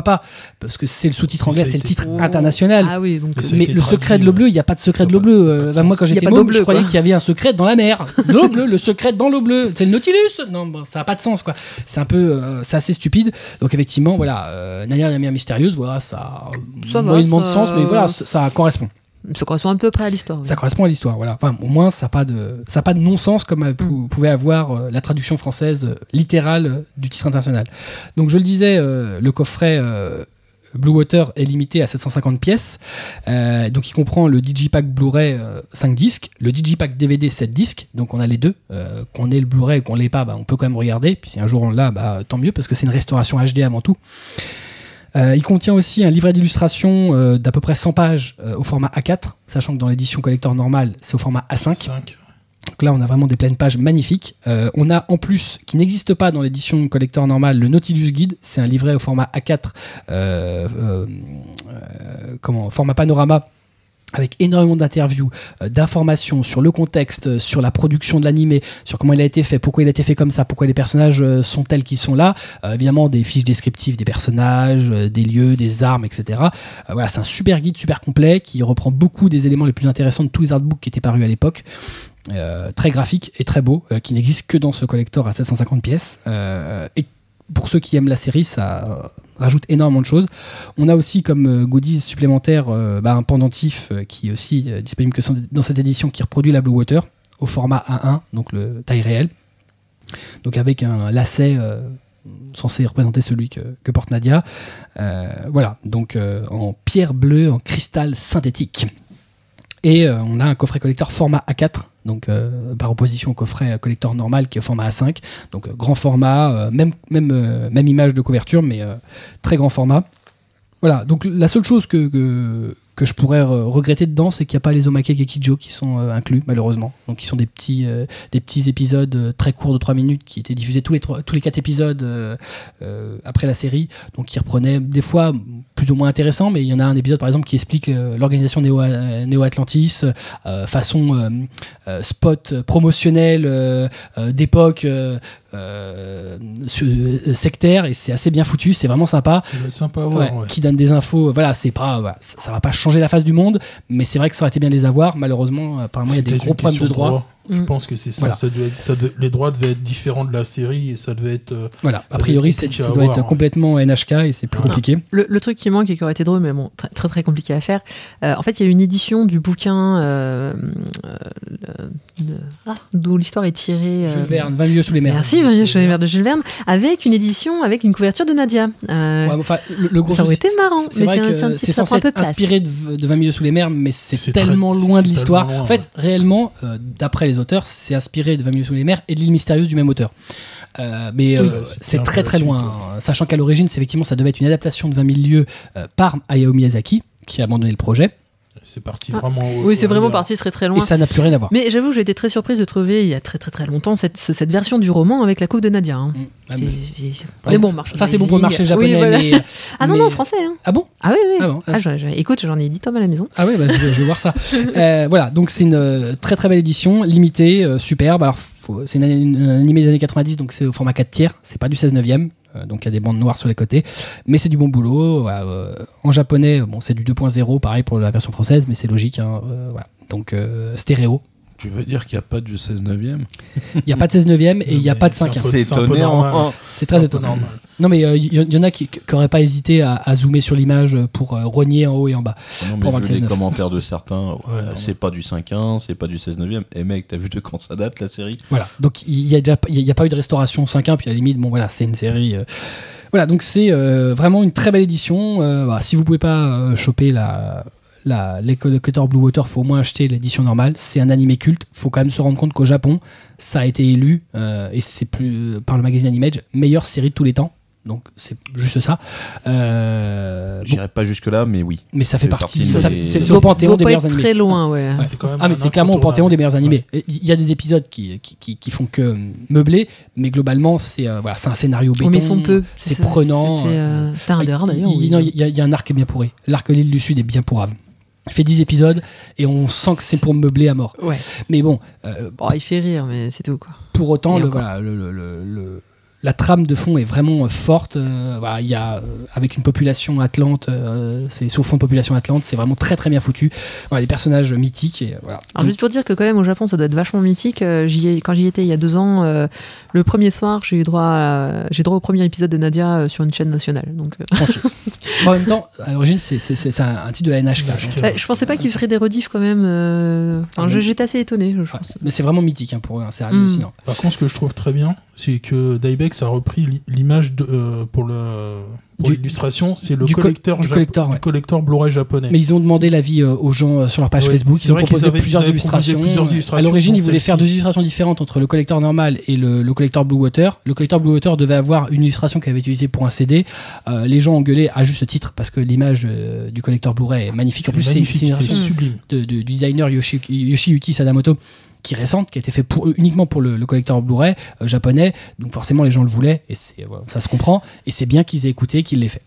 Pourquoi pas Parce que c'est le sous-titre anglais, c'est le titre Oh. international. Ah oui, donc. Mais le traduit, secret de l'eau bleue, il n'y a pas de secret de l'eau a pas- bleue. Euh, de bah, moi, quand j'étais môme, je croyais qu'il y avait un secret dans la mer. [laughs] l'eau bleue, le secret dans l'eau bleue. C'est le Nautilus Non, bon, ça n'a pas de sens, quoi. C'est un peu, euh, c'est assez stupide. Donc effectivement, voilà, euh, Nadia la mer mystérieuse, voilà, ça a Ça va, moyennement de sens, mais voilà, ça, ça correspond. Ça correspond à peu près à l'histoire. oui. Ça correspond à l'histoire, voilà. Enfin, au moins, ça n'a pas de, ça a pas de non-sens comme pou- pouvait avoir euh, la traduction française euh, littérale euh, du titre international. Donc, je le disais, euh, le coffret euh, Blue Water est limité à 750 pièces. Euh, donc, il comprend le Digipack Blu-ray euh, 5 disques, le Digipack DVD 7 disques. Donc, on a les deux. Qu'on ait le Blu-ray ou qu'on l'ait pas, bah, on peut quand même regarder. Puis, si un jour on l'a, bah, tant mieux parce que c'est une restauration HD avant tout. Euh, il contient aussi un livret d'illustration euh, d'à peu près 100 pages euh, au format A4, sachant que dans l'édition collector normale, c'est au format A5. Cinq. Donc là, on a vraiment des pleines pages magnifiques. Euh, on a en plus, qui n'existe pas dans l'édition collector normale, le Nautilus Guide. C'est un livret au format A4, euh, euh, euh, comment, format panorama avec énormément d'interviews, euh, d'informations sur le contexte, euh, sur la production de l'animé, sur comment il a été fait, pourquoi il a été fait comme ça, pourquoi les personnages euh, sont tels qu'ils sont là. Évidemment, des fiches descriptives des personnages, des lieux, des armes, etc. Voilà, c'est un super guide, super complet, qui reprend beaucoup des éléments les plus intéressants de tous les artbooks qui étaient parus à l'époque. Très graphique et très beau, qui n'existe que dans ce collector à 750 pièces. Et pour ceux qui aiment la série, ça rajoute énormément de choses. On a aussi comme euh, goodies supplémentaires euh, bah, un pendentif euh, qui est aussi disponible que dans cette édition qui reproduit la Blue Water au format A1, donc le taille réelle. Donc avec un lacet censé représenter celui que, porte Nadia. Voilà, donc en pierre bleue, en cristal synthétique. Et on a un coffret collector format A4, donc euh, par opposition au coffret collector normal qui est format A5. Donc euh, grand format, euh, même, même, même image de couverture, mais très grand format. Voilà, donc la seule chose que, que je pourrais regretter dedans, c'est qu'il n'y a pas les Omake Gekijo qui sont euh, inclus, malheureusement. Donc, ils sont des petits, euh, des petits épisodes euh, très courts de 3 minutes qui étaient diffusés tous les, trois- tous les 4 épisodes euh, après la série. Donc, qui reprenaient des fois plus ou moins intéressants, mais il y en a un épisode par exemple qui explique l'organisation Néo- Néo-Atlantis façon spot promotionnel d'époque euh, sectaire et c'est assez bien foutu, c'est vraiment sympa. Ça être sympa Ouais, ouais. qui donne des infos. Voilà, c'est pas, voilà, ça, ça va pas changer la face du monde, mais c'est vrai que ça aurait été bien de les avoir. Malheureusement, apparemment, il y a des gros problèmes de question droit. Je Mm. pense que c'est ça. Voilà. ça, devait être- ça devait- les droits devaient être différents de la série et ça devait être. euh, Voilà, a priori, ça doit avoir, être hein. complètement NHK et c'est plus Voilà. compliqué. Le, le truc qui manque et qui aurait été drôle, mais bon, très très, très compliqué à faire. euh, en fait, il y a une édition du bouquin euh, euh, ah, d'où l'histoire est tirée. euh, Jules Verne, 20 milieux sous les mers. Merci, Virginie Chevalier de Jules Verne, avec une édition avec une couverture de Nadia. Euh, Ouais, mais enfin, le, le gros ça aurait été marrant, mais c'est un- censé prend un peu être inspiré de, de 20 milieux sous les mers, mais c'est tellement très- loin de l'histoire. En fait, réellement, d'après les auteurs, c'est inspiré de 20 milieux sous les mers et de l'île mystérieuse du même auteur. Euh, mais euh, bah, c'est très très loin. hein. Sachant qu'à l'origine, c'est effectivement, ça devait être une adaptation de 20 000 lieux euh, par Hayao Miyazaki, qui a abandonné le projet, C'est parti Ah. vraiment. au- oui, c'est vraiment parti très très et loin. ça n'a plus rien à voir. Mais j'avoue, j'ai été très surprise de trouver il y a très très très longtemps cette, ce- cette version du roman avec la couve de Nadia. hein. Mm. Ah, C'est- mais- Mais bon, marche. Ça, c'est bon pour le marché japonais. Oui, voilà. mais- [laughs] Ah non, mais- non, français. hein. Ah bon? Ah oui, oui. Ah bon Ah, je- je- écoute, j'en ai 10 tomes à la maison. Ah ouais, bah, je, vais, je vais voir ça. [laughs] Euh, voilà, donc c'est une euh, très très belle édition, limitée, euh, superbe. Alors, faut- c'est une, une- un animé des années 90, donc c'est au format 4 tiers, c'est pas du 16 neuvième, euh, donc il y a des bandes noires sur les côtés, mais c'est du bon boulot. euh, en japonais, bon, c'est du 2.0, pareil pour la version française, mais c'est logique. hein, euh. Donc euh, stéréo. Tu veux dire qu'il n'y a pas du 16 neuvième Il n'y a pas de 16 neuvième et il n'y a pas de c'est un 5 peu- C'est normal. en- C'est très étonnant. Non, mais il y, y en a qui n'auraient pas hésité à, à zoomer sur l'image pour euh, rogner en haut et en bas. Non, Pour mais vu les 26,9. commentaires de certains, ouais, Ouais, non, c'est pas du 5-1, c'est pas du 16 neuvième. Et mec, t'as vu de quand ça date la série? Voilà, donc il n'y a, déjà pas- il y a pas eu de restauration 5.1, puis à la limite, bon voilà, c'est une série. euh, Voilà, donc c'est euh, vraiment une très belle édition. Euh, voilà, si vous pouvez pas euh, choper la, la, les collecteurs Blue Water, faut au moins acheter l'édition normale. C'est un animé culte. faut quand même se rendre compte qu'au Japon, ça a été élu, euh, et c'est plus par le magazine Animage, meilleure série de tous les temps. Donc c'est juste ça. Euh, bon, J'irai pas jusque-là, mais oui. mais ça fait partie. C'est au panthéon des pas meilleurs être animés. très loin, ouais. Quand même Ah, mais c'est clairement au panthéon des meilleurs animés. Ouais. Il y a des épisodes qui, qui, qui, qui font que meubler, mais globalement, c'est euh, voilà, c'est un scénario béton. Mais sont peu. C'est prenant. C'était euh, un des rares d'ailleurs. Il, oui. y, a- il y a un arc bien pourri. L'arc l'île du Sud est bien pourrave. Il fait 10 épisodes et on sent que c'est pour meubler à mort. Ouais. Mais bon, euh, Bon, il fait rire, mais c'est tout quoi. pour autant, Et le, encore. voilà, le- le- le- le- la trame de fond est vraiment euh, forte. euh, y a, euh, avec une population atlante, euh, c'est sur fond de population atlante, c'est vraiment très très bien foutu. Voilà, les personnages mythiques. Et, voilà. Alors juste pour dire que quand même au Japon ça doit être vachement mythique. euh, ai- quand j'y étais il y a deux ans, euh, le premier soir j'ai eu droit, à- j'ai droit au premier épisode de Nadia euh, sur une chaîne nationale. Donc euh, en même temps, à l'origine, c'est c'est- c'est un, un titre de la NHK. Donc, je pensais pas qu'il ferait des rediffs quand même. euh, enfin, j'étais assez étonné. Je ouais. pense. Mais c'est vraiment mythique hein, pour eux, hein, c'est Mm. hallucinant. Par contre, ce que je trouve très bien, c'est que Dybex a repris li- l'image de, euh, pour le pour l'illustration, c'est le du co- collecteur du ouais. Blu-ray japonais. Mais ils ont demandé l'avis euh, aux gens euh, sur leur page Ouais, Facebook. Ils ont qu'ils proposé avaient- plusieurs, ils avaient illustrations. plusieurs À l'origine, ils voulaient faire deux illustrations différentes entre le collector normal et le, le collector Blue Water. Le collector Blue Water devait avoir une illustration qui avait été utilisée pour un CD. Euh, les gens ont gueulé à juste titre parce que l'image du collector Blu-ray est magnifique. En plus, c'est une illustration sublime. de- de- du designer Yoshi- Yoshiyuki Sadamoto qui est récente, qui a été fait pour, uniquement pour le, le collector Blu-ray euh, japonais. Donc forcément, les gens le voulaient et c'est ça se comprend. Et c'est bien qu'ils aient écouté, qu'ils l'aient fait.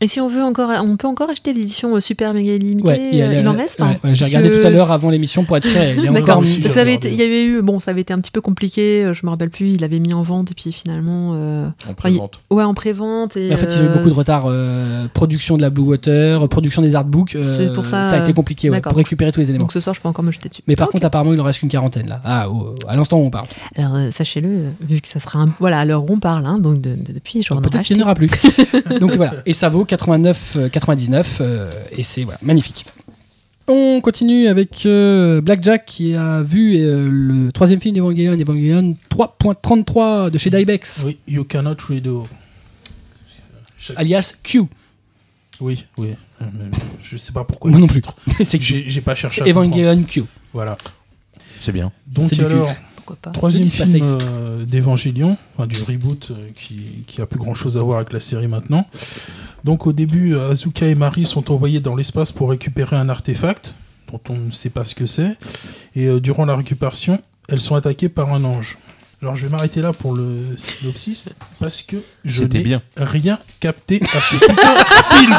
Et si on veut encore, on peut encore acheter l'édition euh, super méga illimitée. Ouais, euh, a- il en reste. ouais, hein, ouais, J'ai regardé que tout à l'heure avant l'émission pour être sûr. il [laughs] Ça il y avait eu, bon, ça avait été un petit peu compliqué. euh, Je me rappelle plus. Il avait mis en vente et puis finalement, euh, En prévente. ouais, en prévente. Et en fait, il y a eu euh, beaucoup de retard. euh, production de la Blue Water, euh, production des artbooks. euh, C'est pour ça, a été compliqué pour récupérer tous les éléments. Donc ce soir, je peux encore me jeter dessus. Mais par contre, apparemment, il en reste qu'une quarantaine là. Ah, au- à l'instant où on parle. Alors, euh, sachez-le, euh, vu que ça sera un... Voilà, à l'heure où on parle, hein, donc de- de- depuis, aurai Peut-être qu'il n'y en aura plus. [laughs] Donc voilà. Et ça vaut 89,99. euh, et c'est voilà, magnifique. On continue avec euh, Blackjack qui a vu euh, le troisième film d'Evangelion, Evangelion 3.33 de chez Dybex, Oui, You Cannot Read alias Q. Oui, oui. Euh, Je sais pas pourquoi. Moi non plus. [laughs] c'est Q. J'ai pas cherché comprendre. Evangelion Q. Voilà. C'est bien. Donc alors, pas. Troisième film euh, d'Evangélion, enfin, du reboot euh, qui, qui a plus grand chose à voir avec la série maintenant. Donc au début, euh, Azuka et Marie sont envoyés dans l'espace pour récupérer un artefact dont on ne sait pas ce que c'est. Et euh, durant la récupération, elles sont attaquées par un ange. Alors je vais m'arrêter là pour le synopsis parce que je n'ai bien. rien capté à ce putain de film.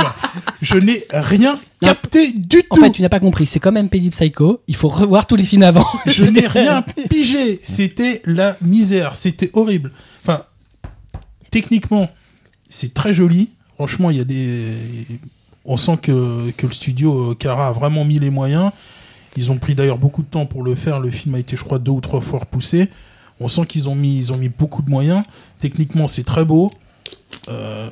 Je n'ai rien capté du En tout. fait, tu n'as pas compris. C'est comme MPD Psycho. Il faut revoir tous les films avant. [laughs] Je n'ai [laughs] rien pigé. C'était la misère. C'était horrible. Enfin, techniquement, c'est très joli. Franchement, il y a des. On sent que, que le studio euh, Kara a vraiment mis les moyens. Ils ont pris d'ailleurs beaucoup de temps pour le faire. Le film a été, je crois, deux ou trois fois repoussé. On sent qu'ils ont mis, ils ont mis beaucoup de moyens. Techniquement, c'est très beau. Euh,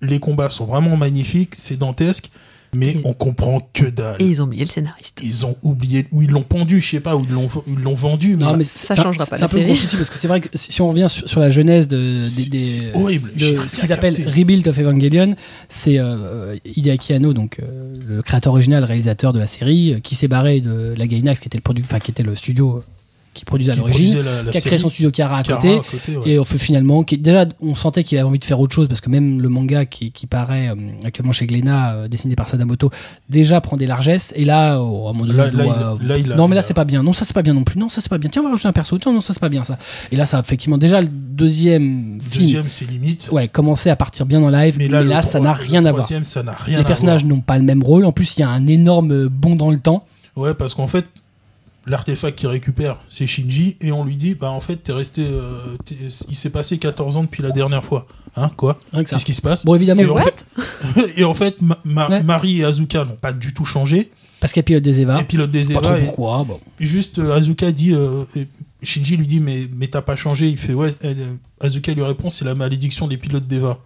les combats sont vraiment magnifiques. C'est dantesque. Mais Et- on comprend que dalle. Et ils ont oublié le scénariste. Ils ont oublié, ou ils l'ont pendu, je sais pas, ou ils l'ont, ils l'ont vendu. Mais Non, mais Ça un- changera pas C'est un peu gros souci parce que c'est vrai que si on revient sur, sur la genèse de, des, c'est, des- c'est horrible. de ce qu'ils appellent. Rebuild of Evangelion, c'est euh, Hideaki Anno, donc euh, le créateur original, réalisateur de la série, euh, qui s'est barré de la Gainax, qui était le produit, enfin qui était le studio qui produisait à l'origine, qui a créé son studio Kara à Kara côté. à côté, ouais. Et on fait finalement, qui, déjà, on sentait qu'il avait envie de faire autre chose parce que même le manga qui, qui paraît euh, actuellement chez Glénat, euh, dessiné par Sadamoto, déjà prend des largesses. Et là, oh, à donné, Là- il là, doit- il- là, il a- non, mais là, c'est pas bien. Non, ça, c'est pas bien non plus. Non, ça, c'est pas bien. Tiens, on va rajouter un perso. Tiens, non, ça, c'est pas bien ça. Et là, ça, effectivement, déjà, le deuxième film, Deuxième, c'est limite. ouais, commençait à partir bien dans live. Mais là, ça n'a rien à voir. troisième, ça n'a rien Les personnages n'ont pas le même rôle. En plus, il y a un énorme bond dans le temps. Ouais, parce qu'en fait, l'artefact qu'il récupère, c'est Shinji, et on lui dit, bah en fait, t'es resté, euh, t'es- il s'est passé 14 ans depuis la dernière fois. Hein, quoi Rien que ça. Qu'est-ce qui se passe Bon, évidemment, et, en What fait, [laughs] et en fait, Ma- Ma- Ouais. Marie et Azuka n'ont pas du tout changé. parce qu'elle pilote des Eva. Et pilote des Pas trop Eva. et- pourquoi. Bon. Juste, euh, Azuka dit, euh, et Shinji lui dit, mais, mais t'as pas changé. Il fait, ouais, elle, euh, Azuka lui répond, c'est la malédiction des pilotes d'Eva.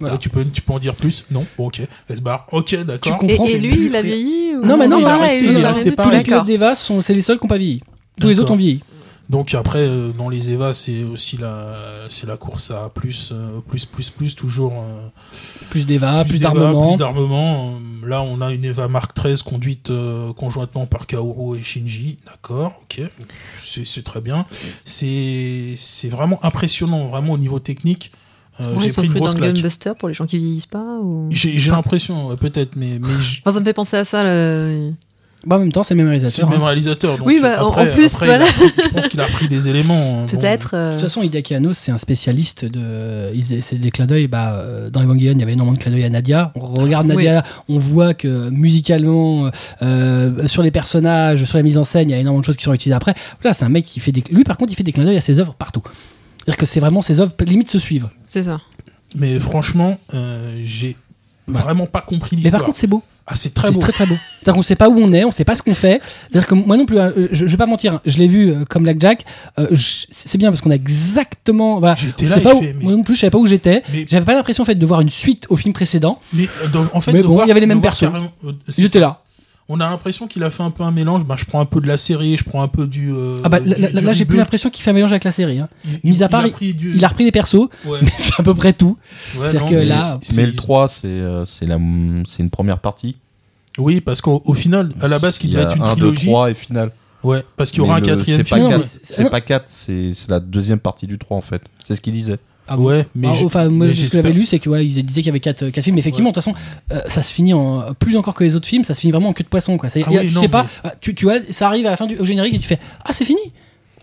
Voilà. Ouais, tu, peux, tu peux en dire plus Non Bon, ok. Elle se barre. Ok, d'accord. Tu Et, comprends et lui, il a vieilli ou... Non, mais non, il est pareil, resté- il est non, resté tous les pilotes d'Eva, sont- c'est les seuls qui n'ont pas vieilli. Tous les autres ont vieilli. Donc après, euh, dans les Eva, c'est aussi la, c'est la course à plus, euh, plus, plus, plus, toujours euh, Plus d'Eva, plus, d'Eva, d'armement. plus d'armement. Là, on a une Eva Mark XIII conduite euh, conjointement par Kaoru et Shinji. D'accord, ok, c'est c'est très bien. C'est c'est vraiment impressionnant, vraiment au niveau technique. Euh, Ouais, J'ai ils sont pris une dans grosse le claque. Gunbuster pour les gens qui vieillissent pas ou... J'ai l'impression, ouais, peut-être, mais, mais [laughs] j- Enfin, ça me fait penser à ça. le- Bah, en même temps, c'est le même c'est réalisateur. le même hein. réalisateur. donc Oui, bah, en- après- en plus, après, voilà. pris- je pense qu'il a pris des éléments. bon. Peut-être. De euh, toute façon, Hideaki Anno, c'est un spécialiste de. C'est des clins d'œil. Bah, euh, dans Evangelion, il y avait énormément de clins d'œil à Nadia. On regarde Nadia, on voit que musicalement, euh, sur les personnages, sur la mise en scène, il y a énormément de choses qui sont utilisées après. Voilà, c'est un mec qui fait des. Lui, par contre, il fait des clins d'œil à ses œuvres partout. C'est-à-dire que c'est vraiment ses œuvres limite se suivent. C'est ça. Mais franchement, euh, j'ai vraiment pas compris Mais l'histoire. par contre, c'est beau. ah, c'est très C'est beau. très très beau. C'est-à-dire qu'on sait pas où on est, on sait pas ce qu'on fait. C'est-à-dire que moi non plus, hein, je, je vais pas mentir, hein, je l'ai vu euh, comme Black Jack. euh, c'est bien parce qu'on a exactement. Voilà, J'étais là pas où- mais- moi non plus, je savais pas où j'étais. Mais- J'avais pas l'impression en fait de voir une suite au film précédent. Mais euh, dans- en fait, Mais de bon, voir- il y avait les mêmes euh, c'est J'étais ça. là. On a l'impression qu'il a fait un peu un mélange. Ben, je prends un peu de la série, je prends un peu du. euh, Ah bah du- là, là- du là, j'ai plus l'impression qu'il fait un mélange avec la série. hein. Il- mis à part, il a pris du. Il a repris les persos, Ouais, mais c'est à peu près tout. ouais, c'est-à-dire non, que mais là- c'est- Mais le 3, c'est euh, c'est la- c'est une première partie. Oui, parce qu'au au final, à la base, qui Il y devait a être une 1, 2, trilogie. 3 et final. Ouais, parce qu'il y aura Mais un le- quatrième C'est pas film. Non, mais 4, c'est- pas 4, c'est c'est la deuxième partie du 3 en fait. C'est ce qu'il disait. Ah Ouais, mais Ah, enfin, moi, mais ce que j'avais lu, c'est que ouais, ils disaient qu'il y avait quatre, quatre films. Mais effectivement, de toute façon, euh, ça se finit en plus encore que les autres films. Ça se finit vraiment en queue de poisson, quoi. Ça, Ah y a- oui, tu non, sais pas, mais- ah, tu, tu vois, ça arrive à la fin du au générique et tu fais ah c'est fini.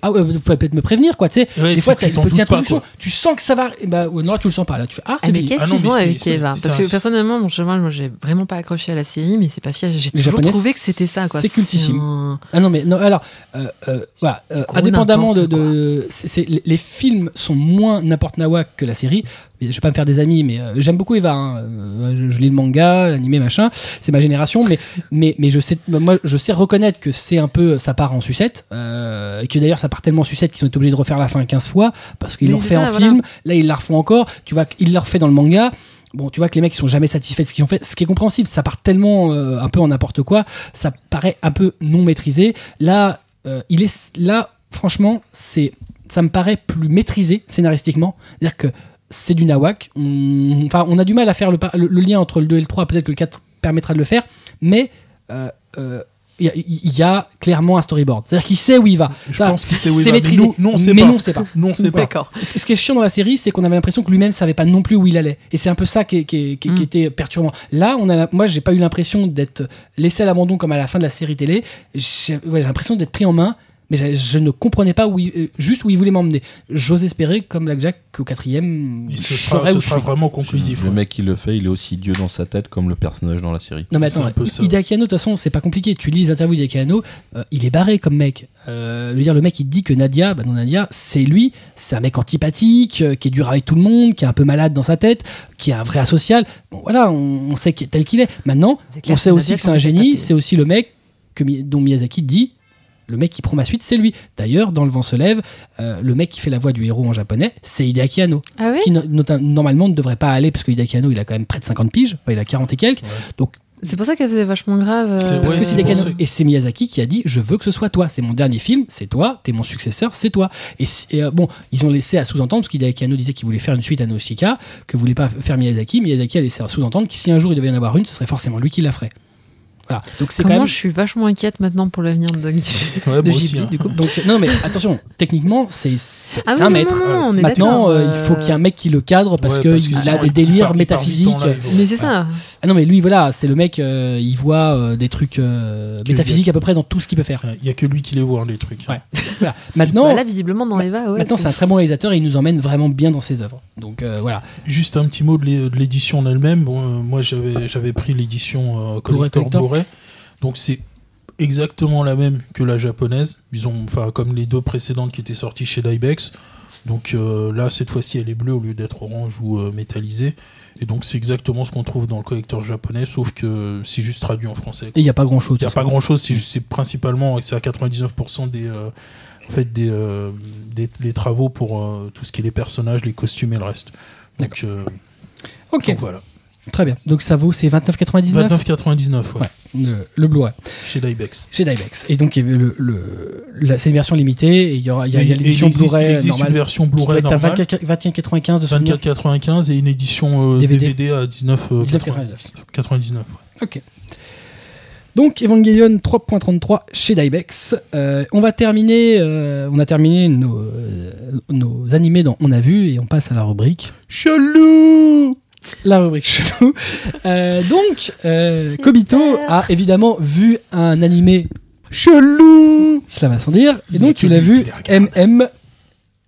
Ah ouais, vous pouvez peut-être me prévenir, quoi. Tu sais, Ouais, des fois t'as une petite pas, introduction. tu sens que ça va. Et bah ouais, non, tu le sens pas là. Tu fais ah Ah, mais qu'est-ce Ah qu'ils ont avec Eva Parce que personnellement, bon, moi, j'ai vraiment pas accroché à la série, mais c'est parce que j'ai toujours Japonais, trouvé que c'était ça. quoi. c'est cultissime. un- Ah non mais non alors euh, euh, voilà euh, indépendamment de, c'est, les- les films sont moins n'importe nawak que la série je vais pas me faire des amis mais euh, j'aime beaucoup Eva hein. Euh, je, je lis le manga l'animé machin c'est ma génération mais mais mais je sais moi je sais reconnaître que c'est un peu ça part en sucette euh, et que d'ailleurs ça part tellement en sucette qu'ils sont obligés de refaire la fin 15 fois parce qu'ils l'ont fait ça, en voilà. film là ils la refont encore tu vois qu'ils la refait dans le manga Bon, tu vois que les mecs ils sont jamais satisfaits de ce qu'ils ont fait, ce qui est compréhensible. Ça part tellement euh, un peu en n'importe quoi, ça paraît un peu non maîtrisé. Là, euh, il est là, franchement, c'est, ça me paraît plus maîtrisé scénaristiquement. C'est-à-dire que c'est du nawak. On, enfin, on a du mal à faire le, par- le- le lien entre le 2 et le 3. Peut-être que le 4 permettra de le faire, mais euh, euh, il y, a- il y a clairement un storyboard. C'est-à-dire qu'il sait où il va. Je Ça, pense qu'il sait où il c'est va. mais maîtrisé. Nous, nous, on sait mais pas. nous, on sait pas. Nous, on sait pas. D'accord. Ce ce qui est chiant dans la série, c'est qu'on avait l'impression que lui-même savait pas non plus où il allait. Et c'est un peu ça qui, est- qui est- qui- qui Mm. était perturbant. Là, on a, la- moi, j'ai pas eu l'impression d'être laissé à l'abandon comme à la fin de la série télé. J'ai ouais, j'ai l'impression d'être pris en main, mais je, je ne comprenais pas où il- euh, juste où il voulait m'emmener. J'ose espérer, comme Blackjack, qu'au quatrième, Et je ce sera, ce vraiment conclusif. Le ouais. mec qui le fait, il est aussi Dieu dans sa tête comme le personnage dans la série. Non mais attends, un peu ça. Hideaki Anno, de toute façon, c'est pas compliqué. Tu lis les interviews d'Hideaki euh, il est barré comme mec. Euh, je veux dire, le mec, il te dit que Nadia, bah non, Nadia, c'est lui, c'est un mec antipathique, euh, qui est dur avec tout le monde, qui est un peu malade dans sa tête, qui est un vrai asocial. Bon, voilà, on, on sait qu'il- tel qu'il est. Maintenant, clair on sait aussi Nadia, que c'est un génie, c'est aussi le mec que, dont Miyazaki dit. Le mec qui prend ma suite, c'est lui. D'ailleurs, dans Le vent se lève, euh, le mec qui fait la voix du héros en japonais, c'est Hideaki Anno Ah oui qui no- normalement ne devrait pas aller parce que Hideaki Anno il a quand même près de 50 piges, enfin, il a 40 et quelques. C'est pour ça qu'elle faisait vachement grave. euh, C'est- Parce Ouais, que Hideaki Anno. Et c'est Miyazaki qui a dit Je veux que ce soit toi. C'est mon dernier film, c'est toi. T'es mon successeur, c'est toi. Et, euh, bon, ils ont laissé à sous-entendre, parce qu'Hideaki Anno disait qu'il voulait faire une suite à Nausicaa, que voulait pas faire Miyazaki. Miyazaki a laissé à sous-entendre que si un jour il devait y en avoir une, ce serait forcément lui qui la ferait. Voilà. Donc c'est quand Comment même. je suis vachement inquiète maintenant pour l'avenir de Ouais, de moi aussi. Ghibli, hein. du coup. Donc, non, mais attention, techniquement, c'est Ah oui, un non, maître. non, Maintenant, euh, il euh, faut qu'il y ait un mec qui le cadre parce Ouais, qu'il que a sinon, des il délires il métaphysiques. ouais. Mais c'est ça. Ah non, mais lui, voilà, c'est le mec, euh, il voit euh, des trucs euh, Que métaphysiques a- à peu près dans tout ce qu'il peut faire. Il y a que lui qui les voit, les trucs. Ouais. [laughs] Voilà. Maintenant, Bah là, visiblement, dans Eva, ouais. maintenant c'est un très bon réalisateur et il nous emmène vraiment bien dans ses œuvres. Donc euh, voilà. Juste un petit mot de l'é- de l'édition en elle-même. Euh, moi, j'avais j'avais pris l'édition euh, collector Donc, c'est exactement la même que la japonaise. Ils ont, enfin, comme les deux précédentes qui étaient sorties chez Dybex. Donc euh, là, cette fois-ci, elle est bleue au lieu d'être orange ou euh, métallisée. Et donc, c'est exactement ce qu'on trouve dans le collector japonais, sauf que c'est juste traduit en français. Et il n'y a pas grand chose. Il n'y a pas grand chose, c'est principalement, c'est à 99% des, euh, en fait, des, des, les travaux pour tout ce qui est les personnages, les costumes et le reste. Donc, Ok, donc voilà. Très bien. Donc ça vaut, c'est 29,99 29,99 ouais, Ouais, le, le Blu-ray chez Dybex. chez Dybex. Et donc le, le- c'est une version limitée et il y aura, il y a, l'édition existe, il Blu-ray existe normale. une version Blu-ray normale, 24 24,95 de souvenir. 24,95 et une édition euh, DVD. DVD. à 19,99. 19,99. 99, ouais. Ok. Donc Evangelion 3.33 chez Dybex. Euh, on va terminer, euh, on a terminé nos, euh, nos animés dans On a vu et on passe à la rubrique. Chelou La rubrique chelou. Euh, donc, euh. Kobito a évidemment vu un animé, Chelou cela va sans dire, et Il donc il a vu. MM.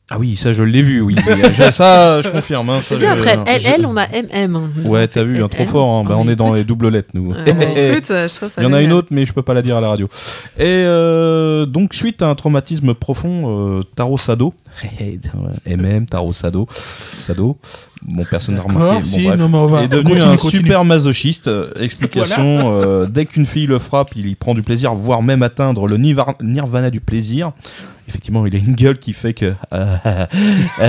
Ah oui, ça je l'ai vu, oui. Ça, je confirme. Hein, ça, je- après, elle, on a MM. Ouais, t'as vu, hein, trop fort. hein. Bah, Ah, on est dans les doubles lettres, nous. Ouais, [laughs] écoute, je trouve ça Il y en a une autre, mais je peux pas la dire à la radio. Et euh, donc, suite à un traumatisme profond, euh, Taro Sado, MM, Taro Sado, Sado, bon, personne n'a remarqué, D'accord, bon, si, bref, non, mais on va est devenu continue, un continue. super masochiste. Euh, Explication, euh, dès qu'une fille le frappe, il y prend du plaisir, voire même atteindre le nirvana du plaisir. Effectivement, il a une gueule qui fait que... [laughs] Oh,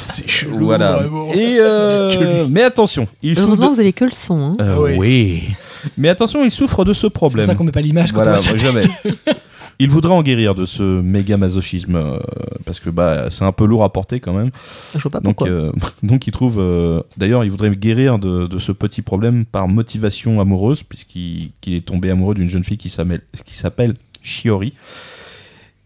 C'est chelou, voilà. Et euh, mais attention, il souffre Heureusement de... vous avez que le son. hein. Euh, Ah oui. oui. Mais attention, il souffre de ce C'est pour problème. ça qu'on met pas l'image quand Voilà, on jamais. [laughs] Il voudrait en guérir de ce méga masochisme euh, parce que bah c'est un peu lourd à porter quand même. Je vois pas Donc pourquoi. euh, [laughs] donc il trouve euh, d'ailleurs il voudrait guérir de, de ce petit problème par motivation amoureuse puisqu'il qu'il est tombé amoureux d'une jeune fille qui s'appelle Shiori.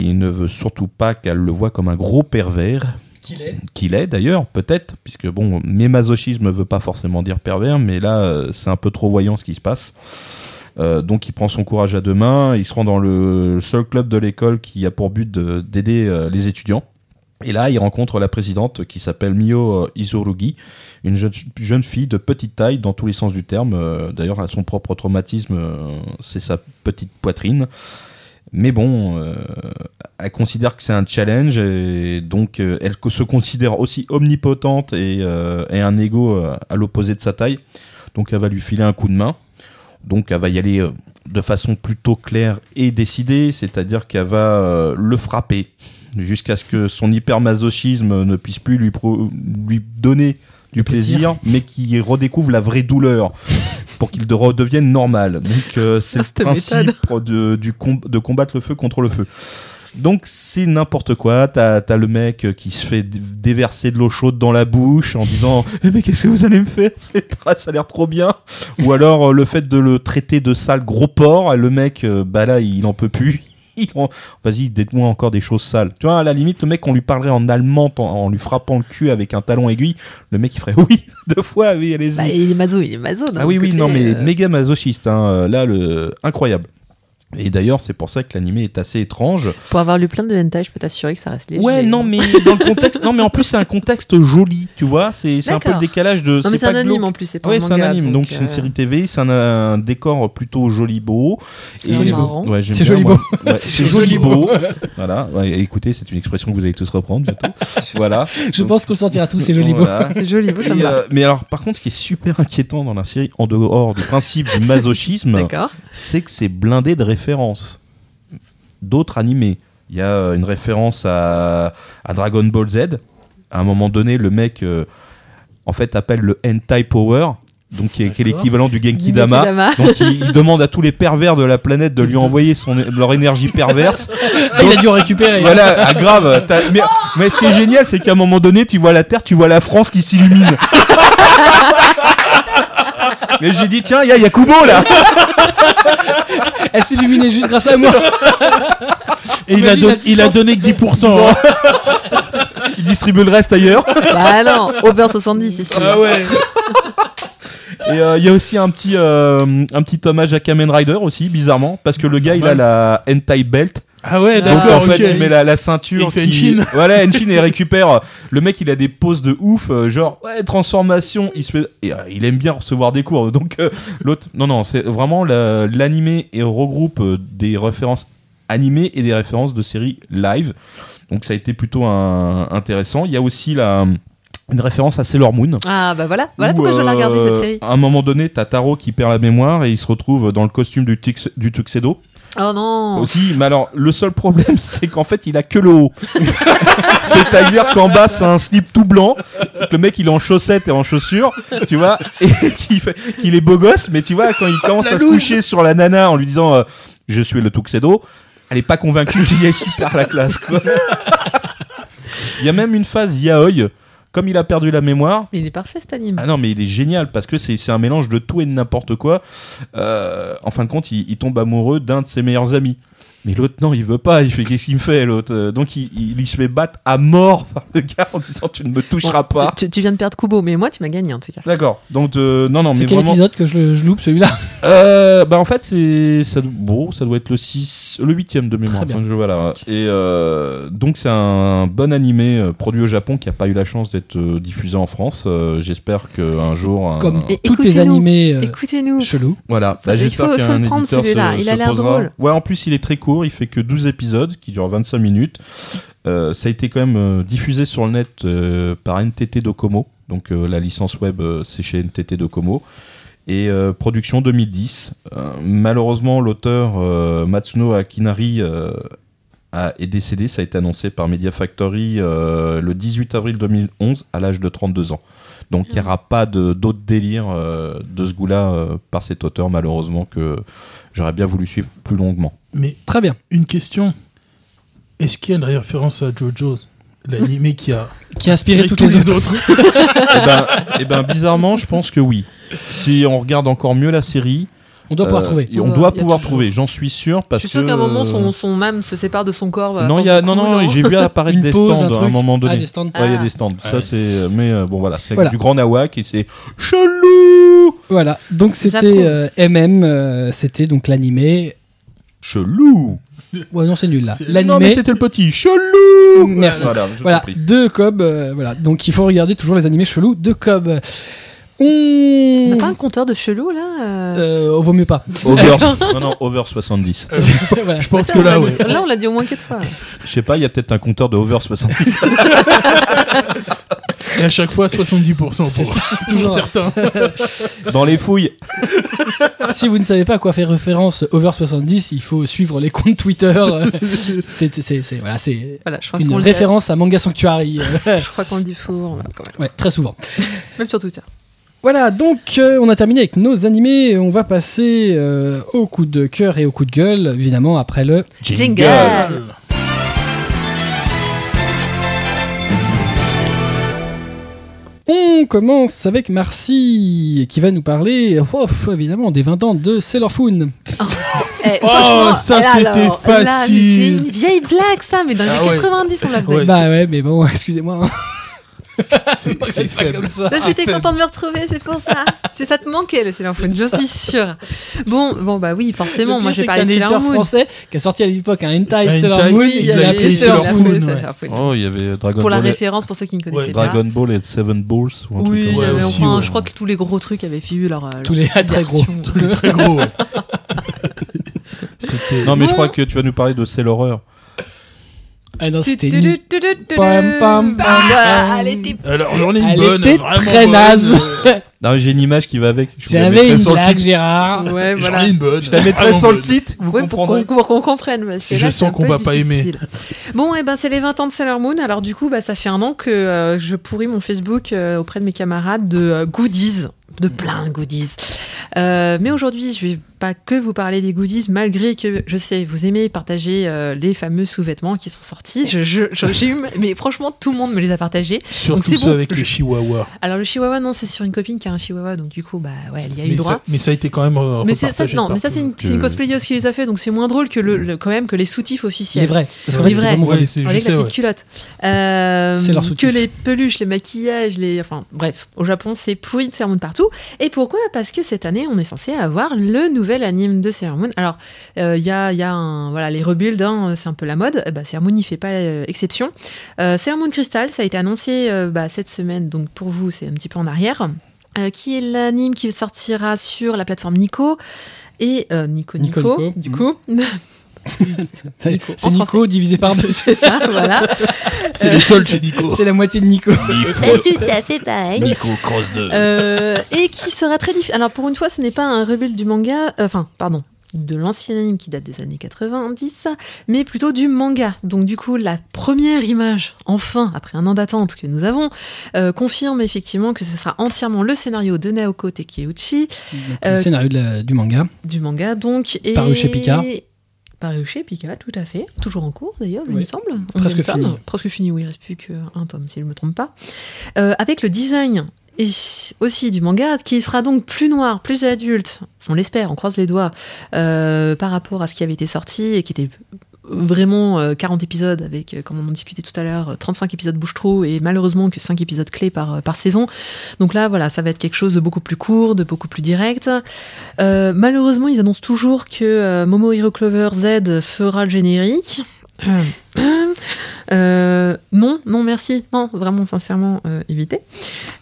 Il ne veut surtout pas qu'elle le voie comme un gros pervers Qu'il est. qu'il est d'ailleurs, peut-être, puisque bon, mes masochisme veut pas forcément dire pervers, mais là, c'est un peu trop voyant ce qui se passe. Euh, donc il prend son courage à deux mains, il se rend dans le seul club de l'école qui a pour but de- d'aider euh, les étudiants. Et là, il rencontre la présidente qui s'appelle Mio euh, Izurugi, une jeune, jeune fille de petite taille dans tous les sens du terme. D'ailleurs, son propre traumatisme, c'est sa petite poitrine. Mais bon, elle considère que c'est un challenge et donc elle se considère aussi omnipotente et, et un ego à l'opposé de sa taille. Donc elle va lui filer un coup de main. Donc elle va y aller euh, de façon plutôt claire et décidée, c'est-à-dire qu'elle va euh, le frapper jusqu'à ce que son hypermasochisme ne puisse plus lui, pro- lui donner du plaisir. plaisir, mais qu'il redécouvre la vraie douleur pour qu'il de- redevienne normal. Donc euh, [laughs] c'est Ah, le méthode. principe de, du com- de combattre le feu contre le feu. Donc c'est n'importe quoi. T'as as le mec qui se fait déverser de l'eau chaude dans la bouche en disant eh mais qu'est-ce que vous allez me faire? Ça a l'air trop bien. Ou alors euh, le fait de le traiter de sale gros porc. Le mec euh, bah là il en peut plus. [laughs] Vas-y, dites-moi encore des choses sales. Tu vois, à la limite, le mec, on lui parlerait en allemand en, en lui frappant le cul avec un talon aiguille. Le mec, il ferait [laughs] oui, deux fois, oui, allez-y. Bah, il est mazo, il est Ah oui, oui, non, mais euh, méga masochiste, hein, là, le... incroyable. Et d'ailleurs, c'est pour ça que l'animé est assez étrange. Pour avoir lu plein de hentai, je peux t'assurer que ça reste léger. Ouais, non, mais dans le contexte, non, mais en plus, c'est un contexte joli, tu vois, c'est un peu le décalage de. Non, mais c'est un pas anime en plus, c'est pas Ouais, un c'est un anime, donc c'est une euh, série TV, c'est un, un décor plutôt joli beau. C'est joli marrant. Ouais, C'est joli beau. Ouais, c'est joli beau. Voilà, ouais, écoutez, c'est une expression que vous allez tous reprendre bientôt. [laughs] voilà. Je pense qu'on le sentira tous, c'est joli beau. Voilà. C'est joli, beau, ça me va. euh, mais alors, par contre, ce qui est super inquiétant dans la série, en dehors du principe du masochisme, c'est que c'est blindé de références. D'autres animés. Il y a euh, une référence à, à Dragon Ball Z. À un moment donné, le mec, euh, en fait, appelle le Hentai Power, donc qui est, qui est D'accord. l'équivalent du Genki Dama. Genkidama. Donc il, il demande à tous les pervers de la planète de lui [laughs] envoyer son, leur énergie perverse. Ah, il a dû en récupérer. Voilà, ah, grave. Mais, mais ce qui est génial, c'est qu'à un moment donné, tu vois la Terre, tu vois la France qui s'illumine. [laughs] mais j'ai dit, tiens, il y a Yakubo là. Elle s'est illuminée juste grâce à moi. Et il a, Imagine don- la il a puissance. donné que 10%. hein. Il distribue le reste ailleurs. Bah non, over 70 ici. ah ouais. Et euh, il y a aussi un petit, euh, un petit hommage à Kamen Rider aussi, bizarrement, parce que le gars, il a la hentai belt. Ah ouais, Donc d'accord. en fait, il met la, la ceinture. Il fait qui... [laughs] Voilà, Henshin et il récupère. Le mec, il a des poses de ouf, euh, genre ouais, transformation. Il se fait, et, euh, il aime bien recevoir des cours. Donc euh, l'autre, non non, c'est vraiment la- l'animé et regroupe euh, des références animées et des références de séries live. Donc ça a été plutôt un- intéressant. Il y a aussi la une référence à Sailor Moon. Ah bah voilà, voilà où, pourquoi je l'ai regardé euh, cette série. À un moment donné, t'as Taro qui perd la mémoire et il se retrouve dans le costume du, tux- du tuxedo. Oh non. Aussi, mais alors le seul problème, [laughs] c'est qu'en fait, il a que le haut. [laughs] C'est-à-dire qu'en bas, c'est un slip tout blanc. que Le mec, il est en chaussettes et en chaussures, tu vois, [laughs] et qu'il fait- qu'il est beau gosse, mais tu vois, quand il commence La à se loose. coucher sur la nana en lui disant euh, Je suis le tuxedo, elle est pas convaincue qu'il est super la classe, quoi. Il y a même une phase yaoi, comme il a perdu la mémoire, Mais il est parfait cet anime. ah non, mais il est génial parce que c'est un mélange de tout et de n'importe quoi. Euh, en fin de compte, il, il tombe amoureux d'un de ses meilleurs amis. Mais l'autre, non, il veut pas. Il fait qu'est-ce qu'il me fait, l'autre? Euh, Donc, il, il, il se fait battre à mort par le gars en disant Tu ne me toucheras Bon, pas. Tu, tu viens de perdre Kubo, mais moi tu m'as gagné en tout cas. D'accord. Donc, euh, non, non, C'est mais quel vraiment. épisode que je, loupe celui-là Euh, bah, en fait, c'est. Ça, bon, ça doit être le 6. Le 8 de mémoire. Très bien. Enfin, je- voilà. Et euh, donc, c'est un bon animé produit au Japon qui n'a pas eu la chance d'être diffusé en France. Euh, J'espère qu'un jour. un- Comme Et tous les écoutez-nous. animés euh, Écoutez-nous. chelous. Voilà, bah, Il j'espère faut- qu'un faut le prendre, éditeur celui-là. se- Il se a l'air posera. drôle. Ouais, en plus, il est très court, il fait que 12 épisodes qui durent 25 minutes. Euh, ça a été quand même euh, diffusé sur le net euh, par NTT Docomo. Donc la licence web, c'est chez NTT Docomo. Et production 2010. Euh, malheureusement, l'auteur Matsuno Akinari est décédé. Ça a été annoncé par Media Factory le 18 avril 2011 à l'âge de 32 ans. Donc il n'y aura pas d'autres délires de ce goût-là par cet auteur, malheureusement, que j'aurais bien voulu suivre plus longuement. Mais Très bien. une question. Est-ce qu'il y a une référence à JoJo's L'animé qui a Qui a inspiré toutes tous les les autres. et, [laughs] ben, eh ben, bizarrement, je pense que oui. Si on regarde encore mieux la série, On doit pouvoir euh, trouver. et on On doit pouvoir toujours- trouver, j'en suis sûr. Parce Je suis sûr que- qu'à un moment son, son âme se sépare de son corps. à Non, y a, non, non, j'ai vu apparaître [laughs] des stands un à un moment donné. Ah, des stands. Ouais, il y a Ah. des stands. Ça, Ouais. c'est. Mais euh, bon, voilà, c'est Voilà. du grand nawak et c'est chelou. Voilà. Donc c'était euh, MM, euh, c'était donc l'animé. Chelou. Ouais, non, c'est nul là. C'est- Non, mais L'animé. c'était le petit chelou. Merci. Voilà, je Voilà, deux Cobb. euh, voilà. Donc il faut regarder toujours les animés chelous de Cobb. On. On n'a pas un compteur de chelou là euh Euh, vaut mieux pas. Over, [laughs] non, non, over 70. Voilà. Je pense Ça, que on là, ouais. dit- Là, on l'a dit au moins quatre fois. Je sais pas, il y a peut-être un compteur de over 70. [laughs] Et à chaque fois, 70%. C'est Pour, [laughs] toujours. certains. [laughs] Dans les fouilles. [laughs] si vous ne savez pas à quoi faire référence Over 70, il faut suivre les comptes Twitter. c'est c'est- c'est- voilà, c'est Voilà, je crois qu'on une référence à Manga Sanctuary. euh, Je crois qu'on le dit faux. voilà, quand même. ouais, très souvent. Même sur Twitter. Voilà, donc euh, on a terminé avec nos animés. On va passer euh, au coup de cœur et au coup de gueule, évidemment, après le. Jingle. On commence avec Marcy qui va nous parler, oh, évidemment, des 20 ans de Sailor Moon. [laughs] Eh, Oh, ça, c'était facile. C'est une vieille blague, ça, mais dans les Ah années ouais. 90, on la faisait. Ouais, bah ouais, mais bon, [laughs] excusez-moi. [laughs] C'est faible. comme ça. Parce que t'es faible. content de me retrouver, c'est pour ça. [laughs] C'est ça te manquait le Sailor Moon, je suis sûre. Bon, bon bah oui, forcément, Le moi j'ai c'est parlé de a Sailor éditeur Moon. français qui a sorti à l'époque un hentai Un Sailor Moon. il Il y l'a avait appelé Sailor Sailor Moon, Oh, il y avait Dragon Pour la Ball, et- référence, pour ceux qui ne connaissaient pas. Dragon Ball et Seven Balls ou un truc Oui, comme il y Ouais, avait- aussi, enfin, ouais. je crois que tous les gros trucs avaient fait leur. leur Tous les très gros. Tous les [laughs] très gros. Non, mais je crois que tu vas nous parler de Sailor Ah non, c'était Pam, pam, Ah, elle était Alors j'en ai une Elle bonne, était vraiment très bonne. naze. [laughs] Non, j'ai une image qui va avec. Je vous la J'avais mettrai une sur le blague, site. Gérard. Ouais, J'en voilà. ai une bonne. Je la mettrai vraiment sur le bonne. site. Vous Ouais, pour comprendrez. qu'on pour qu'on comprenne. Parce que Je là, sens qu'on peut va pas aimer. difficile. Bon, et ben c'est les 20 ans de Sailor Moon. Alors du coup, bah, ça fait un an que euh, je pourris mon Facebook euh, auprès de mes camarades de euh, goodies, de plein de goodies. Euh, mais aujourd'hui, je vais pas que vous parler des goodies, malgré que je sais, vous aimez partager euh, les fameux sous-vêtements qui sont sortis. Je, je- je- j'ai eu, mais franchement, tout le monde me les a partagés. Surtout c'est ceux bon. avec les chihuahuas. Alors le chihuahua, non, c'est sur une copine qui a un chihuahua, donc du coup, bah ouais, elle y a eu Mais droit. ça, mais ça a été quand même. euh, Mais c'est ça, non, mais ça c'est une, partout. c'est une que- cosplayeuse qui les a fait, donc c'est moins drôle que le, le- quand même que les soutifs officiels. vrai. Parce c'est vrai. vraiment Ouais, c'est- je Avec la ouais. petite culotte. Euh, C'est leur que soutif. les peluches, les maquillages, les. Enfin, bref, au Japon, c'est pourri de Sailor Moon Et pourquoi? Parce que cette année, on est censé avoir le nouvel anime de Sailor Moon. Alors, euh, il y a, il y a un. Voilà, les rebuilds, hein, c'est un peu la mode. Eh ben, Sailor Moon n'y fait pas euh, exception. Euh, Sailor Moon Crystal, ça a été annoncé euh, bah, cette semaine, donc pour vous, c'est un petit peu en arrière. Euh, qui est l'anime qui sortira sur la plateforme Nico. Et euh, Nico, Nico, Nico, Nico. du coup. [laughs] C'est Nico, divisé par deux. c'est ça, [laughs] voilà. C'est le seul chez Nico. C'est la moitié de Nico. C'est tout à fait pareil. Nico Cross 2. Euh, et qui sera très difficile. Alors pour une fois, ce n'est pas un rebuild du manga, euh, enfin, pardon, de l'ancien anime qui date des années 90, mais plutôt du manga. Donc du coup, la première image, enfin, après un an d'attente que nous avons, euh, confirme effectivement que ce sera entièrement le scénario de Naoko Takeuchi, Euh, Le scénario de la- du manga. du manga donc. Et... Paru chez Pika. Paru chez Pika, tout à fait. Toujours en cours d'ailleurs, il Oui. me semble. On Presque fini. Presque fini, oui, il reste plus qu'un tome si je ne me trompe pas. Euh, avec le design et aussi du manga qui sera donc plus noir, plus adulte, on l'espère, on croise les doigts, euh, par rapport à ce qui avait été sorti et qui était vraiment euh, 40 épisodes avec, euh, comme on en discutait tout à l'heure, euh, 35 épisodes bouche-trou et malheureusement que 5 épisodes clés par, euh, saison. Donc là, voilà, ça va être quelque chose de beaucoup plus court, de beaucoup plus direct. Euh, malheureusement, ils annoncent toujours que euh, Momo Hero Clover Z fera le générique. Euh, euh, non, non, merci. Non, vraiment, sincèrement, euh, évitez.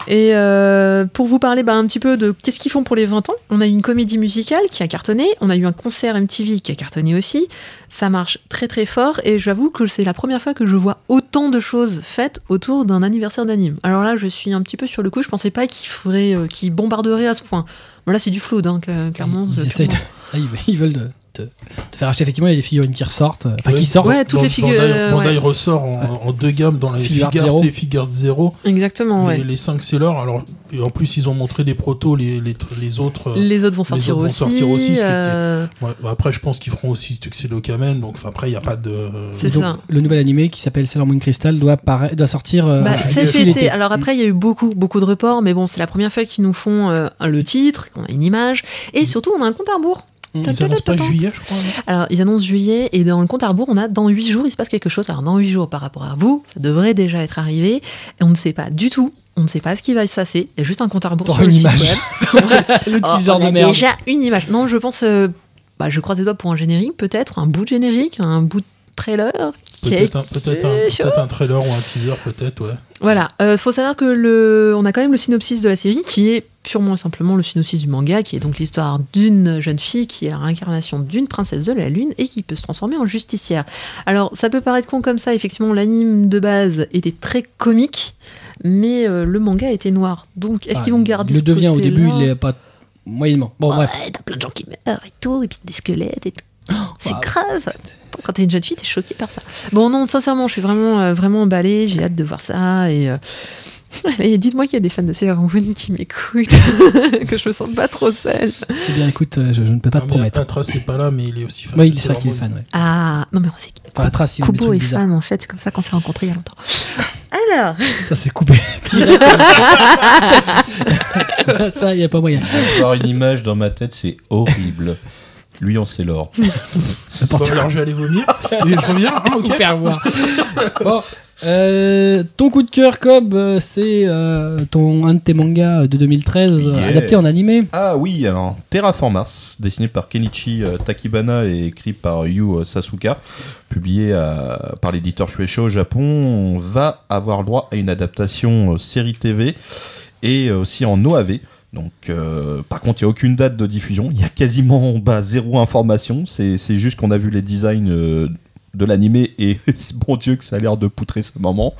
Et euh, pour vous parler bah, un petit peu de qu'est-ce qu'ils font pour les 20 ans, on a eu une comédie musicale qui a cartonné, on a eu un concert MTV qui a cartonné aussi. Ça marche très très fort et j'avoue que c'est la première fois que je vois autant de choses faites autour d'un anniversaire d'anime. Alors là, je suis un petit peu sur le coup, je pensais pas qu'ils ferait, qu'ils bombarderaient à ce point. Bon, là, c'est du flou, donc clairement. Ils essayent de- Ah, [laughs] ils, ils veulent de, de- de faire acheter effectivement il y a des figurines qui ressortent. Enfin, Ouais. qui sortent. Ouais, toutes les figures, Bandai, euh, Bandai ouais. ressort en, en deux gammes dans les Figure zéro. C, Figure 0. Exactement, ouais. Les, les 5 sellers. Alors, et en plus, ils ont montré des protos, les, les, les autres. euh, Les autres vont sortir autres vont aussi. sortir aussi, ce qui était- euh, ouais, bah après, je pense qu'ils feront aussi Tuxedo Kamen. Donc, enfin, après, il n'y a pas de. C'est ça. Le nouvel animé qui s'appelle Sailor Moon Crystal doit, paraître- doit sortir euh, Bah, Ah, cet d'ici été. l'été. Alors après, il y a eu beaucoup, beaucoup de reports, mais bon, c'est la première fois qu'ils nous font euh, le titre, qu'on a une image, et surtout, on a un compte à rebours. Ils annoncent pas juillet, je crois. Alors, ils annoncent juillet, et dans le compte à rebours, on a dans 8 jours, il se passe quelque chose. Alors, dans 8 jours, par rapport à vous, ça devrait déjà être arrivé, et on ne sait pas du tout. On ne sait pas ce qui va se passer. Il y a juste un compte à rebours sur le une site image. web. [laughs] le Oh, teaser on de a merde. déjà une image. Non, je pense. euh, bah, je croise les doigts pour un générique, peut-être, un bout de générique, un bout de trailer. Peut-être un, peut-être un, quelque peut-être un trailer ou un teaser, peut-être, ouais. Voilà, euh, faut savoir que le, on a quand même le synopsis de la série qui est purement et simplement le synopsis du manga, qui est donc l'histoire d'une jeune fille qui est la réincarnation d'une princesse de la lune et qui peut se transformer en justicière. Alors, ça peut paraître con comme ça, effectivement, l'anime de base était très comique, mais euh, le manga était noir. Donc, est-ce Ah, qu'ils vont garder le ce devient au début, il est pas moyennement. Bon, bref. Ouais, t'as plein de gens qui meurent et tout, et puis des squelettes et tout. C'est bah, grave. Quand t'es une jeune fille, t'es choquée par ça. Bon, non, sincèrement, je suis vraiment, euh, vraiment emballée. J'ai hâte de voir ça. Et, euh, allez, dites-moi qu'il y a des fans de Sailor Moon qui m'écoutent, [laughs] que je me sens pas trop seule. Eh bien, écoute, euh, je, je ne peux pas Ah, te promettre. Atra, c'est pas là, mais il est aussi fan. Oui, c'est Sailor vrai qu'il est fan. Ouais. Ah, non, mais on sait que Enfin, la trace, il y a des Kubo est fan, en fait. C'est comme ça qu'on s'est rencontrés il y a longtemps. [laughs] Alors, Ça, c'est coupé. [laughs] ça, il n'y a pas moyen. Avoir une image dans ma tête, c'est horrible. Lui, on sait l'or. Alors je vais aller vomir. Et je reviens. hein, ok. Vous faire voir. Bon, euh, ton coup de cœur, Cobb, euh, c'est euh, ton un de tes mangas de 2013 euh, Yeah. adapté en animé. Ah oui, alors Terraform Mars, dessiné par Kenichi euh, Takibana et écrit par Yu Sasuka, publié par l'éditeur Shueisha au Japon, on va avoir droit à une adaptation série TV et aussi en OAV. Donc, euh, par contre, il n'y a aucune date de diffusion. Il y a quasiment bah, zéro information. C'est c'est juste qu'on a vu les designs euh, de l'animé et [laughs] bon Dieu que ça a l'air de poutrer sa maman.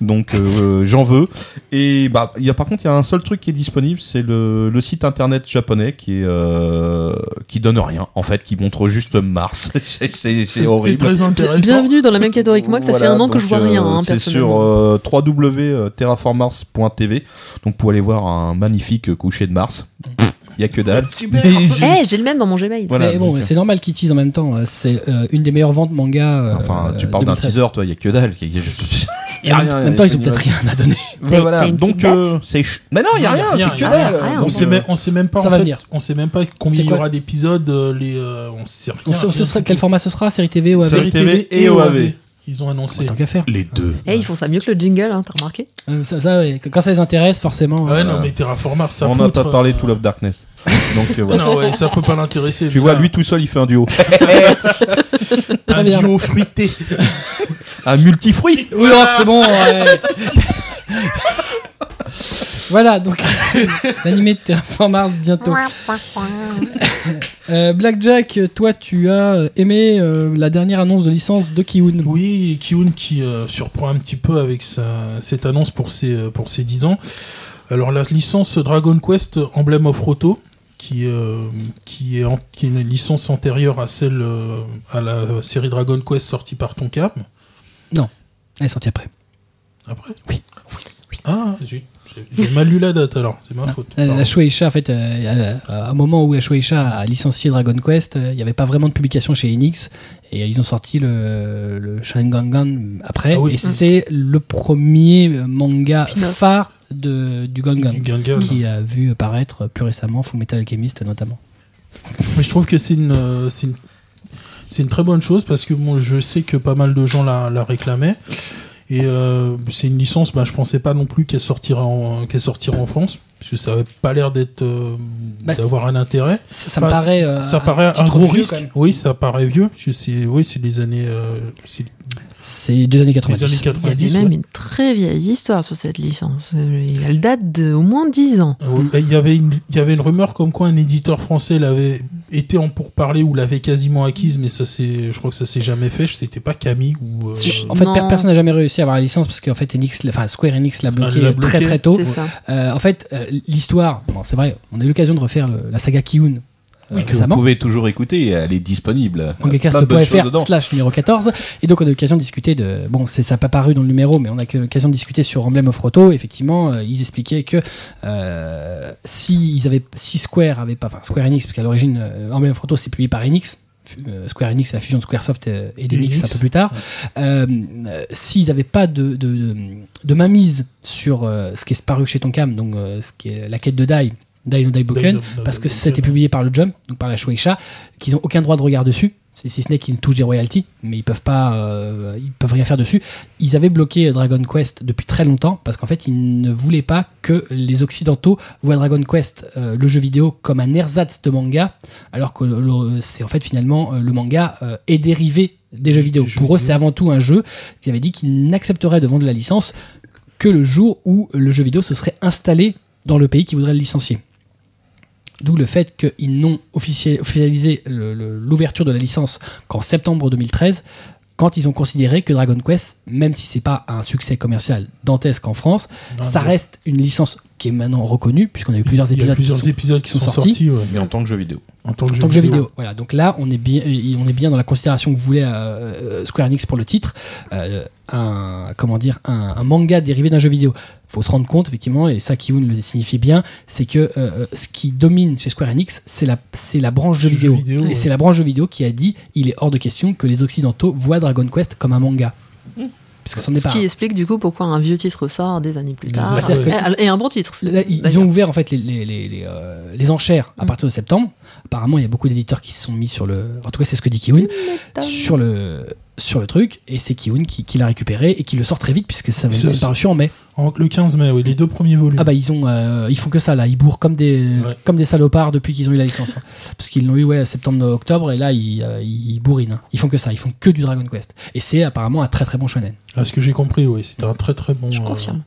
Donc, euh, j'en veux. Et bah, il y a par contre, il y a un seul truc qui est disponible, c'est le, le site internet japonais qui est euh, qui donne rien. En fait, qui montre juste Mars. [laughs] C'est- horrible. très intéressant. bienvenue dans la même catégorie que moi, que ça fait un an que je vois euh, rien, hein, c'est sur euh, www.terraformars.tv. Donc, pour aller voir un magnifique coucher de Mars. Il y a que dalle. Super. Mais [laughs] Eh, j'ai- j'ai le même dans mon Gmail. Voilà, Mais bon, donc, c'est normal qu'ils teasent en même temps. euh, C'est euh, une des meilleures ventes manga. euh, Enfin, tu euh, parles d'un 2013. teaser, toi, il y a que dalle. Y a- Et en même, en même temps, ils ont peut-être rien à donner. [laughs] Ouais, voilà. Donc, euh, c'est. Mais non, il y a rien, c'est que dalle. On sait euh, même, on sait même pas ça en va fait, venir. on sait même pas combien il y aura d'épisodes. euh, Les, euh, on sait rien. On sait, quel format ce sera Série TV ou Série AV TV et OAV. Ils ont annoncé. Tant qu'à faire. Les deux. Eh, ils font ça mieux que le jingle, hein, t'as remarqué Euh, Ça, ça, ouais, Quand ça les intéresse, forcément. Ouais, euh, non, mais Terraformars, ça On n'a poutre, pas parlé euh, Tout Love Darkness. Donc, euh, voilà. Non, ouais, ça peut pas l'intéresser. Tu vois, là, lui tout seul, il fait un duo. [laughs] un bien. duo fruité. Un multifruit. Oui, oh, c'est bon. ouais. [laughs] voilà, donc [laughs] l'animé de Terraform Mars bientôt. Euh, Blackjack, toi, tu as aimé euh, la dernière annonce de licence de Kiun. Oui, Kiun qui euh, surprend un petit peu avec sa, cette annonce pour ses, euh, pour ses 10 ans. Alors la licence Dragon Quest Emblem of Roto, qui, euh, qui, est en- qui est une licence antérieure à celle euh, à la série Dragon Quest sortie par Tonkam. Elle est sortie après. Après? Oui. Ah, zut. J'ai mal lu la date alors, c'est ma Non. faute. La, Pardon. la Shueisha, en fait, euh, euh, à un moment où la Shueisha a licencié Dragon Quest, euh, il n'y avait pas vraiment de publication chez Enix. Et euh, ils ont sorti le, le Sharingan après. Ah oui. Et c'est le premier euh, manga phare de, du Gangan. Qui a vu paraître plus récemment Full Metal Alchemist notamment. Mais je trouve que c'est une, euh, c'est une, c'est une très bonne chose parce que bon, je sais que pas mal de gens la, la réclamaient. Et euh, c'est une licence, bah, je pensais pas non plus qu'elle sortirait en, qu'elle sortirait en France, parce que ça avait pas l'air d'être, euh, Bah, d'avoir un intérêt. Ça, ça me paraît, euh, ça paraît un gros risque. Oui, ça paraît vieux, parce que c'est, oui, c'est des années, euh, c'est C'est deux années des 90. années Il y avait 90. même ouais. une très vieille histoire sur cette licence. Elle date d'au moins 10 ans. Euh, ouais, Il y avait une, il y avait une rumeur comme quoi un éditeur français l'avait été en pourparler ou l'avait quasiment acquise, mais ça c'est, je crois que ça s'est jamais fait. C'était pas Camille ou. euh, En fait, Non. per- personne n'a jamais réussi à avoir la licence parce qu'en fait, Enix, l'a- enfin, Square Enix l'a bloqué, l'a bloqué. très très tôt. C'est ça. Euh, en fait, euh, l'histoire, bon, c'est vrai, on a eu l'occasion de refaire le- la saga Kiun Oui, que vous pouvez toujours écouter, elle est disponible. Mangacast.fr dedans. slash numéro 14 et donc on a eu l'occasion de discuter de bon c'est ça n'a pas paru dans le numéro mais on a eu l'occasion de discuter sur Emblem of Roto effectivement euh, ils expliquaient que euh, si ils avaient si Square avait pas enfin Square Enix parce qu'à l'origine euh, Emblem of Roto c'est publié par Enix euh, Square Enix c'est la fusion de Squaresoft et, et d'Enix un Enix. peu plus tard euh, euh, s'ils n'avaient pas de, de, de, de mainmise sur euh, ce qui est paru chez Tonkam donc euh, ce qui est la quête de Dai Dai no Daiboken parce que ouais. publié par le Jump, donc par la Shueisha, qu'ils n'ont aucun droit de regard dessus, si ce n'est qu'ils ne touchent des royalties, mais ils peuvent pas, euh, ils peuvent rien faire dessus. Ils avaient bloqué Dragon Quest depuis très longtemps parce qu'en fait ils ne voulaient pas que les occidentaux voient Dragon Quest, euh, le jeu vidéo, comme un ersatz de manga, alors que c'est en fait finalement euh, le manga euh, est dérivé des jeux vidéo. Des jeux Pour eux, c'est avant tout un jeu. Ils avaient dit qu'ils n'accepteraient de vendre la licence que le jour où le jeu vidéo se serait installé dans le pays qui voudrait le licencier. D'où le fait qu'ils n'ont officialisé l'ouverture de la licence qu'en septembre 2013, quand ils ont considéré que Dragon Quest, même si c'est pas un succès commercial dantesque en France, Non, ça mais reste une licence qui est maintenant reconnue, puisqu'on a eu plusieurs il y a épisodes, plusieurs qui sont- épisodes qui qui sont, sont sortis. sortis, ouais, Mais en tant que jeu vidéo. en tant que, en tant que jeu vidéo. Voilà, donc là, on est bien, euh, on est bien dans la considération que voulait euh, Square Enix pour le titre, euh, un comment dire, un, un manga dérivé d'un jeu vidéo. Faut se rendre compte effectivement, et ça Kiun le signifie bien, c'est que euh, ce qui domine chez Square Enix, c'est la, c'est la branche jeu vidéo, vidéo, et ouais. c'est la branche jeu vidéo qui a dit, il est hors de question que les occidentaux voient Dragon Quest comme un manga. parce que c'en est Ce qui explique du coup pourquoi un vieux titre sort des années plus tard. Et, et un bon titre. Là, ils, ont ouvert en fait les, les, les, les, euh, les enchères à Mm. partir de septembre. Apparemment, il y a beaucoup d'éditeurs qui se sont mis sur le. En tout cas, c'est ce que dit Kiwin. Sur le, sur le truc. Et c'est Kiwin qui, qui l'a récupéré et qui le sort très vite puisque ça c'est parution en mai. En- le 15 mai, oui, les deux premiers volumes. Ah bah ils ont euh, ils font que ça là, ils bourrent comme des Ouais. comme des salopards depuis qu'ils ont eu la licence. hein. Parce qu'ils l'ont eu ouais septembre octobre et là ils, euh, ils bourrinent. hein. Ils font que ça, ils font que du Dragon Quest. Et c'est apparemment un très très bon shonen. À ce que j'ai compris, oui, c'était un très très bon. Je euh, confirme.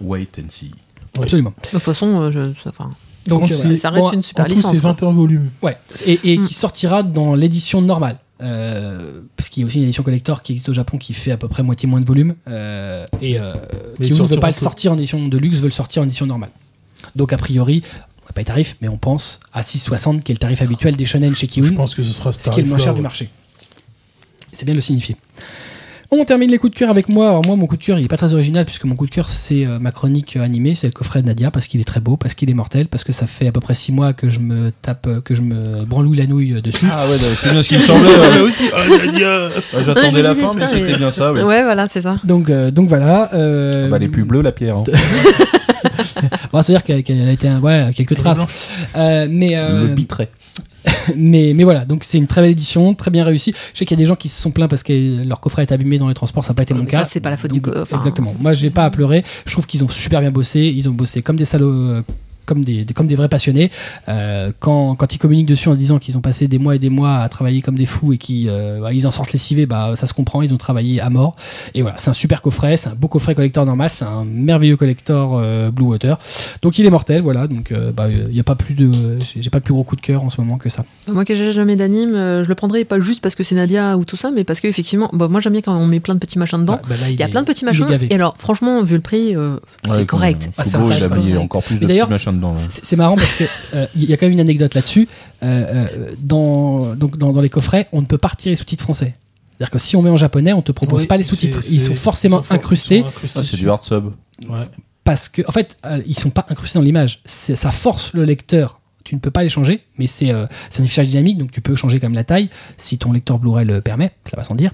Wait and see. Ouais. Absolument. De toute façon, euh, je, enfin, Donc euh, ouais. ça reste Bon, une En super tout, licence. c'est quoi. 21 volumes. Ouais, et, et Mm. qui sortira dans l'édition normale. Euh, parce qu'il y a aussi une édition collector qui existe au Japon qui fait à peu près moitié moins de volume. Euh, et euh, qui ne veut pas le sortir en édition de luxe, veut le sortir en édition normale. Donc a priori, on n'a pas les tarifs, mais on pense à 6,60 qui est le tarif habituel des shonen chez Je Kiwin, pense que ce sera ce ce qui est le moins cher du marché. C'est bien de le signifier. On termine les coups de cœur avec moi. Alors moi, mon coup de cœur, il est pas très original puisque mon coup de cœur, c'est euh, ma chronique euh, animée, c'est le coffret de Nadia parce qu'il est très beau, parce qu'il est mortel, parce que ça fait à peu près 6 mois que je me tape, euh, que je me branlouille la nouille dessus. Ah ouais, c'est bien ce qui me [laughs] semblait. Ouais. là aussi, oh, Nadia Ouais, Ouais, J'attendais me la fin, mais putain, c'était mais- bien ça, oui. Ouais, voilà, c'est ça. Donc, euh, donc voilà. euh, Bah, elle est plus bleue, la pierre. hein. On va se dire qu'elle qu'elle a été, un- ouais, quelques traces. Euh, mais, euh, Le bitrait. [laughs] mais, mais voilà, donc c'est une très belle édition, très bien réussie. Je sais qu'il y a des gens qui se sont plaints parce que leur coffret est abîmé dans les transports, ça n'a pas été mon cas. ça, c'est pas la faute du Donc, enfin, Exactement. Moi, j'ai pas à pleurer. Je trouve qu'ils ont super bien bossé. Ils ont bossé comme des salauds. Comme des, des- comme des vrais passionnés. Euh, quand, quand ils communiquent dessus en disant qu'ils ont passé des mois et des mois à travailler comme des fous et qu'ils euh, bah, ils en sortent lessivés, bah, ça se comprend, ils ont travaillé à mort. Et voilà, c'est un super coffret, c'est un beau coffret collector normal, c'est un merveilleux collector euh, Blue Water. Donc il est mortel, voilà. Donc euh, bah, il y a pas plus de, j'ai j'ai pas plus gros coup de cœur en ce moment que ça. Moi qui j'ai jamais d'anime, je le prendrais pas juste parce que c'est Nadia ou tout ça, mais parce que effectivement, bah, moi j'aime bien quand on met plein de petits machins dedans. Ah, bah, là, Il y a est- plein de petits machins. Et alors, franchement, vu le prix, euh, c'est Ouais, correct. Ah, c'est encore plus de d'ailleurs, petits machins dedans. C'est marrant parce que euh, y a quand même une anecdote là-dessus. Euh, euh, dans, donc dans, dans les coffrets, on ne peut pas retirer les sous-titres français. C'est-à-dire que si on met en japonais, on te propose Oui, pas les sous-titres. Ils sont forcément ils sont for- incrustés Ah, c'est du hard sub. Ouais. parce que, en fait, euh, ils sont pas incrustés dans l'image. C'est- Ça force le lecteur. Tu ne peux pas les changer, mais c'est euh, un affichage dynamique, donc tu peux changer comme la taille si ton lecteur Blu-ray le permet. Ça va sans dire.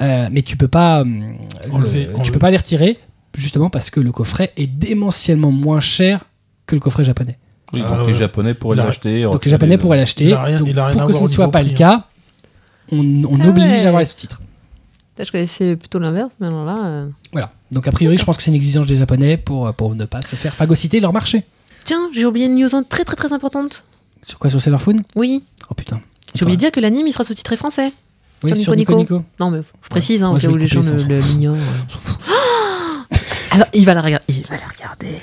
Euh, mais tu peux pas, hum, le- Enlever- tu peux pas les retirer justement parce que le coffret est démentiellement moins cher que le coffret japonais. Oui, Ah, donc les ouais. Japonais pourraient l'acheter. Donc les Japonais pourraient l'acheter. Pour que ce ne soit pas le prix, cas, on, on Ah oblige ouais. à avoir les sous-titres. Je connaissais plutôt l'inverse, mais alors là. euh, Voilà. Donc a priori, je pense que c'est une exigence des Japonais pour, pour ne pas se faire phagocyter leur marché. Tiens, j'ai oublié une news très très très importante. Sur quoi Sur Sailor Phone Oui, Oh putain. j'ai oublié de dire que l'anime il sera sous-titré français. Oui, sur sur Nico Nico Nico. Non, mais je précise, hein, Moi, au cas où les gens le, ça, on le- s'en fout. l'ignorent. Alors, il va la regarder. Il va la regarder.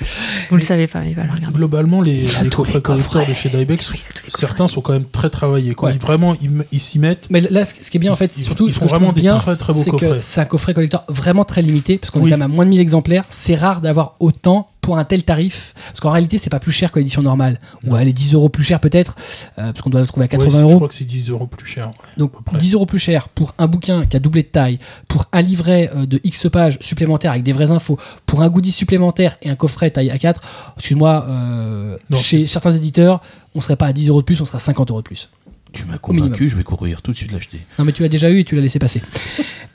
Vous le savez pas, il va la regarder. Globalement, les, coffrets collecteurs de chez Dybex, Oui, certains sont quand même très travaillés. Quoi. Ouais. Ils, vraiment, ils, s'y mettent. Mais là, ce qui est bien en fait, ils- surtout, ils font vraiment des bien, très, très beaux c'est que coffrets. c'est un coffret collector vraiment très limité, parce qu'on Oui. est quand même à moins de 1000 exemplaires. C'est rare d'avoir autant pour un tel tarif, parce qu'en réalité, c'est pas plus cher que l'édition normale, ou Non. elle est 10 euros plus cher peut-être, euh, parce qu'on doit la trouver à 80 Ouais, c'est- Je euros. crois que c'est 10 euros plus cher. ouais. Donc peu près. 10 euros plus cher pour un bouquin qui a doublé de taille, pour un livret euh, de X pages supplémentaires avec des vraies infos, pour un goodie supplémentaire et un coffret taille A4. Excuse-moi, euh, chez certains éditeurs, on serait pas à 10 euros de plus, on serait à 50 euros de plus. Tu m'as convaincu, je vais courir tout de suite l'acheter. Non mais tu l'as déjà eu et tu l'as laissé passer.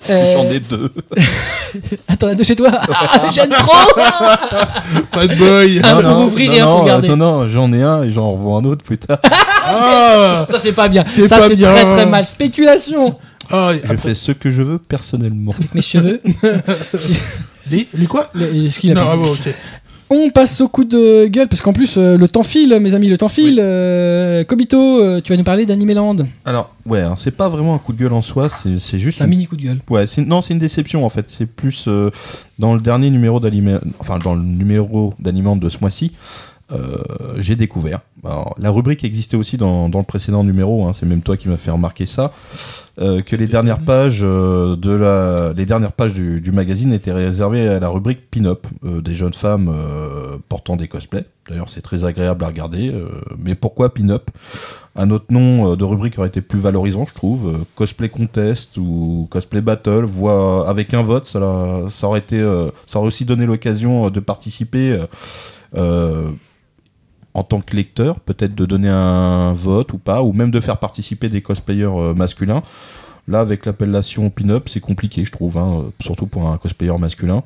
Euh, J'en ai deux. [laughs] Attends, un de chez toi [laughs] Ah, J'aime trop [laughs] Bad boy Un pour ouvrir et un pour non, garder. Non, non, j'en ai un et j'en revois un autre plus tard. Ah, Ça c'est pas bien. Ça pas c'est très très mal. Spéculation ah, Je fais ce que je veux personnellement. Avec mes cheveux. les, les quoi? Les- ce qu'il a Non, pas ah bon, ok. On passe au coup de gueule parce qu'en plus euh, le temps file, mes amis, le temps file. Euh, Kobito, euh, tu vas nous parler d'Animeland. Alors, ouais, hein, c'est pas vraiment un coup de gueule en soi, c'est c'est juste. C'est un une- mini coup de gueule. Ouais, c'est- non, c'est une déception en fait. C'est plus euh, dans le dernier numéro d'anime, enfin dans le numéro d'animant de ce mois-ci, j'ai découvert. Alors, la rubrique existait aussi dans, dans le précédent numéro. hein, c'est même toi qui m'as fait remarquer ça. euh, que les dernières pages euh, de la, les dernières pages du, du magazine étaient réservées à la rubrique pin-up, euh, des jeunes femmes euh, portant des cosplays. D'ailleurs, c'est très agréable à regarder. euh, mais pourquoi pin-up? Un autre nom euh, de rubrique aurait été plus valorisant, je trouve. euh, cosplay contest ou cosplay battle, voire avec un vote, ça, aurait été, euh, ça aurait aussi donné l'occasion euh, de participer. euh, euh, en tant que lecteur, peut-être de donner un vote ou pas, ou même de faire participer des cosplayers euh, masculins. Là, avec l'appellation pin-up, c'est compliqué, je trouve, hein, surtout pour un cosplayer masculin.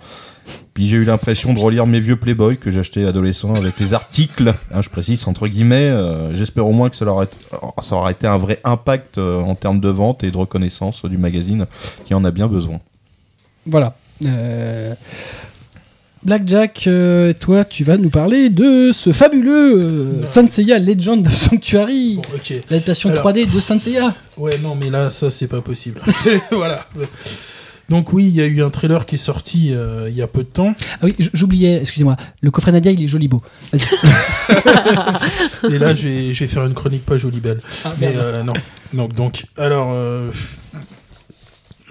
Puis j'ai eu l'impression de relire mes vieux Playboy que j'achetais adolescent avec les articles, hein, je précise, entre guillemets. euh, J'espère au moins que été, ça aura été un vrai impact euh, en termes de vente et de reconnaissance du magazine qui en a bien besoin. Voilà. Blackjack, euh, toi, tu vas nous parler de ce fabuleux euh, Non. Saint Seiya Legend of Sanctuary, Bon, ok. l'adaptation Alors- 3D de Saint Seiya. Ouais, non, mais là, ça, c'est pas possible. [laughs] voilà. Donc oui, il y a eu un trailer qui est sorti euh, il y a peu de temps. Ah oui, j- j'oubliais, excusez-moi, le coffret Nadia, il est joli beau. [laughs] Et là, je vais, je vais faire une chronique pas jolie belle. Ah, Mais merde. euh, non. Donc, donc, alors, euh,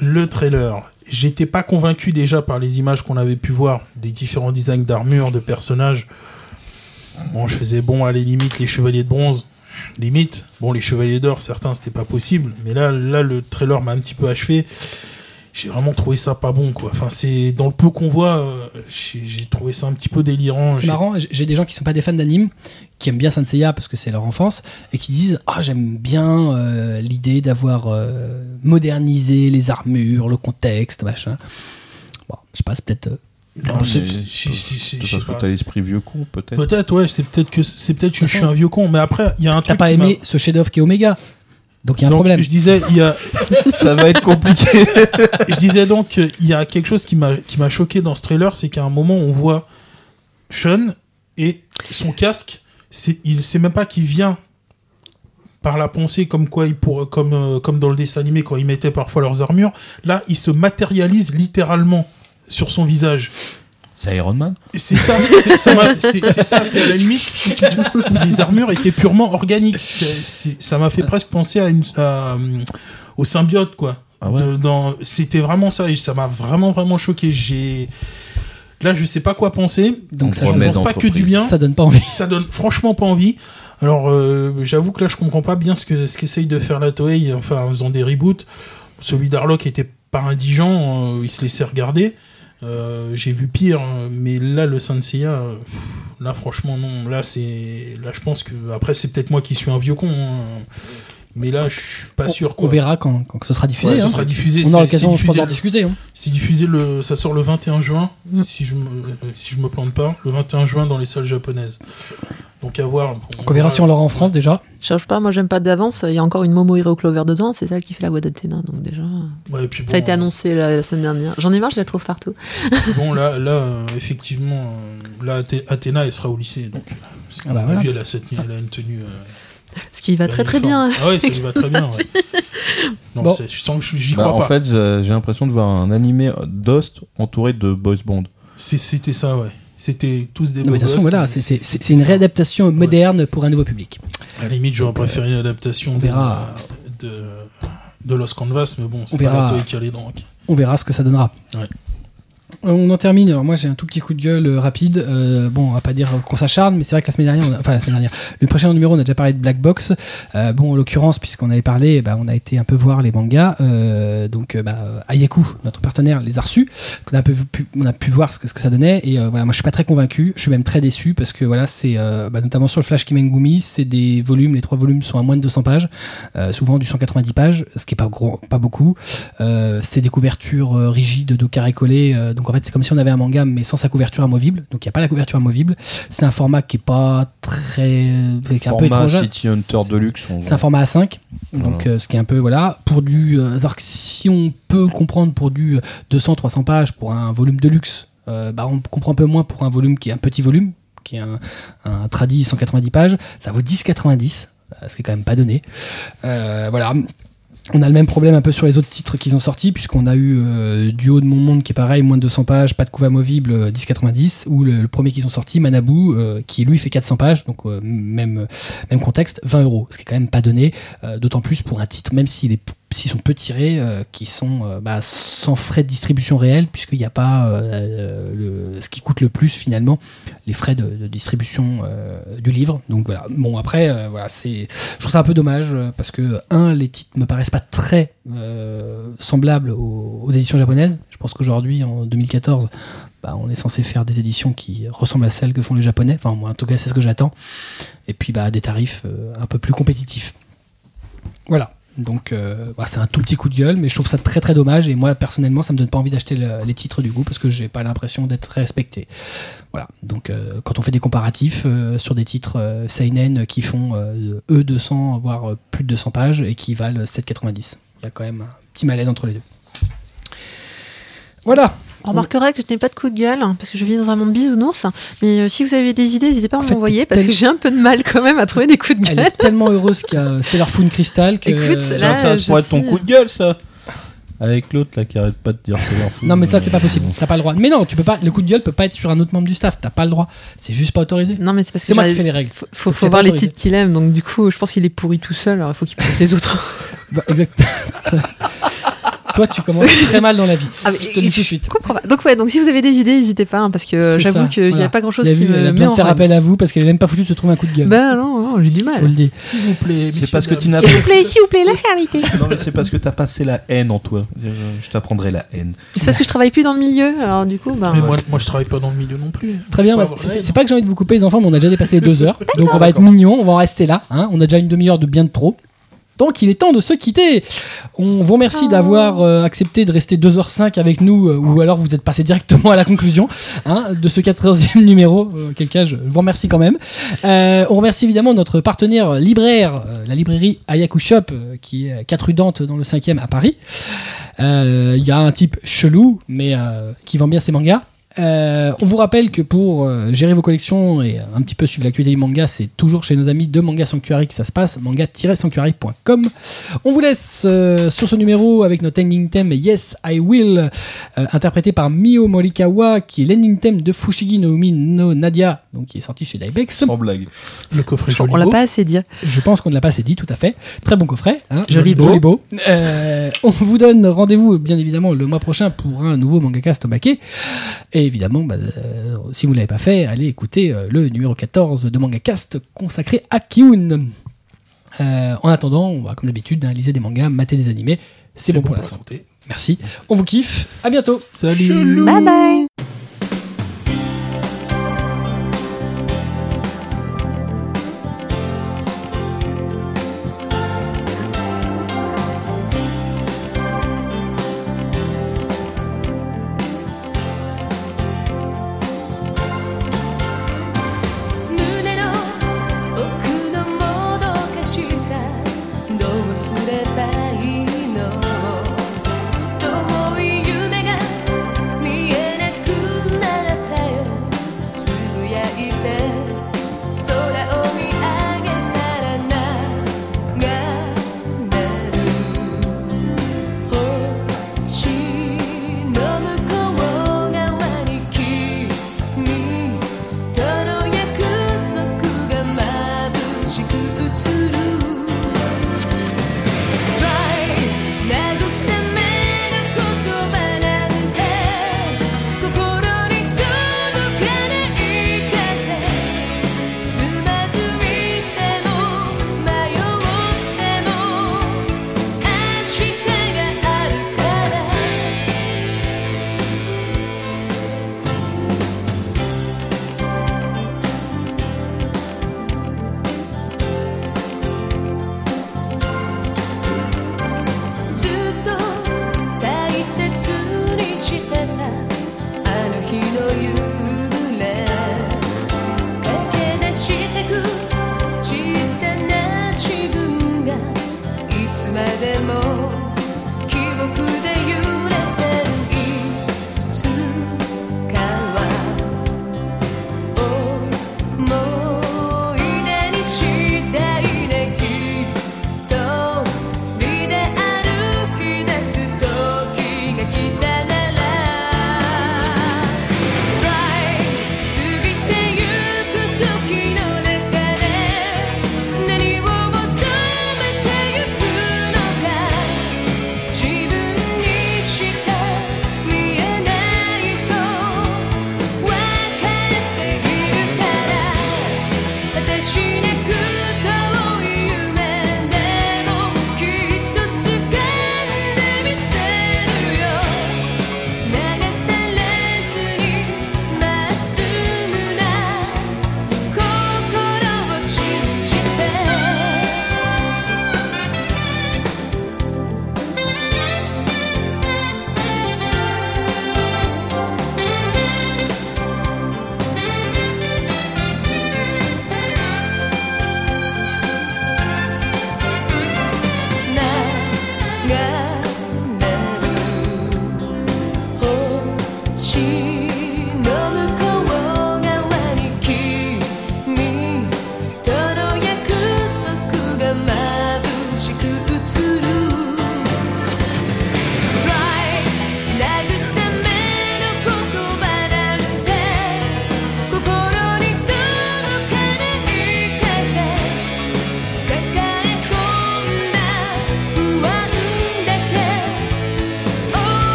le trailer. J'étais pas convaincu déjà par les images qu'on avait pu voir des différents designs d'armure, de personnages. Bon, je faisais bon à les limites les chevaliers de bronze. Limite. Bon, les chevaliers d'or, certains, c'était pas possible. Mais là, là, le trailer m'a un petit peu achevé. J'ai vraiment trouvé ça pas bon, quoi. Enfin, c'est dans le peu qu'on voit, euh, j'ai trouvé ça un petit peu délirant. C'est marrant, j'ai- des gens qui sont pas des fans d'anime, qui aiment bien Saint Seiya parce que c'est leur enfance, et qui disent Ah, j'aime bien euh, l'idée d'avoir euh, modernisé les armures, le contexte, machin. Bon, je pas, c'est peut-être. euh, Non, Mais c'est- parce que pas. t'as l'esprit vieux con, peut-être. Peut-être, ouais, c'est peut-être que c'est peut-être que je suis un vieux con, mais après il y a un T'as truc. pas qui m'a- aimé ce chef-d'œuvre qui est Omega Donc il y a un donc, problème. Je disais, il y a, [laughs] Ça va être compliqué. [laughs] je disais donc qu'il y a quelque chose qui m'a qui m'a choqué dans ce trailer, c'est qu'à un moment on voit Sean et son casque, c'est il sait même pas qu'il vient par la pensée comme quoi il pourrait comme euh, comme dans le dessin animé quand ils mettaient parfois leurs armures, là il se matérialise littéralement sur son visage. C'est Iron Man C'est ça, c'est ça, c'est la limite. Les armures étaient purement organiques. Ça m'a fait presque penser à une, à, euh, au symbiote, quoi. Ah ouais C'était vraiment ça, et ça m'a vraiment, vraiment choqué. J'ai. Là, je sais pas quoi penser. Donc On ça, Je ne pense pas que du bien. ça donne pas envie. Ça donne franchement pas envie. Alors, euh, j'avoue que là, je comprends pas bien ce que ce qu'essaye de faire la Toei, enfin, en faisant des reboots. Celui d'Arlock était pas indigent, euh, il se laissait regarder. Euh, J'ai vu pire, euh, mais là, le Saint Seiya, euh, là, franchement, non. Là, c'est, là, je pense que après, c'est peut-être moi qui suis un vieux con, hein. mais là, je suis pas sûr. On Quoi. verra quand, quand ce sera diffusé. Ouais, ce hein. sera diffusé. On aura l'occasion, je pense, d'en discuter. hein. c'est diffusé le, ça sort le 21 juin, Mm. si je me, euh, si je me plante pas, le 21 juin dans les salles japonaises. Donc à voir. Donc on verra si on l'aura en France déjà. Je cherche pas, moi j'aime pas d'avance. Il y a encore une Momo Hero Clover dedans, c'est ça qui fait la voix d'Athéna. Donc déjà, Ouais, et puis ça a été annoncé la, la semaine dernière. J'en ai marre, je la trouve partout. [laughs] Bon, là, là euh, effectivement, euh, là, Athé- Athéna, elle sera au lycée. Donc, euh, Ah bah voilà. avis, elle a, cette, elle a une tenue. euh, Ce qui va très très bien. Ah ouais, ça lui va très bien. ouais. [laughs] Non, Bon. je sens que j'y Bah, crois en pas. fait, euh, j'ai l'impression de voir un animé d'Ost entouré de boys band. C'était ça, ouais. C'était tous des Non, mais de toute façon, voilà, c'est- une réadaptation moderne pour un nouveau public. À la limite, j'aurais préféré une adaptation On de, verra. de, de Lost Canvas, mais bon, On c'est pas verra. la Toei qui a les dents. ok. On verra ce que ça donnera. Ouais. On en termine. Alors moi j'ai un tout petit coup de gueule euh, rapide. Euh, bon, on va pas dire qu'on s'acharne, mais c'est vrai que la semaine dernière, enfin la semaine dernière, le prochain numéro, on a déjà parlé de Black Box. Euh, bon, en l'occurrence, puisqu'on avait parlé, bah, on a été un peu voir les mangas. Donc, bah, Ayaku, notre partenaire, les a reçus. On a, pu, voir ce que, ça donnait. Et voilà, moi je suis pas très convaincu. Je suis même très déçu parce que voilà, c'est bah, notamment sur le Flash Kimengumi, c'est des volumes. Les trois volumes sont à moins de 200 pages, souvent du 190 pages, ce qui est pas gros, pas beaucoup. C'est des couvertures rigides de carré collé. Euh, donc en fait, c'est comme si on avait un manga mais sans sa couverture amovible. Donc il n'y a pas la couverture amovible. C'est un format qui est pas très, est un peu Format étrange. City Hunter C'est un format A5, donc Voilà. euh, ce qui est un peu voilà pour du. euh, alors que si on peut le comprendre pour du 200-300 pages pour un volume de luxe, euh, bah on comprend un peu moins pour un volume qui est un petit volume, qui est un, un tradi 190 pages. Ça vaut 10,90, euh, ce qui est quand même pas donné. Euh, voilà. On a le même problème un peu sur les autres titres qu'ils ont sortis, puisqu'on a eu euh, Duo de Mon Monde qui est pareil, moins de 200 pages, pas de couve amovible, euh, 10,90, ou le, le premier qu'ils ont sorti, Manabu, euh, qui lui fait 400 pages, donc euh, même, même contexte, 20 euros, ce qui est quand même pas donné, euh, d'autant plus pour un titre, même s'il est s'ils sont peu tirés, euh, qui sont euh, bah, sans frais de distribution réels, puisqu'il n'y a pas euh, ce qui coûte le plus finalement, les frais de, distribution du livre. Donc voilà. Bon après, voilà, je trouve ça un peu dommage parce que un, les titres me paraissent pas très semblables aux, éditions japonaises. Je pense qu'aujourd'hui, en 2014, bah, on est censé faire des éditions qui ressemblent à celles que font les japonais. Enfin, moi, en tout cas, c'est ce que j'attends. Et puis, bah, des tarifs un peu plus compétitifs. Voilà. Donc euh, c'est un tout petit coup de gueule, mais je trouve ça très très dommage. Et moi personnellement, ça me donne pas envie d'acheter le- les titres du goût parce que j'ai pas l'impression d'être respecté. Voilà. Donc euh, quand on fait des comparatifs euh, sur des titres seinen qui font euh, eux 200 voire plus de 200 pages et qui valent 7,90, il y a quand même un petit malaise entre les deux. Voilà. On remarquera que je n'ai pas de coup de gueule parce que je vis dans un monde bisounours. Mais euh, si vous avez des idées, n'hésitez pas à m'envoyer parce que j'ai un peu de mal quand même à trouver des coups de Elle gueule. est tellement heureuse qu'il y a Sailor Moon Crystal que. Écoute, Ça, là, ça je pourrait être ton coup de gueule, ça. Avec l'autre là qui arrête pas de dire Sailor Moon. Non mais ça c'est pas Euh, possible, t'as pas le droit. Mais non, tu peux pas. Le coup de gueule peut pas être sur un autre membre du staff, t'as pas le droit. C'est juste pas autorisé. Non, mais c'est parce que C'est moi qui fais les règles. faut, faut, voir les titres qu'il aime. Donc du coup, je pense qu'il est pourri tout seul. Alors il faut qu'il pousse les autres. [laughs] Bah, exact. [laughs] Toi, tu commences très mal dans la vie. Ah, mais- Je te le dis tout de suite. Je comprends pas. Donc ouais, donc si vous avez des idées, n'hésitez pas hein, parce que j'avoue qu'il n'y voilà. a pas grand chose qui vu, me elle a met bien en de faire appel à vous parce qu'elle est même pas foutue de se trouver un coup de gueule. Ben non, non, j'ai du je vous le mal. dis. S'il vous plaît, C'est parce que tu n'as S'il vous plaît, s'il vous plaît, la charité. [laughs] Non mais c'est parce que t'as passé la haine en toi. Je, t'apprendrai la haine. C'est parce que je travaille plus dans le milieu. Alors du coup, ben. Mais moi, moi, je travaille pas dans le milieu non plus. Très bien, bah, c'est pas que j'ai envie de vous couper les enfants, mais on a déjà dépassé les deux heures. [laughs] Donc on va être mignon, on va en rester là. hein. On a déjà une demi-heure de bien de trop. Donc il est temps de se quitter. On vous remercie d'avoir euh, accepté de rester 2h05 avec nous, euh, ou alors vous êtes passé directement à la conclusion hein, de ce 14e [laughs] numéro. Euh, quel cas, je vous remercie quand même. Euh, on remercie évidemment notre partenaire libraire, la librairie Ayaku Shop, qui est à 4 rue Dante dans le 5e à Paris. Il y a un type chelou, mais qui vend bien ses mangas. Euh, on vous rappelle que pour euh, gérer vos collections et un petit peu suivre l'actualité du manga, c'est toujours chez nos amis de Manga Sanctuary que ça se passe, manga-sanctuary.com. On vous laisse euh, sur ce numéro avec notre ending theme Yes I Will, euh, interprété par Mio Morikawa, qui est l'ending theme de Fushigi no Umi no Nadia, donc qui est sorti chez Daibex. Sans blague. Le coffret On l'a pas assez dit. Je pense qu'on ne l'a pas assez dit, tout à fait. Très bon coffret. Hein Joli beau. beau. Euh, on vous donne rendez-vous, bien évidemment, le mois prochain pour un nouveau Mangacast au baquet. Et évidemment, bah, euh, si vous ne l'avez pas fait, allez écouter euh, le numéro 14 de Mangacast consacré à Kiun. Euh, en attendant, on va, comme d'habitude, hein, lisez des mangas, mater des animés. C'est bon, pour la santé. santé. Merci. On vous kiffe. À bientôt. Salut. Bye bye.